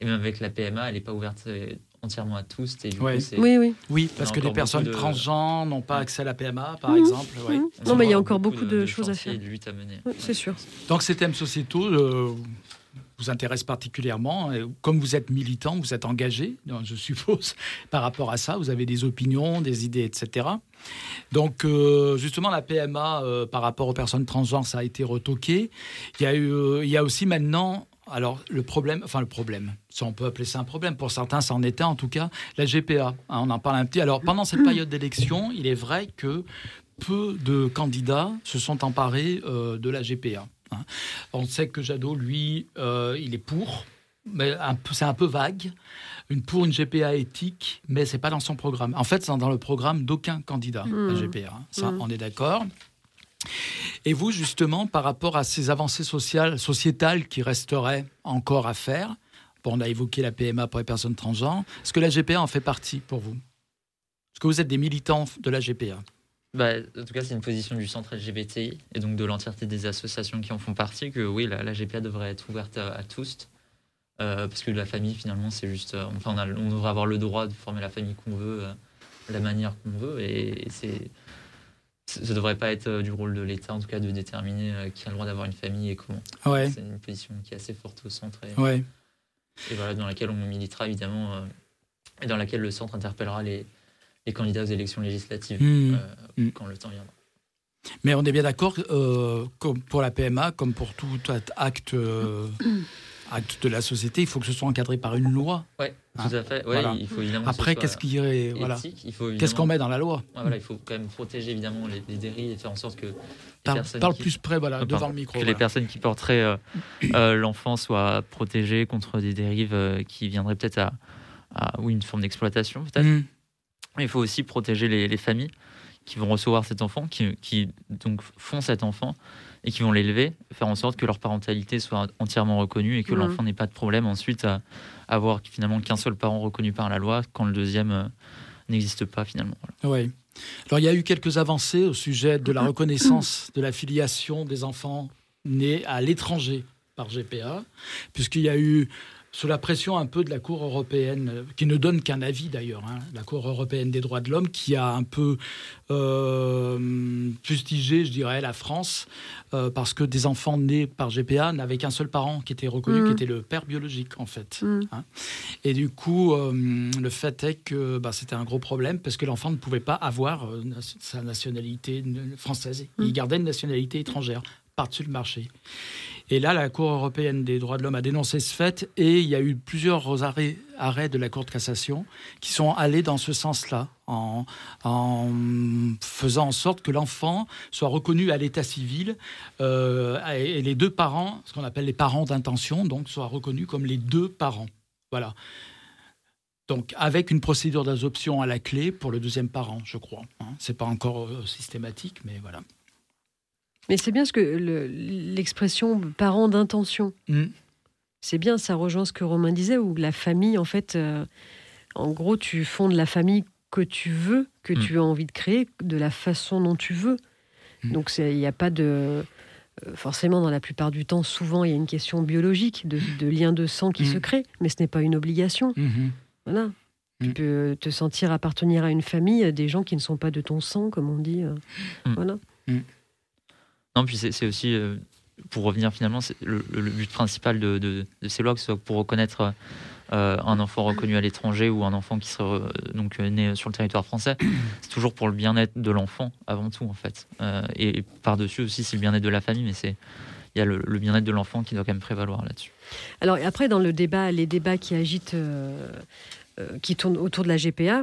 Et même avec la PMA, elle n'est pas ouverte euh, entièrement à tous. Et du Ouais. coup, c'est. Oui, oui. oui, parce que les personnes de- transgenres n'ont pas accès à la PMA, par Mhm. exemple. ouais. On Non, mais il y a encore beaucoup de, de choses à faire. et de luttes à mener. Oui, C'est sûr. Donc ces thèmes sociétaux euh, vous intéressent particulièrement. Et comme vous êtes militant, vous êtes engagé, donc, je suppose, par rapport à ça. Vous avez des opinions, des idées, etc. Donc euh, justement, la PMA euh, par rapport aux personnes transgenres, ça a été retoqué. Il y a, eu, il y a aussi maintenant... Alors, le problème, enfin le problème, si on peut appeler ça un problème, pour certains, ça en était en tout cas, la GPA. hein, on en parle un petit. Alors, pendant cette période d'élection, il est vrai que peu de candidats se sont emparés euh, de la GPA. hein. On sait que Jadot, lui, euh, il est pour, mais c'est un peu vague. Une pour une GPA éthique, mais c'est pas dans son programme. En fait, c'est dans le programme d'aucun candidat Mmh. la GPA. hein. Ça, Mmh. on est d'accord. Et vous, justement, par rapport à ces avancées sociétales qui resteraient encore à faire, bon, on a évoqué la PMA pour les personnes transgenres, est-ce que la GPA en fait partie pour vous? Est-ce que vous êtes des militants de la GPA Bah, en tout cas, c'est une position du centre LGBTI et donc de l'entièreté des associations qui en font partie que oui, la, GPA devrait être ouverte à, tous. Euh, parce que la famille, finalement, c'est juste. euh, enfin, on, devrait avoir le droit de former la famille qu'on veut, euh, la manière qu'on veut. Et c'est. Ça ne devrait pas être euh, du rôle de l'État, en tout cas, de déterminer euh, qui a le droit d'avoir une famille et comment. Ouais, C'est une position qui est assez forte au centre et, ouais. et voilà, dans laquelle on militera évidemment euh, et dans laquelle le centre interpellera les, les candidats aux élections législatives Mmh. euh, Mmh. quand le temps viendra. Mais on est bien d'accord, euh, comme pour la PMA, comme pour tout acte, acte de la société, il faut que ce soit encadré par une loi. Ouais, Hein, tout à fait. Ouais, voilà. il faut évidemment que ce Après, qu'est-ce irait, voilà, qu'est-ce qu'on met dans la loi voilà, il faut quand même protéger évidemment les, les dérives et faire en sorte que les Parle, qui- plus près, voilà, devant le micro. que les personnes qui porteraient euh, euh, l'enfant soient protégées contre des dérives euh, qui viendraient peut-être à, à- ou une forme d'exploitation peut-être. Mmh. Il faut aussi protéger les, les familles qui vont recevoir cet enfant, qui, qui donc font cet enfant et qui vont l'élever, faire en sorte que leur parentalité soit entièrement reconnue et que Mhm. l'enfant n'ait pas de problème ensuite à avoir finalement qu'un seul parent reconnu par la loi quand le deuxième euh, n'existe pas finalement. Voilà. Oui. Alors, il y a eu quelques avancées au sujet de la reconnaissance de la filiation des enfants nés à l'étranger par GPA, puisqu'il y a eu, sous la pression un peu de la Cour européenne, euh, qui ne donne qu'un avis d'ailleurs, hein, la Cour européenne des droits de l'homme, qui a un peu euh, fustigé, je dirais, la France, euh, parce que des enfants nés par GPA n'avaient qu'un seul parent qui était reconnu, qui était le père biologique en fait. Mm. Et du coup, euh, le fait est que bah, c'était un gros problème parce que l'enfant ne pouvait pas avoir sa nationalité française. Il Mm. gardait une nationalité étrangère par-dessus le marché. Et là, la Cour européenne des droits de l'homme a dénoncé ce fait et il y a eu plusieurs arrêts, de la Cour de cassation qui sont allés dans ce sens-là, en, faisant en sorte que l'enfant soit reconnu à l'état civil euh, et les deux parents, ce qu'on appelle les parents d'intention, donc soient reconnus comme les deux parents. Voilà. Donc, avec une procédure d'adoption à la clé pour le deuxième parent, je crois. Hein. C'est pas encore euh, systématique, mais voilà. Mais c'est bien ce que le- l'expression parent d'intention. Mm. C'est bien, ça rejoint ce que Romain disait, où la famille, en fait, euh, en gros, tu fondes la famille que tu veux, que Mm. tu as envie de créer, de la façon dont tu veux. Mm. Donc, il n'y a pas de. euh, Forcément, dans la plupart du temps, souvent, il y a une question biologique, de, de lien de sang qui se crée, mais ce n'est pas une obligation. Mhm. Voilà. Tu peux te sentir appartenir à une famille, à des gens qui ne sont pas de ton sang, comme on dit. euh. Voilà. Non, puis c'est aussi, euh, pour revenir finalement, le, but principal de, de- de ces lois, que ce soit pour reconnaître euh, un enfant reconnu à l'étranger ou un enfant qui serait euh, donc né sur le territoire français, c'est toujours pour le bien-être de l'enfant avant tout en fait. Et et par-dessus aussi, c'est le bien-être de la famille, mais c'est il y a le, le bien-être de l'enfant qui doit quand même prévaloir là-dessus. Alors après, dans le débat, les débats qui agitent, qui tournent autour de la GPA,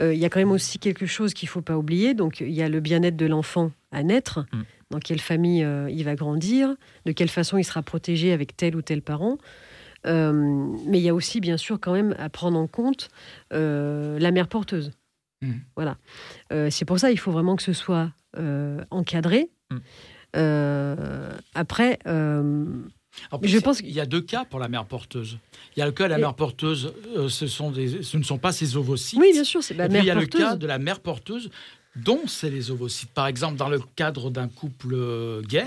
euh, il y a quand même aussi quelque chose qu'il ne faut pas oublier. Donc il y a le bien-être de l'enfant à naître, Mm. Dans quelle famille euh, il va grandir, de quelle façon il sera protégé avec tel ou tel parent. Euh, mais il y a aussi, bien sûr, quand même à prendre en compte euh, la mère porteuse. Mm. Voilà. C'est pour ça il faut vraiment que ce soit encadré. Mm. Euh, après, plus, Je pense qu'il y a deux cas pour la mère porteuse. Il y a le cas de la mère porteuse, euh, ce, sont des, ce ne sont pas ses ovocytes. oui, bien sûr, c'est la Et puis, mère il y a porteuse. le cas de la mère porteuse dont c'est les ovocytes. Par exemple, dans le cadre d'un couple euh, gay,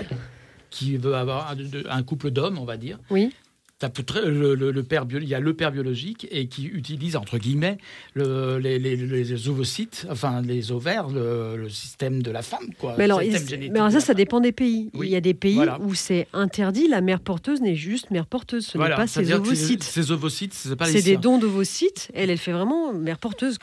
qui veut avoir un, couple d'hommes, on va dire. Oui. Le, le- le père bio- il y a le père biologique et qui utilise entre guillemets le- les, les- les ovocytes, enfin les ovaires, le, système de la femme, quoi. Mais alors, il- mais ça, ça dépend des pays. Oui. Il y a des pays Voilà. où c'est interdit. La mère porteuse n'est juste mère porteuse. Ce Voilà, n'est pas ses ovocytes. Ces ovocytes, c'est pas les C'est des dons d'ovocytes. Elle, elle fait vraiment mère porteuse.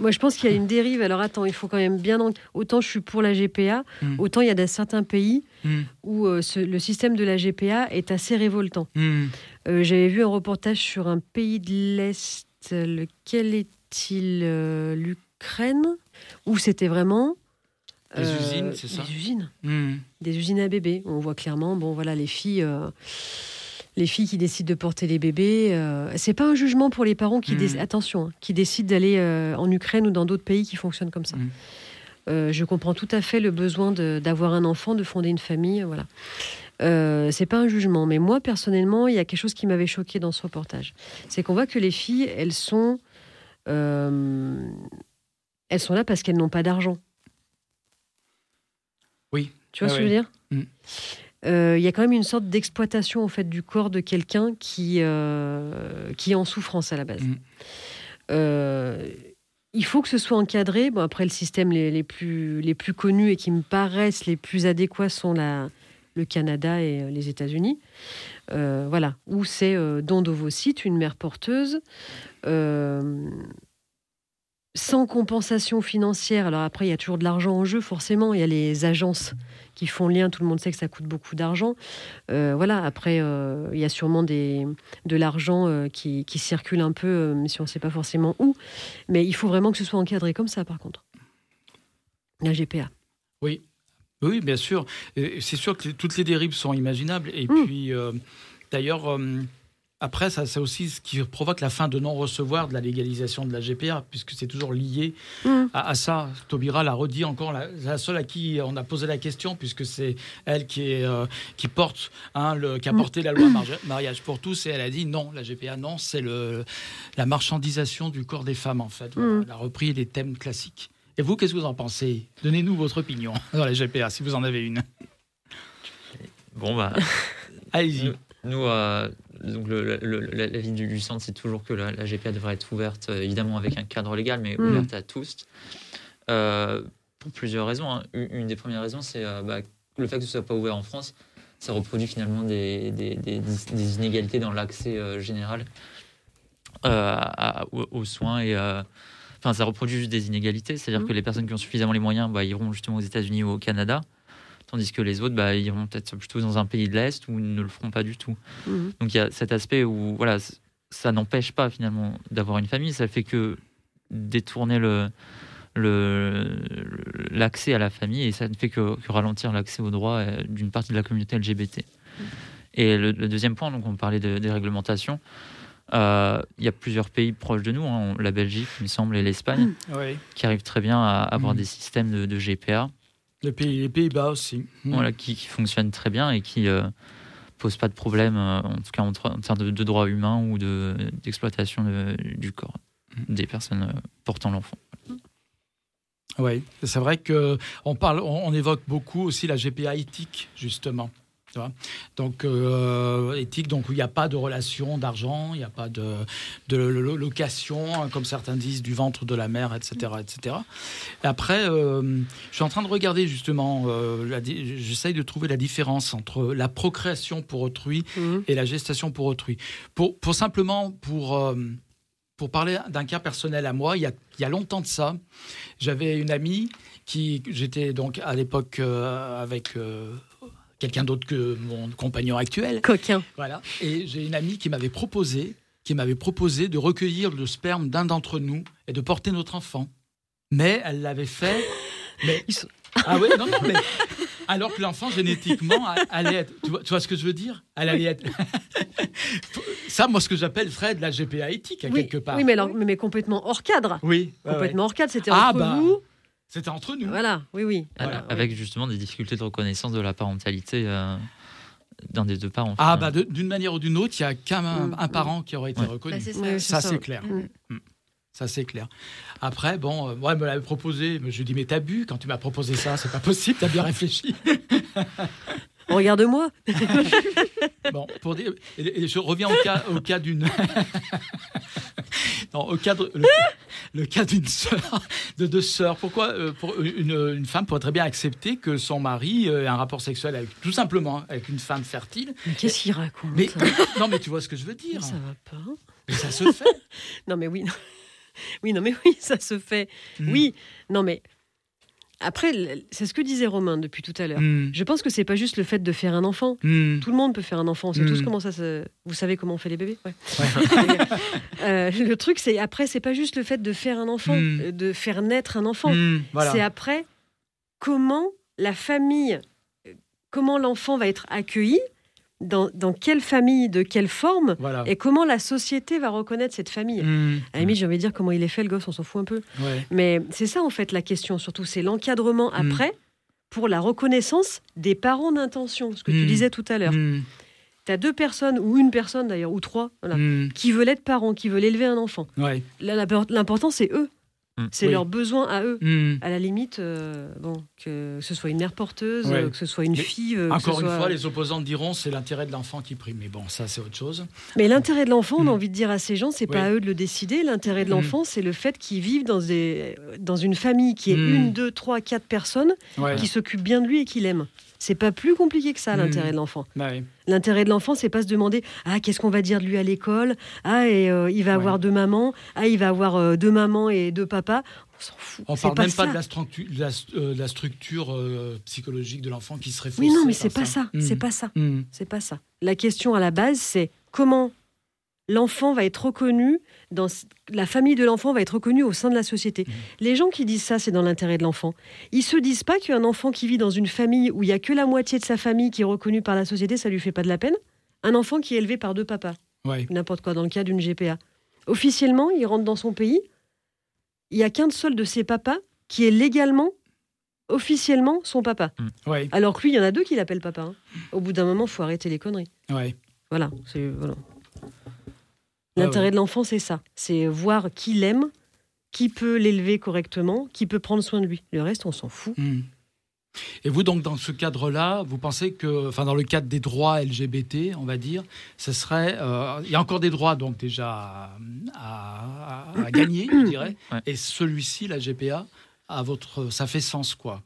Moi, je pense qu'il y a une dérive. Alors, attends, il faut quand même bien. en- Autant je suis pour la GPA, Mm. autant il y a des- certains pays Mm. où euh, ce- le système de la GPA est assez révoltant. Mm. Euh, J'avais vu un reportage sur un pays de l'Est. Lequel est-il euh, L'Ukraine? Où c'était vraiment. Euh, usines, c'est ça? Les usines des usines à bébés. On voit clairement, bon voilà, les filles, les filles qui décident de porter les bébés. euh, c'est pas un jugement pour les parents qui, Mm. déc- attention, hein, qui décident d'aller euh, en Ukraine ou dans d'autres pays qui fonctionnent comme ça. Mm. Euh, je comprends tout à fait le besoin d'avoir un enfant, de fonder une famille, voilà. Euh, c'est pas un jugement, mais moi personnellement, il y a quelque chose qui m'avait choqué dans ce reportage, c'est qu'on voit que les filles, elles sont, elles sont là parce qu'elles n'ont pas d'argent. Oui. Tu vois Ouais, ce que je veux dire? Mm. Euh, Il y a quand même une sorte d'exploitation en fait du corps de quelqu'un qui euh, qui est en souffrance à la base. Mm. Euh, il faut que ce soit encadré. Bon, après, le système les, les plus, les plus connus et qui me paraissent les plus adéquats sont la, le Canada et les États-Unis. Euh, voilà, où c'est euh, don d'ovocytes, une mère porteuse, euh, sans compensation financière. Alors après, il y a toujours de l'argent en jeu, forcément. Il y a les agences qui font lien. Tout le monde sait que ça coûte beaucoup d'argent. Euh, voilà, après, euh, il y a sûrement des, de l'argent euh, qui, qui circule un peu, si on ne sait pas forcément où. Mais il faut vraiment que ce soit encadré comme ça, par contre. La GPA. Oui, oui, bien sûr. C'est sûr que toutes les dérives sont imaginables. Et Mm. puis, d'ailleurs, après, ça, c'est aussi ce qui provoque la fin de non-recevoir de la légalisation de la GPA, puisque c'est toujours lié Mm. à, à ça. Taubira l'a redit encore, la, la seule à qui on a posé la question, puisque c'est elle qui, est, euh, qui porte, hein, le, qui a Mm. porté la loi mariage pour tous, et elle a dit non, la GPA, non, c'est le, la marchandisation du corps des femmes, en fait. Voilà, Mm. Elle a repris les thèmes classiques. Et vous, qu'est-ce que vous en pensez? Donnez-nous votre opinion dans la GPA, si vous en avez une. Bon, bah, Allez-y. nous, nous, euh, donc le, le- le- l'avis du, du centre, c'est toujours que la, la GPA devrait être ouverte, euh, évidemment avec un cadre légal, mais Mm. ouverte à tous. Euh, pour plusieurs raisons. hein. Une, des premières raisons, c'est euh, bah, le fait que ce soit pas ouvert en France. Ça reproduit finalement des, des- des- des inégalités dans l'accès euh, général à- aux, aux soins et enfin ça reproduit juste des inégalités. C'est-à-dire Mhm. que les personnes qui ont suffisamment les moyens bah, iront justement aux États-Unis ou au Canada, tandis que les autres, bah, ils iront peut-être plutôt dans un pays de l'Est où ils ne le feront pas du tout. Mhm. Donc il y a cet aspect où voilà, ça n'empêche pas finalement d'avoir une famille, ça fait que détourner le le- l'accès à la famille et ça ne fait que, que ralentir l'accès aux droits euh, d'une partie de la communauté LGBT. Et le, le deuxième point, donc on parlait de- des réglementations. Euh, Il y a plusieurs pays proches de nous, hein, la Belgique, il me semble, et l'Espagne, Oui. qui arrivent très bien à avoir des systèmes de, de GPA, Les Pays, les Pays-Bas aussi. Mm. voilà, qui, qui fonctionnent très bien et qui euh, posent pas de problème, euh, en tout cas en, termes de, de droits humains ou de- d'exploitation de- du corps des personnes euh, portant l'enfant. Oui, c'est vrai que on parle, on, on évoque beaucoup aussi la GPA éthique justement. Tu vois. Donc euh, éthique, donc il n'y a pas de relation d'argent, il n'y a pas de, de lo- lo- location, hein, comme certains disent, du ventre de la mère, etc., etc. Et après, euh, je suis en train de regarder justement, euh, j'essaye de trouver la différence entre la procréation pour autrui Mhm. et la gestation pour autrui. Pour, pour simplement pour pour parler d'un cas personnel à moi, il y a, il y a longtemps de ça, j'avais une amie qui, j'étais donc à l'époque avec quelqu'un d'autre que mon compagnon actuel, Coquin. voilà, et j'ai une amie qui m'avait proposé, qui m'avait proposé de recueillir le sperme d'un d'entre nous et de porter notre enfant. Mais elle l'avait fait. Mais sont- ah ouais, non, non, mais alors que l'enfant génétiquement allait être, tu vois, tu vois ce que je veux dire? Elle allait être. Ça, moi, ce que j'appelle Fred la GPA éthique à Oui, quelque part. oui mais, alors, mais, mais complètement hors cadre. Oui, ouais. Complètement hors cadre. C'était Ah, entre bah, vous. C'était entre nous. Voilà, oui, oui. Voilà, avec justement des difficultés de reconnaissance de la parentalité euh, d'un des deux parents. Ah finalement. bah d'une manière ou d'une autre, il y a qu'un Mm, un parent qui aurait été Ouais. reconnu. Bah, ça. Oui, ça, ça. c'est clair. Mm. Ça, c'est clair. Après, bon, euh, moi, elle me l'avait proposé. mais Je lui ai dit, mais t'as bu quand tu m'as proposé ça, c'est pas possible, t'as bien réfléchi. Regarde-moi. Bon, pour dire, et, je reviens au cas, au cas d'une. non, au cadre, le, le cas d'une sœur, de deux sœurs. Pourquoi euh, pour une, une femme pourrait très bien accepter que son mari euh, ait un rapport sexuel avec, tout simplement, hein, avec une femme fertile Mais qu'est-ce qu'il raconte Mais non, mais tu vois ce que je veux dire. Mais ça va pas. Mais ça se fait. Non, mais oui. non. Oui, non, mais oui, ça se fait. Mm. Oui, non, mais après, c'est ce que disait Romain depuis tout à l'heure. Mm. Je pense que c'est pas juste le fait de faire un enfant. Mm. Tout le monde peut faire un enfant. On sait Mm. tous comment ça se. Vous savez comment on fait les bébés? Ouais. Ouais. Euh, Le truc, c'est après, c'est pas juste le fait de faire un enfant, euh, de faire naître un enfant. Voilà. C'est après comment la famille, euh, comment l'enfant va être accueilli, dans, dans quelle famille, de quelle forme, Voilà. et comment la société va reconnaître cette famille. Mm. À la limite, j'ai envie de dire comment il est fait, le gosse, on s'en fout un peu. Ouais. Mais c'est ça, en fait, la question, surtout, c'est l'encadrement Mm. après pour la reconnaissance des parents d'intention, ce que tu Mm. disais tout à l'heure. Mm. Tu as deux personnes, ou une personne d'ailleurs, ou trois, voilà, qui veulent être parents, qui veulent élever un enfant. Ouais. Là, la- L'important, c'est eux. Mm. C'est Oui. leurs besoins à eux. Mm. À la limite, euh, bon, que ce soit une mère porteuse, Ouais. euh, que ce soit une Mais fille. euh, Encore une soit- fois, les opposants diront c'est l'intérêt de l'enfant qui prime. Mais bon, ça, c'est autre chose. Mais l'intérêt de l'enfant, on Mm. a envie de dire à ces gens, c'est pas Oui. à eux de le décider. L'intérêt de Mm. l'enfant, c'est le fait qu'ils vivent dans, des, dans une famille qui est Mm. une, deux, trois, quatre personnes Ouais. qui s'occupent bien de lui et qui l'aiment. C'est pas plus compliqué que ça, l'intérêt de l'enfant. Ouais. L'intérêt de l'enfant, c'est pas se demander ah qu'est-ce qu'on va dire de lui à l'école, ah et euh, il va Ouais. avoir deux mamans, ah il va avoir euh, deux mamans et deux papas. On s'en fout. On parle pas même ça. pas de la, structu- de la, euh, de la structure psychologique de l'enfant qui serait faussée. Oui non mais c'est pas ça, c'est pas ça, Mm. c'est pas ça. La question à la base, c'est comment l'enfant va être reconnu dans la famille de l'enfant va être reconnue au sein de la société. Mhm. Les gens qui disent ça, c'est dans l'intérêt de l'enfant. Ils se disent pas qu'un enfant qui vit dans une famille où il y a que la moitié de sa famille qui est reconnue par la société, ça lui fait pas de la peine. Un enfant qui est élevé par deux papas, Ouais. n'importe quoi, dans le cas d'une GPA. Officiellement, il rentre dans son pays, il y a qu'un seul de ses papas qui est légalement, officiellement, son papa. Ouais. Alors que lui, il y en a deux qui l'appellent papa. hein. Au bout d'un moment, faut arrêter les conneries. Ouais. Voilà. c'est voilà. Ouais, L'intérêt de l'enfant, c'est ça. C'est voir qui l'aime, qui peut l'élever correctement, qui peut prendre soin de lui. Le reste, on s'en fout. Mm. Et vous, donc, dans ce cadre-là, vous pensez que, enfin, dans le cadre des droits LGBT, on va dire, ce serait. euh, il y a encore des droits, donc, déjà à, à- à gagner, je dirais. Ouais. Et celui-ci, la GPA, à votre, ça fait sens, quoi.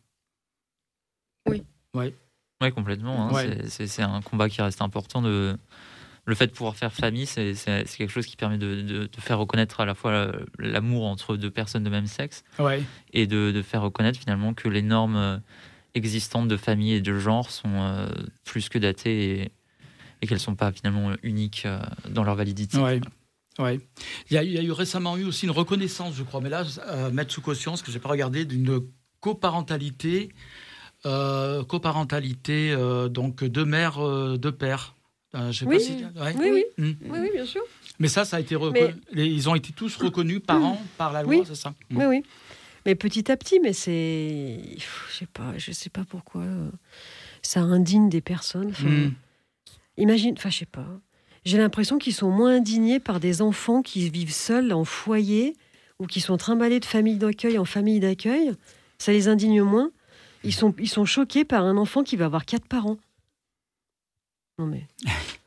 Oui, complètement. hein. Ouais. C'est- C'est c'est un combat qui reste important. De... Le fait de pouvoir faire famille, c'est quelque chose qui permet de, de- de faire reconnaître à la fois euh, l'amour entre deux personnes de même sexe Ouais. et de, de faire reconnaître finalement que les normes euh, existantes de famille et de genre sont euh, plus que datées et, et qu'elles sont pas finalement uniques euh, dans leur validité. Ouais. Ouais. Il, y a, il y a eu récemment eu aussi une reconnaissance, je crois, mais là, euh, mettre sous caution, ce que j'ai pas regardé, d'une coparentalité, coparentalité donc de mère, euh, de père. Euh, je sais Oui. pas si- ouais. Oui, oui. Mm. Oui, oui, bien sûr. Mais ça, ça a été reconnu. Mais- les- Ils ont été tous reconnus parents par la loi, Oui. c'est ça Oui, oui. Mais petit à petit, mais c'est. Je sais pas, je sais pas pourquoi. euh, Ça indigne des personnes. Enfin, Mm. Imagine, enfin, je sais pas. J'ai l'impression qu'ils sont moins indignés par des enfants qui vivent seuls en foyer ou qui sont trimballés de famille d'accueil en famille d'accueil. Ça les indigne moins. Ils sont, ils sont choqués par un enfant qui va avoir quatre parents. Non mais.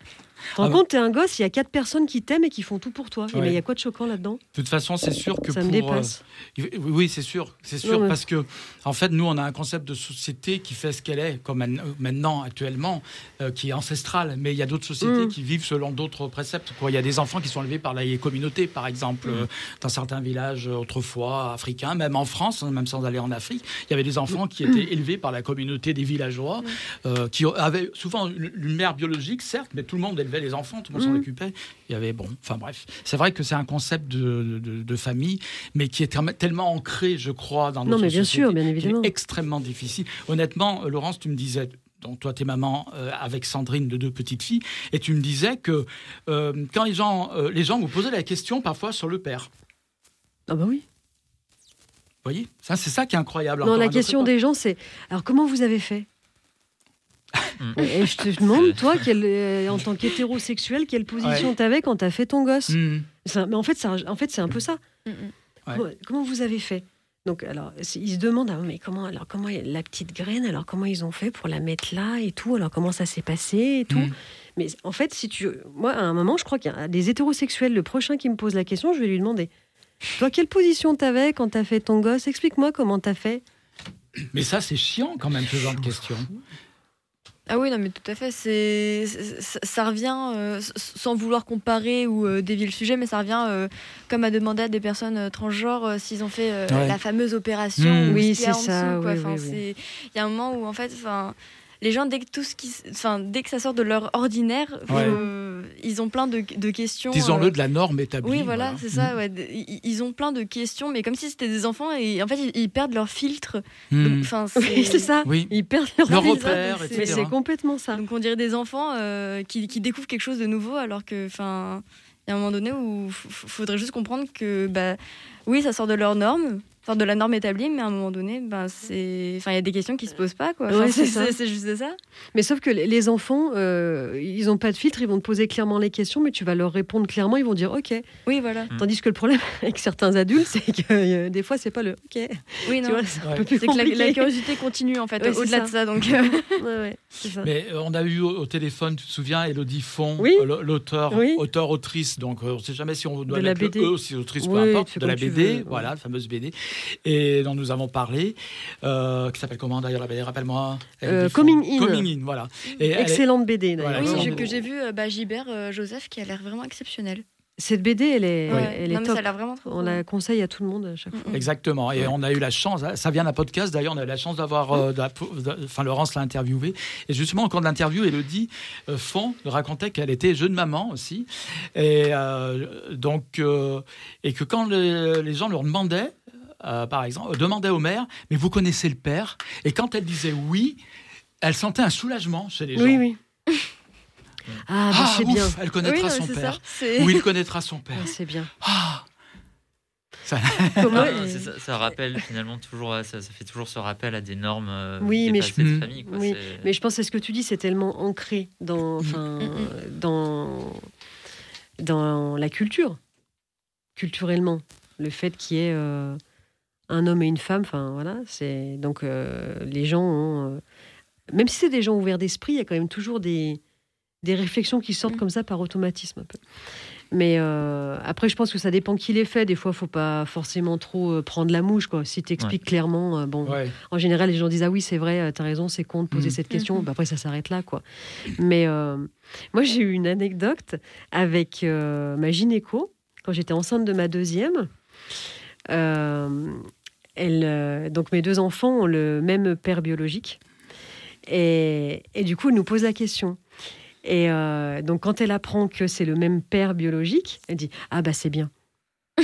Te rends Ah bah- compte, t'es un gosse, il y a quatre personnes qui t'aiment et qui font tout pour toi. Et Ouais. mais il y a quoi de choquant là-dedans? De toute façon, c'est sûr que Ça pour. me dépasse. euh, oui, c'est sûr, c'est sûr, Non, mais- parce que en fait, nous, on a un concept de société qui fait ce qu'elle est, comme man- maintenant, actuellement, euh, qui est ancestral. Mais il y a d'autres sociétés Mm. qui vivent selon d'autres préceptes. Quoi. Il y a des enfants qui sont élevés par les communautés, par exemple, Mm. euh, dans certains villages euh, autrefois africains, même en France, hein, même sans aller en Afrique, il y avait des enfants qui Mm. étaient élevés par la communauté des villageois, euh, qui avaient souvent une, une mère biologique, certes, mais tout le monde élevait les enfants, tout le monde s'en Mm. occupait. Il y avait bon, enfin bref, c'est vrai que c'est un concept de, de- de famille, mais qui est tellement ancré, je crois, dans Non, notre mais bien société, sûr, bien évidemment. est extrêmement difficile. Honnêtement, Laurence, tu me disais. Donc toi, t'es maman euh, avec Sandrine de deux petites filles, et tu me disais que euh, quand les gens, euh, les gens vous posaient la question parfois sur le père. Ah bah oui. Vous voyez, ça c'est ça qui est incroyable. Non, la question des gens, c'est alors comment vous avez fait? Mm. Et je te demande, toi, quelle, euh, en tant qu'hétérosexuel, quelle position Ouais. t'avais quand t'as fait ton gosse. Ça- Mais en fait, ça- en fait, c'est un peu ça. Mm, mm. Ouais. Comment, comment vous avez fait? Donc, alors, ils se demandent, ah, mais comment, alors, comment la petite graine, alors comment ils ont fait pour la mettre là et tout, alors comment ça s'est passé et tout. Mm. Mais en fait, si tu, moi, à un moment, je crois qu'il y a des hétérosexuels. Le prochain qui me pose la question, je vais lui demander. Toi, quelle position t'avais quand t'as fait ton gosse? Explique-moi comment t'as fait. Mais ça, c'est chiant quand même, ce genre de questions. Ah oui, non, mais tout à fait. C'est, ça, ça revient, euh, s- sans vouloir comparer ou euh, dévier le sujet, mais ça revient euh, comme à demander à des personnes euh, transgenres euh, s'ils ont fait euh, Ouais. la fameuse opération. Mmh. ou Oui, ce qu'il y a c'est en ça, dessous, quoi. oui, Enfin, oui, oui. c'est- Il y a un moment où, en fait, enfin, les gens, dès que, tout ce qui, enfin, dès que ça sort de leur ordinaire, Ouais. euh, ils ont plein de, de questions. Disons-le euh, de la norme établie. oui, voilà, c'est ça. ouais. De- Ils, ils ont plein de questions, mais comme si c'était des enfants et en fait, ils, ils perdent leur filtre. Oui, c'est ça. Oui. Ils perdent leur Leur repère, etc. Mais c'est complètement ça. Donc on dirait des enfants euh, qui, qui découvrent quelque chose de nouveau alors que, enfin, il y a un moment donné où il faudrait juste comprendre que, bah, oui, ça sort de leurs normes, enfin de la norme établie, mais à un moment donné, bah, c'est, enfin, il y a des questions qui se posent pas, quoi. Enfin, Ouais, c'est juste ça. Mais sauf que les- enfants, euh, ils n'ont pas de filtre, ils vont te poser clairement les questions, mais tu vas leur répondre clairement, ils vont dire OK. Oui, voilà. Mm. Tandis que le problème avec certains adultes, c'est que euh, des fois, c'est pas le OK. Oui, Tu non. vois, c'est un Ouais. peu plus c'est que la, compliqué. la curiosité continue en fait, Ouais, au-delà ça. de ça. Donc, euh, Ouais, ouais, c'est ça. Mais euh, on a eu au, téléphone, tu te souviens, Elodie Font, Oui. l'auteur, Oui. auteur, autrice. Donc euh, on ne sait jamais si on doit De la l'appeler BD. eux aussi autrice, peu Oui, importe, tu fais de la BD, veux, ouais. voilà, la fameuse BD, et dont nous avons parlé, euh, qui s'appelle comment d'ailleurs la BD, rappelle-moi. Euh. Coming In. Coming In, voilà. Et elle est- Excellente BD d'ailleurs. Voilà, oui, que j'ai vu euh, bah, Gilbert euh, Joseph qui a l'air vraiment exceptionnel. Cette BD, elle est, Ouais. elle non, est mais top. ça a l'air vraiment trop. On la conseille à tout le monde à chaque fois. Exactement. Et on a eu la chance, hein, ça vient d'un podcast d'ailleurs, on a eu la chance d'avoir, euh, d'a- d'a- enfin Laurence l'a interviewé. Et justement, au cours de l'interview, Elodie euh, Font racontait qu'elle était jeune maman aussi. Et euh, donc, euh, et que quand le- les gens leur demandaient, euh, par exemple, demandaient au maire, mais vous connaissez le père? Et quand elle disait oui, elle sentait un soulagement chez les gens. Oui, oui. Ah, bah, Ah, c'est ouf, bien. elle connaîtra Oui, son père. Ou il connaîtra son père. Ah, c'est bien. Ah Ça- Comment- Ah, c'est ça, ça rappelle finalement toujours, ça, ça fait toujours ce rappel à des normes euh, Oui, mais je- de Mm. famille. Quoi. Oui, mais je pense que ce que tu dis, c'est tellement ancré dans, enfin, Mm, dans, dans la culture, culturellement. Le fait qu'il y ait euh, un homme et une femme, enfin voilà, c'est donc euh, les gens ont, euh, même si c'est des gens ouverts d'esprit, il y a quand même toujours des, des réflexions qui sortent Mm. comme ça par automatisme un peu. Mais euh, après, je pense que ça dépend qui les fait. Des fois, faut pas forcément trop prendre la mouche, quoi. Si tu expliques clairement, euh, bon, Ouais. en général, les gens disent Ah oui, c'est vrai, tu as raison, c'est con de poser Mhm. cette question. Mhm. Bah, après, ça s'arrête là. quoi. Mais euh, moi, j'ai eu une anecdote avec euh, ma gynéco quand j'étais enceinte de ma deuxième. Euh, elle, euh, donc mes deux enfants ont le même père biologique. Et, et du coup, elle nous pose la question. Et euh, donc, quand elle apprend que c'est le même père biologique, elle dit Ah, bah, c'est bien.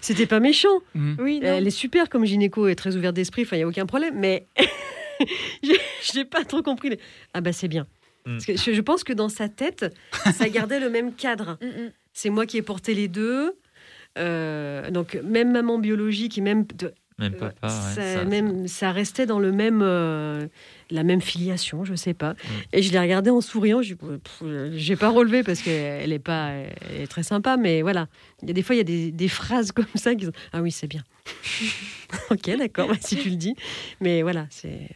C'était pas méchant. Mm. Oui, non. Elle est super comme gynéco et très ouverte d'esprit, enfin, il n'y a aucun problème. Mais je n'ai pas trop compris. les- Ah, bah, c'est bien. Mm. Parce que je, je pense que dans sa tête, ça gardait le même cadre. Mm. C'est moi qui ai porté les deux. Euh, donc, même maman biologique et même. de- Même papa. ouais, ça, ça- même, ça restait dans le même, euh, la même filiation, je sais pas. Mm. Et je l'ai regardée en souriant. Je j'ai pas relevé parce qu'elle est pas, elle est très sympa, mais voilà. Il y a des fois, il y a des, des phrases comme ça qui sont ah oui, c'est bien. ok, d'accord, bah, si tu le dis. Mais voilà, c'est.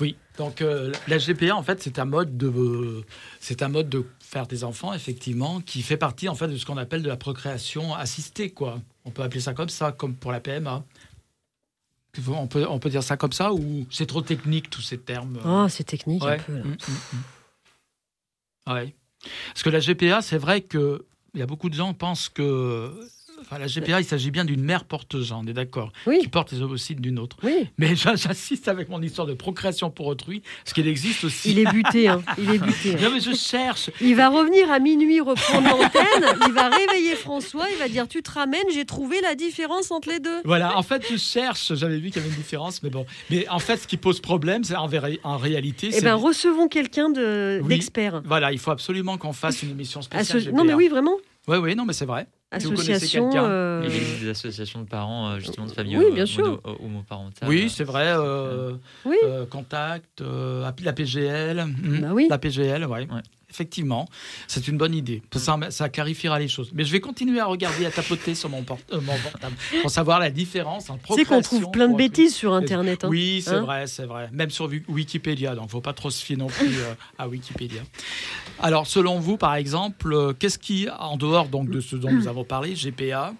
Oui, donc euh, la GPA, en fait, c'est un mode de, c'est un mode de faire des enfants, effectivement, qui fait partie, en fait, de ce qu'on appelle de la procréation assistée, quoi. On peut appeler ça comme ça, comme pour la PMA. On peut, on peut dire ça comme ça, ou c'est trop technique, tous ces termes euh, Oh, c'est technique Ouais. un peu. là. Mm, mm, mm. Ouais. Parce que la GPA, c'est vrai que il y a beaucoup de gens qui pensent que enfin, la GPA, il s'agit bien d'une mère porteuse, on est d'accord, Oui. qui porte les ovocytes d'une autre. Oui, Mais j'a- j'assiste avec mon histoire de procréation pour autrui, parce qu'il existe aussi. il est buté. hein. Il est buté. hein. Non mais je cherche. Il va revenir à minuit reprendre l'antenne. Il va réveiller François. Il va dire Tu te ramènes, j'ai trouvé la différence entre les deux. Voilà, en fait, je cherche. J'avais vu qu'il y avait une différence, mais bon. Mais en fait, ce qui pose problème, c'est en, réalité, Eh bien, recevons quelqu'un de- Oui. d'expert. voilà, il faut absolument qu'on fasse une émission spéciale. Non, mais oui, vraiment. Oui, oui, non, mais c'est vrai. Si vous connaissez Association. quelqu'un. euh, Il existe des associations de parents, euh, justement, de familles Oui, euh, bien sûr. mono- homoparentales. Oui, c'est vrai. euh, Oui. euh, contact, euh, la PGL. hmm, Bah oui. La PGL, ouais. Ouais. Effectivement, c'est une bonne idée. Ça, ça clarifiera les choses. Mais je vais continuer à regarder, à tapoter sur mon, port- euh, mon portable pour savoir la différence Tu sais qu'on trouve plein de bêtises sur Internet. hein. Oui, c'est Hein vrai, c'est vrai. Même sur Wi- Wikipédia, donc faut pas trop se fier non plus euh, à Wikipédia. Alors, selon vous, par exemple, euh, qu'est-ce qui, en dehors donc de ce dont nous avons parlé, GPA,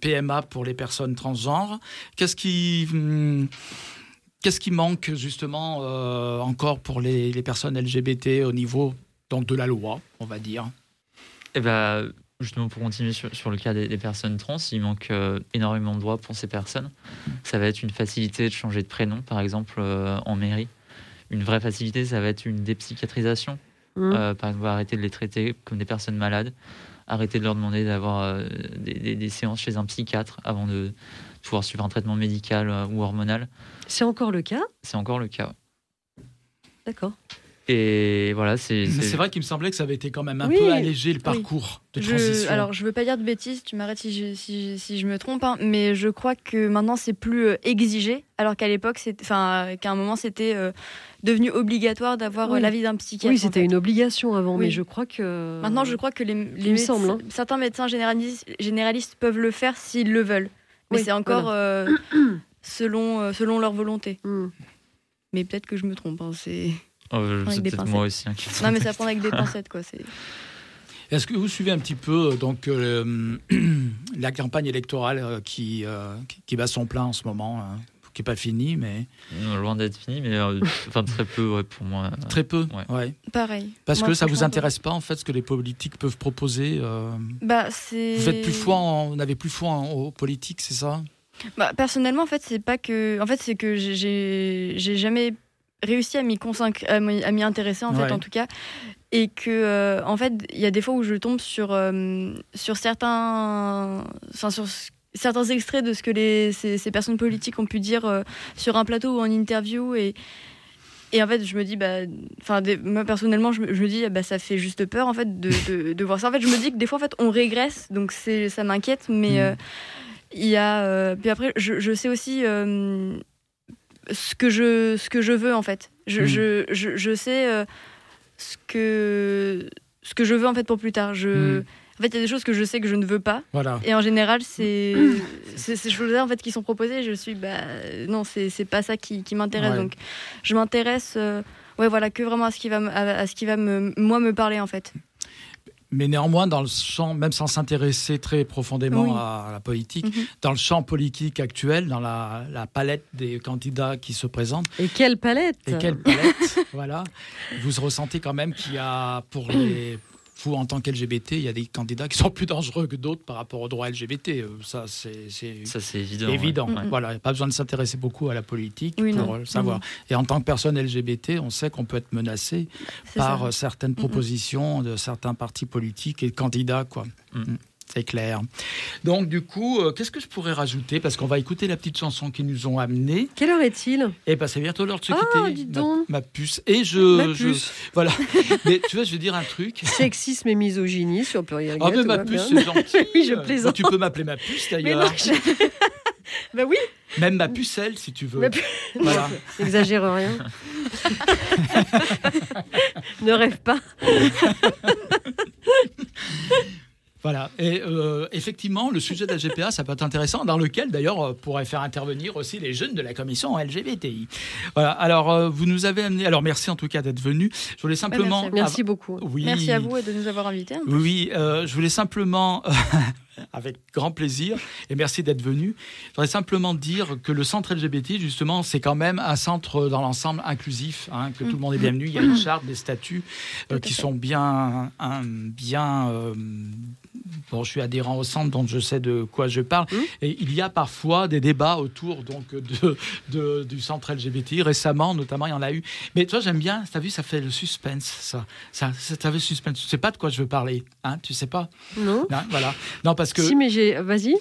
PMA pour les personnes transgenres, qu'est-ce qui, hum, qu'est-ce qui manque justement euh, encore pour les, les personnes LGBT au niveau donc de la loi, on va dire? Et bah, justement, pour continuer sur, sur le cas des, des personnes trans, il manque euh, énormément de droits pour ces personnes. Ça va être une facilité de changer de prénom, par exemple, euh, en mairie. Une vraie facilité, ça va être une dépsychiatrisation. Mmh. Euh, par exemple, arrêter de les traiter comme des personnes malades, arrêter de leur demander d'avoir euh, des, des- des séances chez un psychiatre avant de pouvoir suivre un traitement médical euh, ou hormonal. C'est encore le cas C'est encore le cas. D'accord. Et voilà, c'est. Mais c'est vrai qu'il me semblait que ça avait été quand même un Oui, peu allégé le parcours de Je- transition. alors, je veux pas dire de bêtises, tu m'arrêtes si je, si, si je me trompe, hein, mais je crois que maintenant c'est plus euh, exigé, alors qu'à l'époque, c'était- enfin, qu'à un moment c'était euh, devenu obligatoire d'avoir euh, Oui. l'avis d'un psychiatre. Oui, en c'était fait. une obligation avant, Oui. mais je crois que. Maintenant, je crois que les, les me médecins- semble, hein. certains médecins généralistes, généralistes peuvent le faire s'ils le veulent, mais Oui, c'est encore euh, selon, euh, selon leur volonté. Hmm. Mais peut-être que je me trompe. hein, c'est... Oh, des peut-être moi aussi. hein, Non, mais ça prend avec des pincettes, quoi. C'est... Est-ce que vous suivez un petit peu euh, donc euh, la campagne électorale qui, euh, qui- bat son plein en ce moment, hein, qui n'est pas finie, mais Non, loin d'être fini, mais euh, enfin très peu ouais, pour moi. très peu. Ouais. ouais. Pareil. Parce Moi, que ça vous franchement, intéresse pas en fait ce que les politiques peuvent proposer. euh, Bah, c'est... Vous faites plus foi, en- vous n'avez plus foi en- aux politiques, c'est ça? Bah, personnellement, en fait, c'est pas que. En fait, c'est que j'ai- jamais réussi à m'y consacrer, à m'y intéresser, en fait, en tout cas. Et que, euh, en fait, il y a des fois où je tombe sur, euh, sur certains. Enfin, sur ce- certains extraits de ce que les, ces, ces personnes politiques ont pu dire euh, sur un plateau ou en interview. Et. Et en fait, je me dis, bah, enfin, moi personnellement, je me, je me dis, bah, ça fait juste peur en fait de, de, de voir ça. En fait, je me dis que des fois, en fait, on régresse, donc c'est, ça m'inquiète, mais Mm. Il y a. euh, puis après, je, je sais aussi euh, ce que je ce que je veux en fait. Je, Mm. je, je, je sais euh, ce que ce que je veux en fait pour plus tard. Je, Mm. En fait, il y a des choses que je sais que je ne veux pas. Voilà. Et en général, c'est c'est ces choses-là en fait qui sont proposées. Je suis bah non, c'est c'est pas ça qui, qui m'intéresse. Ouais. Donc, je m'intéresse euh, ouais voilà que vraiment à ce qui va à, à ce qui va me moi me parler en fait. Mais néanmoins, dans le champ, même sans s'intéresser très profondément Oui. à la politique, Mhm. dans le champ politique actuel, dans la, la palette des candidats qui se présentent, Et quelle palette et quelle palette, voilà, vous ressentez quand même qu'il y a pour les vous, en tant qu'LGBT, il y a des candidats qui sont plus dangereux que d'autres par rapport au droit LGBT. Euh, Ça, c'est évident. évident. ouais. Voilà, il n'y a pas besoin de s'intéresser beaucoup à la politique Oui, pour non. euh, le savoir. Et en tant que personne LGBT, on sait qu'on peut être menacé par ça. euh, certaines propositions de certains partis politiques et candidats, quoi. C'est clair. Donc, du coup, euh, qu'est-ce que je pourrais rajouter? Parce qu'on va écouter la petite chanson qu'ils nous ont amenée. Quelle heure est-il? Et ben, c'est bientôt l'heure de se Ah, quitter. dis ma- donc. Ma, puce. Et je. Ma je- puce. voilà. Mais tu vois, je vais dire un truc. Sexisme et misogynie sur Pluriel Ah, mais tout ma puce, bien. c'est gentil. Oui, je plaisante. tu peux m'appeler ma puce, d'ailleurs. je- bah oui, Même ma pucelle, si tu veux. Ma pu- Voilà. n'exagère rien. ne rêve pas. Voilà. Et euh, effectivement, le sujet de la GPA, ça peut être intéressant, dans lequel d'ailleurs euh, pourrait faire intervenir aussi les jeunes de la commission LGBTI. Voilà. Alors, euh, vous nous avez amené. Alors, merci en tout cas d'être venu. Je voulais simplement. merci. Merci beaucoup. Oui. Merci à vous et de nous avoir invités. Oui, Oui, euh, je voulais simplement, avec grand plaisir, et merci d'être venu, je voudrais simplement dire que le centre LGBT, justement, c'est quand même un centre dans l'ensemble inclusif, hein, que tout le monde est bienvenu. Il y a une charte, des statuts euh, qui sont bien, un- bien euh, bon, je suis adhérent au centre, donc je sais de quoi je parle. Mmh. Et il y a parfois des débats autour donc de, de- du centre LGBT. Récemment, notamment, il y en a eu. Mais toi, j'aime bien. T'as vu, ça fait le suspense, ça. Ça, ça vu le suspense. Tu sais pas de quoi je veux parler, hein Tu sais pas Non Non, Voilà. Non, parce que. Si, mais j'ai. Vas-y.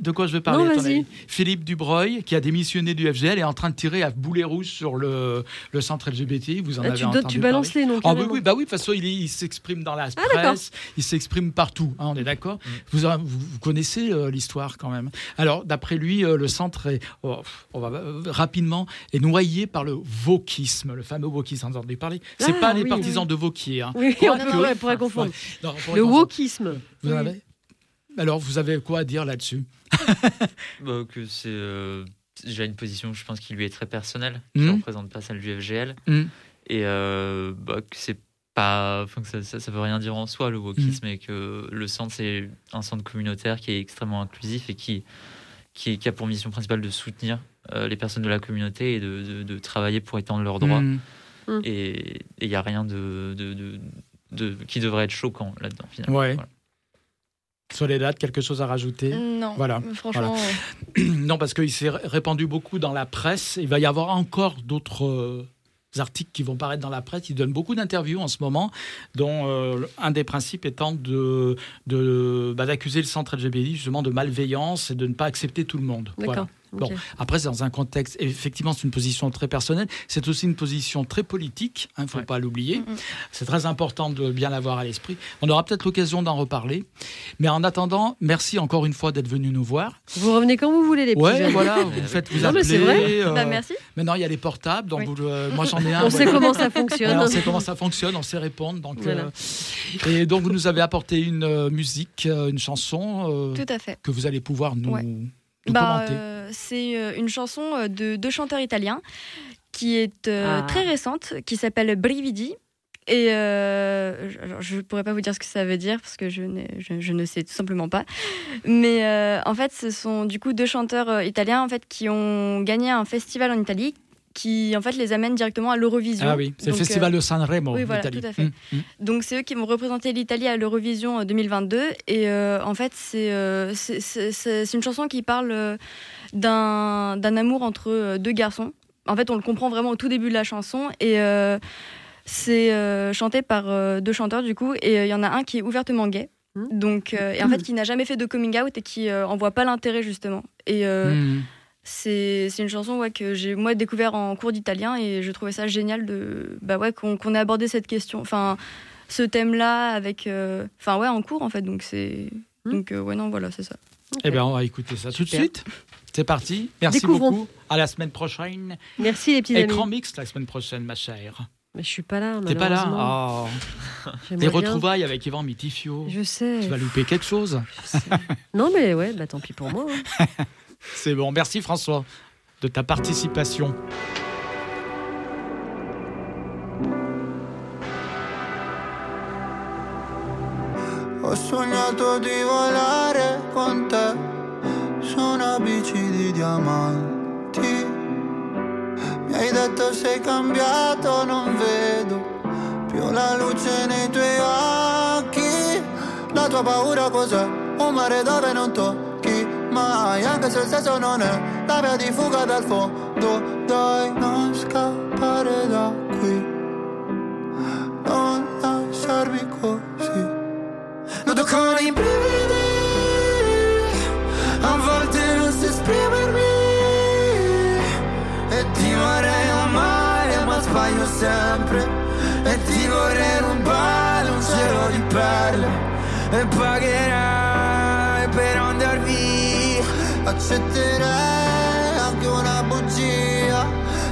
De quoi je veux parler Non, vas-y. Philippe Dubreuil, qui a démissionné du FGL, est en train de tirer à boulet rouge sur le, le centre LGBT. Vous en Ah, avez tu, entendu tu balances parler? les noms. ah oui, oui, bah oui, de toute façon, il, s'exprime dans la Ah, presse, il s'exprime partout, hein, on est d'accord vous, vous, vous connaissez euh, l'histoire quand même. Alors, d'après lui, euh, le centre est, oh, on va, euh, rapidement, est noyé par le wokisme, le fameux wokisme, on en a parler. C'est Ah, pas les oui, partisans de Wauquiez. Hein. Oui, on pourrait, pourrait confondre. Ouais. Non, on pourrait Le confondre. wokisme. Vous en avez Alors, vous avez quoi à dire là-dessus? Bah, que c'est euh, déjà une position, je pense, qui lui est très personnelle, qui ne représente pas celle du FGL. Mhm. Et euh, bah, c'est pas. Enfin, que ça, ça, ça veut rien dire en soi, le wokisme, et que le centre, c'est un centre communautaire qui est extrêmement inclusif et qui, qui, qui a pour mission principale de soutenir euh, les personnes de la communauté et de, de- de travailler pour étendre leurs droits. Mhm. Et il n'y a rien de, de, de- de- qui devrait être choquant là-dedans, finalement. Ouais. Voilà. Soledad, quelque chose à rajouter? Non, Voilà, franchement, Non, parce qu'il s'est répandu beaucoup dans la presse. Il va y avoir encore d'autres euh, articles qui vont paraître dans la presse. Il donne beaucoup d'interviews en ce moment, dont euh, un des principes étant de, bah, d'accuser le centre LGBT justement de malveillance et de ne pas accepter tout le monde. Voilà. Bon, après, c'est dans un contexte, effectivement, c'est une position très personnelle. C'est aussi une position très politique, il ne faut Ouais. pas l'oublier. Mm, mm. C'est très important de bien l'avoir à l'esprit. On aura peut-être l'occasion d'en reparler. Mais en attendant, merci encore une fois d'être venu nous voir. Vous revenez quand vous voulez, les petits Ouais, jeunes. voilà, vous faites vous Non, mais appeler. c'est vrai. euh, bah, merci. Maintenant, il y a les portables. Donc Oui. vous, euh, moi, j'en ai un. On sait comment ça fonctionne. On sait comment ça fonctionne, on sait répondre. Donc, Voilà. euh, et donc, vous nous avez apporté une musique, une chanson Tout à fait. que vous allez pouvoir nous, Ouais. nous Bah, commenter. C'est euh, une chanson euh, de deux chanteurs italiens qui est euh, Ah. très récente, qui s'appelle Brividi. Et euh, je- ne pourrais pas vous dire ce que ça veut dire parce que je, n'ai- je, je ne sais tout simplement pas. Mais euh, en fait, ce sont du coup deux chanteurs italiens en fait qui ont gagné un festival en Italie qui en fait les amène directement à l'Eurovision. Ah oui, c'est le festival euh, de Sanremo, oui, voilà, tout à fait. Hum, hum. donc c'est eux qui vont représenter l'Italie à l'Eurovision euh, 2022 et euh, en fait c'est euh, c'est- une chanson qui parle euh, d'un d'un amour entre euh, deux garçons. En fait on le comprend vraiment au tout début de la chanson et euh, c'est euh, chanté par euh, deux chanteurs du coup et euh, il y en a un qui est ouvertement gay. Mhm. Donc euh, et en fait qui n'a jamais fait de coming out et qui euh, en voit pas l'intérêt justement. Et euh, Hum. C'est une chanson ouais, que j'ai moi découvert en cours d'italien et je trouvais ça génial de bah ouais qu'on ait abordé cette question enfin ce thème là avec euh, enfin ouais en cours en fait donc c'est Hmm. donc euh, ouais non voilà c'est ça Eh bien, on va écouter ça tout de suite. C'est parti. Merci Découvrons. beaucoup. À la semaine prochaine. Merci, les petits Écran amis. mixte la semaine prochaine, ma chère. Mais je suis pas là. T'es pas là? Oh. Bien. retrouvailles avec Yvan Mitifio. Je sais. Tu vas louper quelque chose. je sais. non, mais ouais, bah tant pis pour moi. hein. C'est bon. Merci François de ta participation. Ho sognato di volare con te su una bici di diamanti. Mi hai detto sei cambiato, non vedo più la luce nei tuoi La tua paura cos'è? Un mare dove non tocchi mai Anche se il senso non è la via di fuga dal fondo. Dai, non scappare da qui. Non lasciarmi così. Noto con i brividi. A volte non so esprimermi. E ti vorrei amare ma sbaglio sempre. E ti vorrei rubare un cielo di perle. E pagherai Accetterei anche una bugia.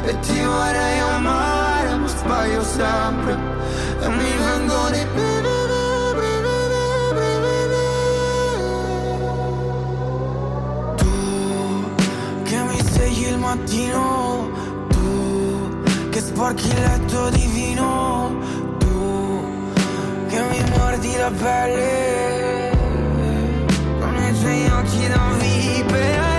E ti vorrei amare ma sbaglio sempre. E mi vengono i brividi, brividi, brividi Tu che mi svegli il mattino Tu che sporchi il letto di vino Tu che mi mordi la pelle Con i tuoi occhi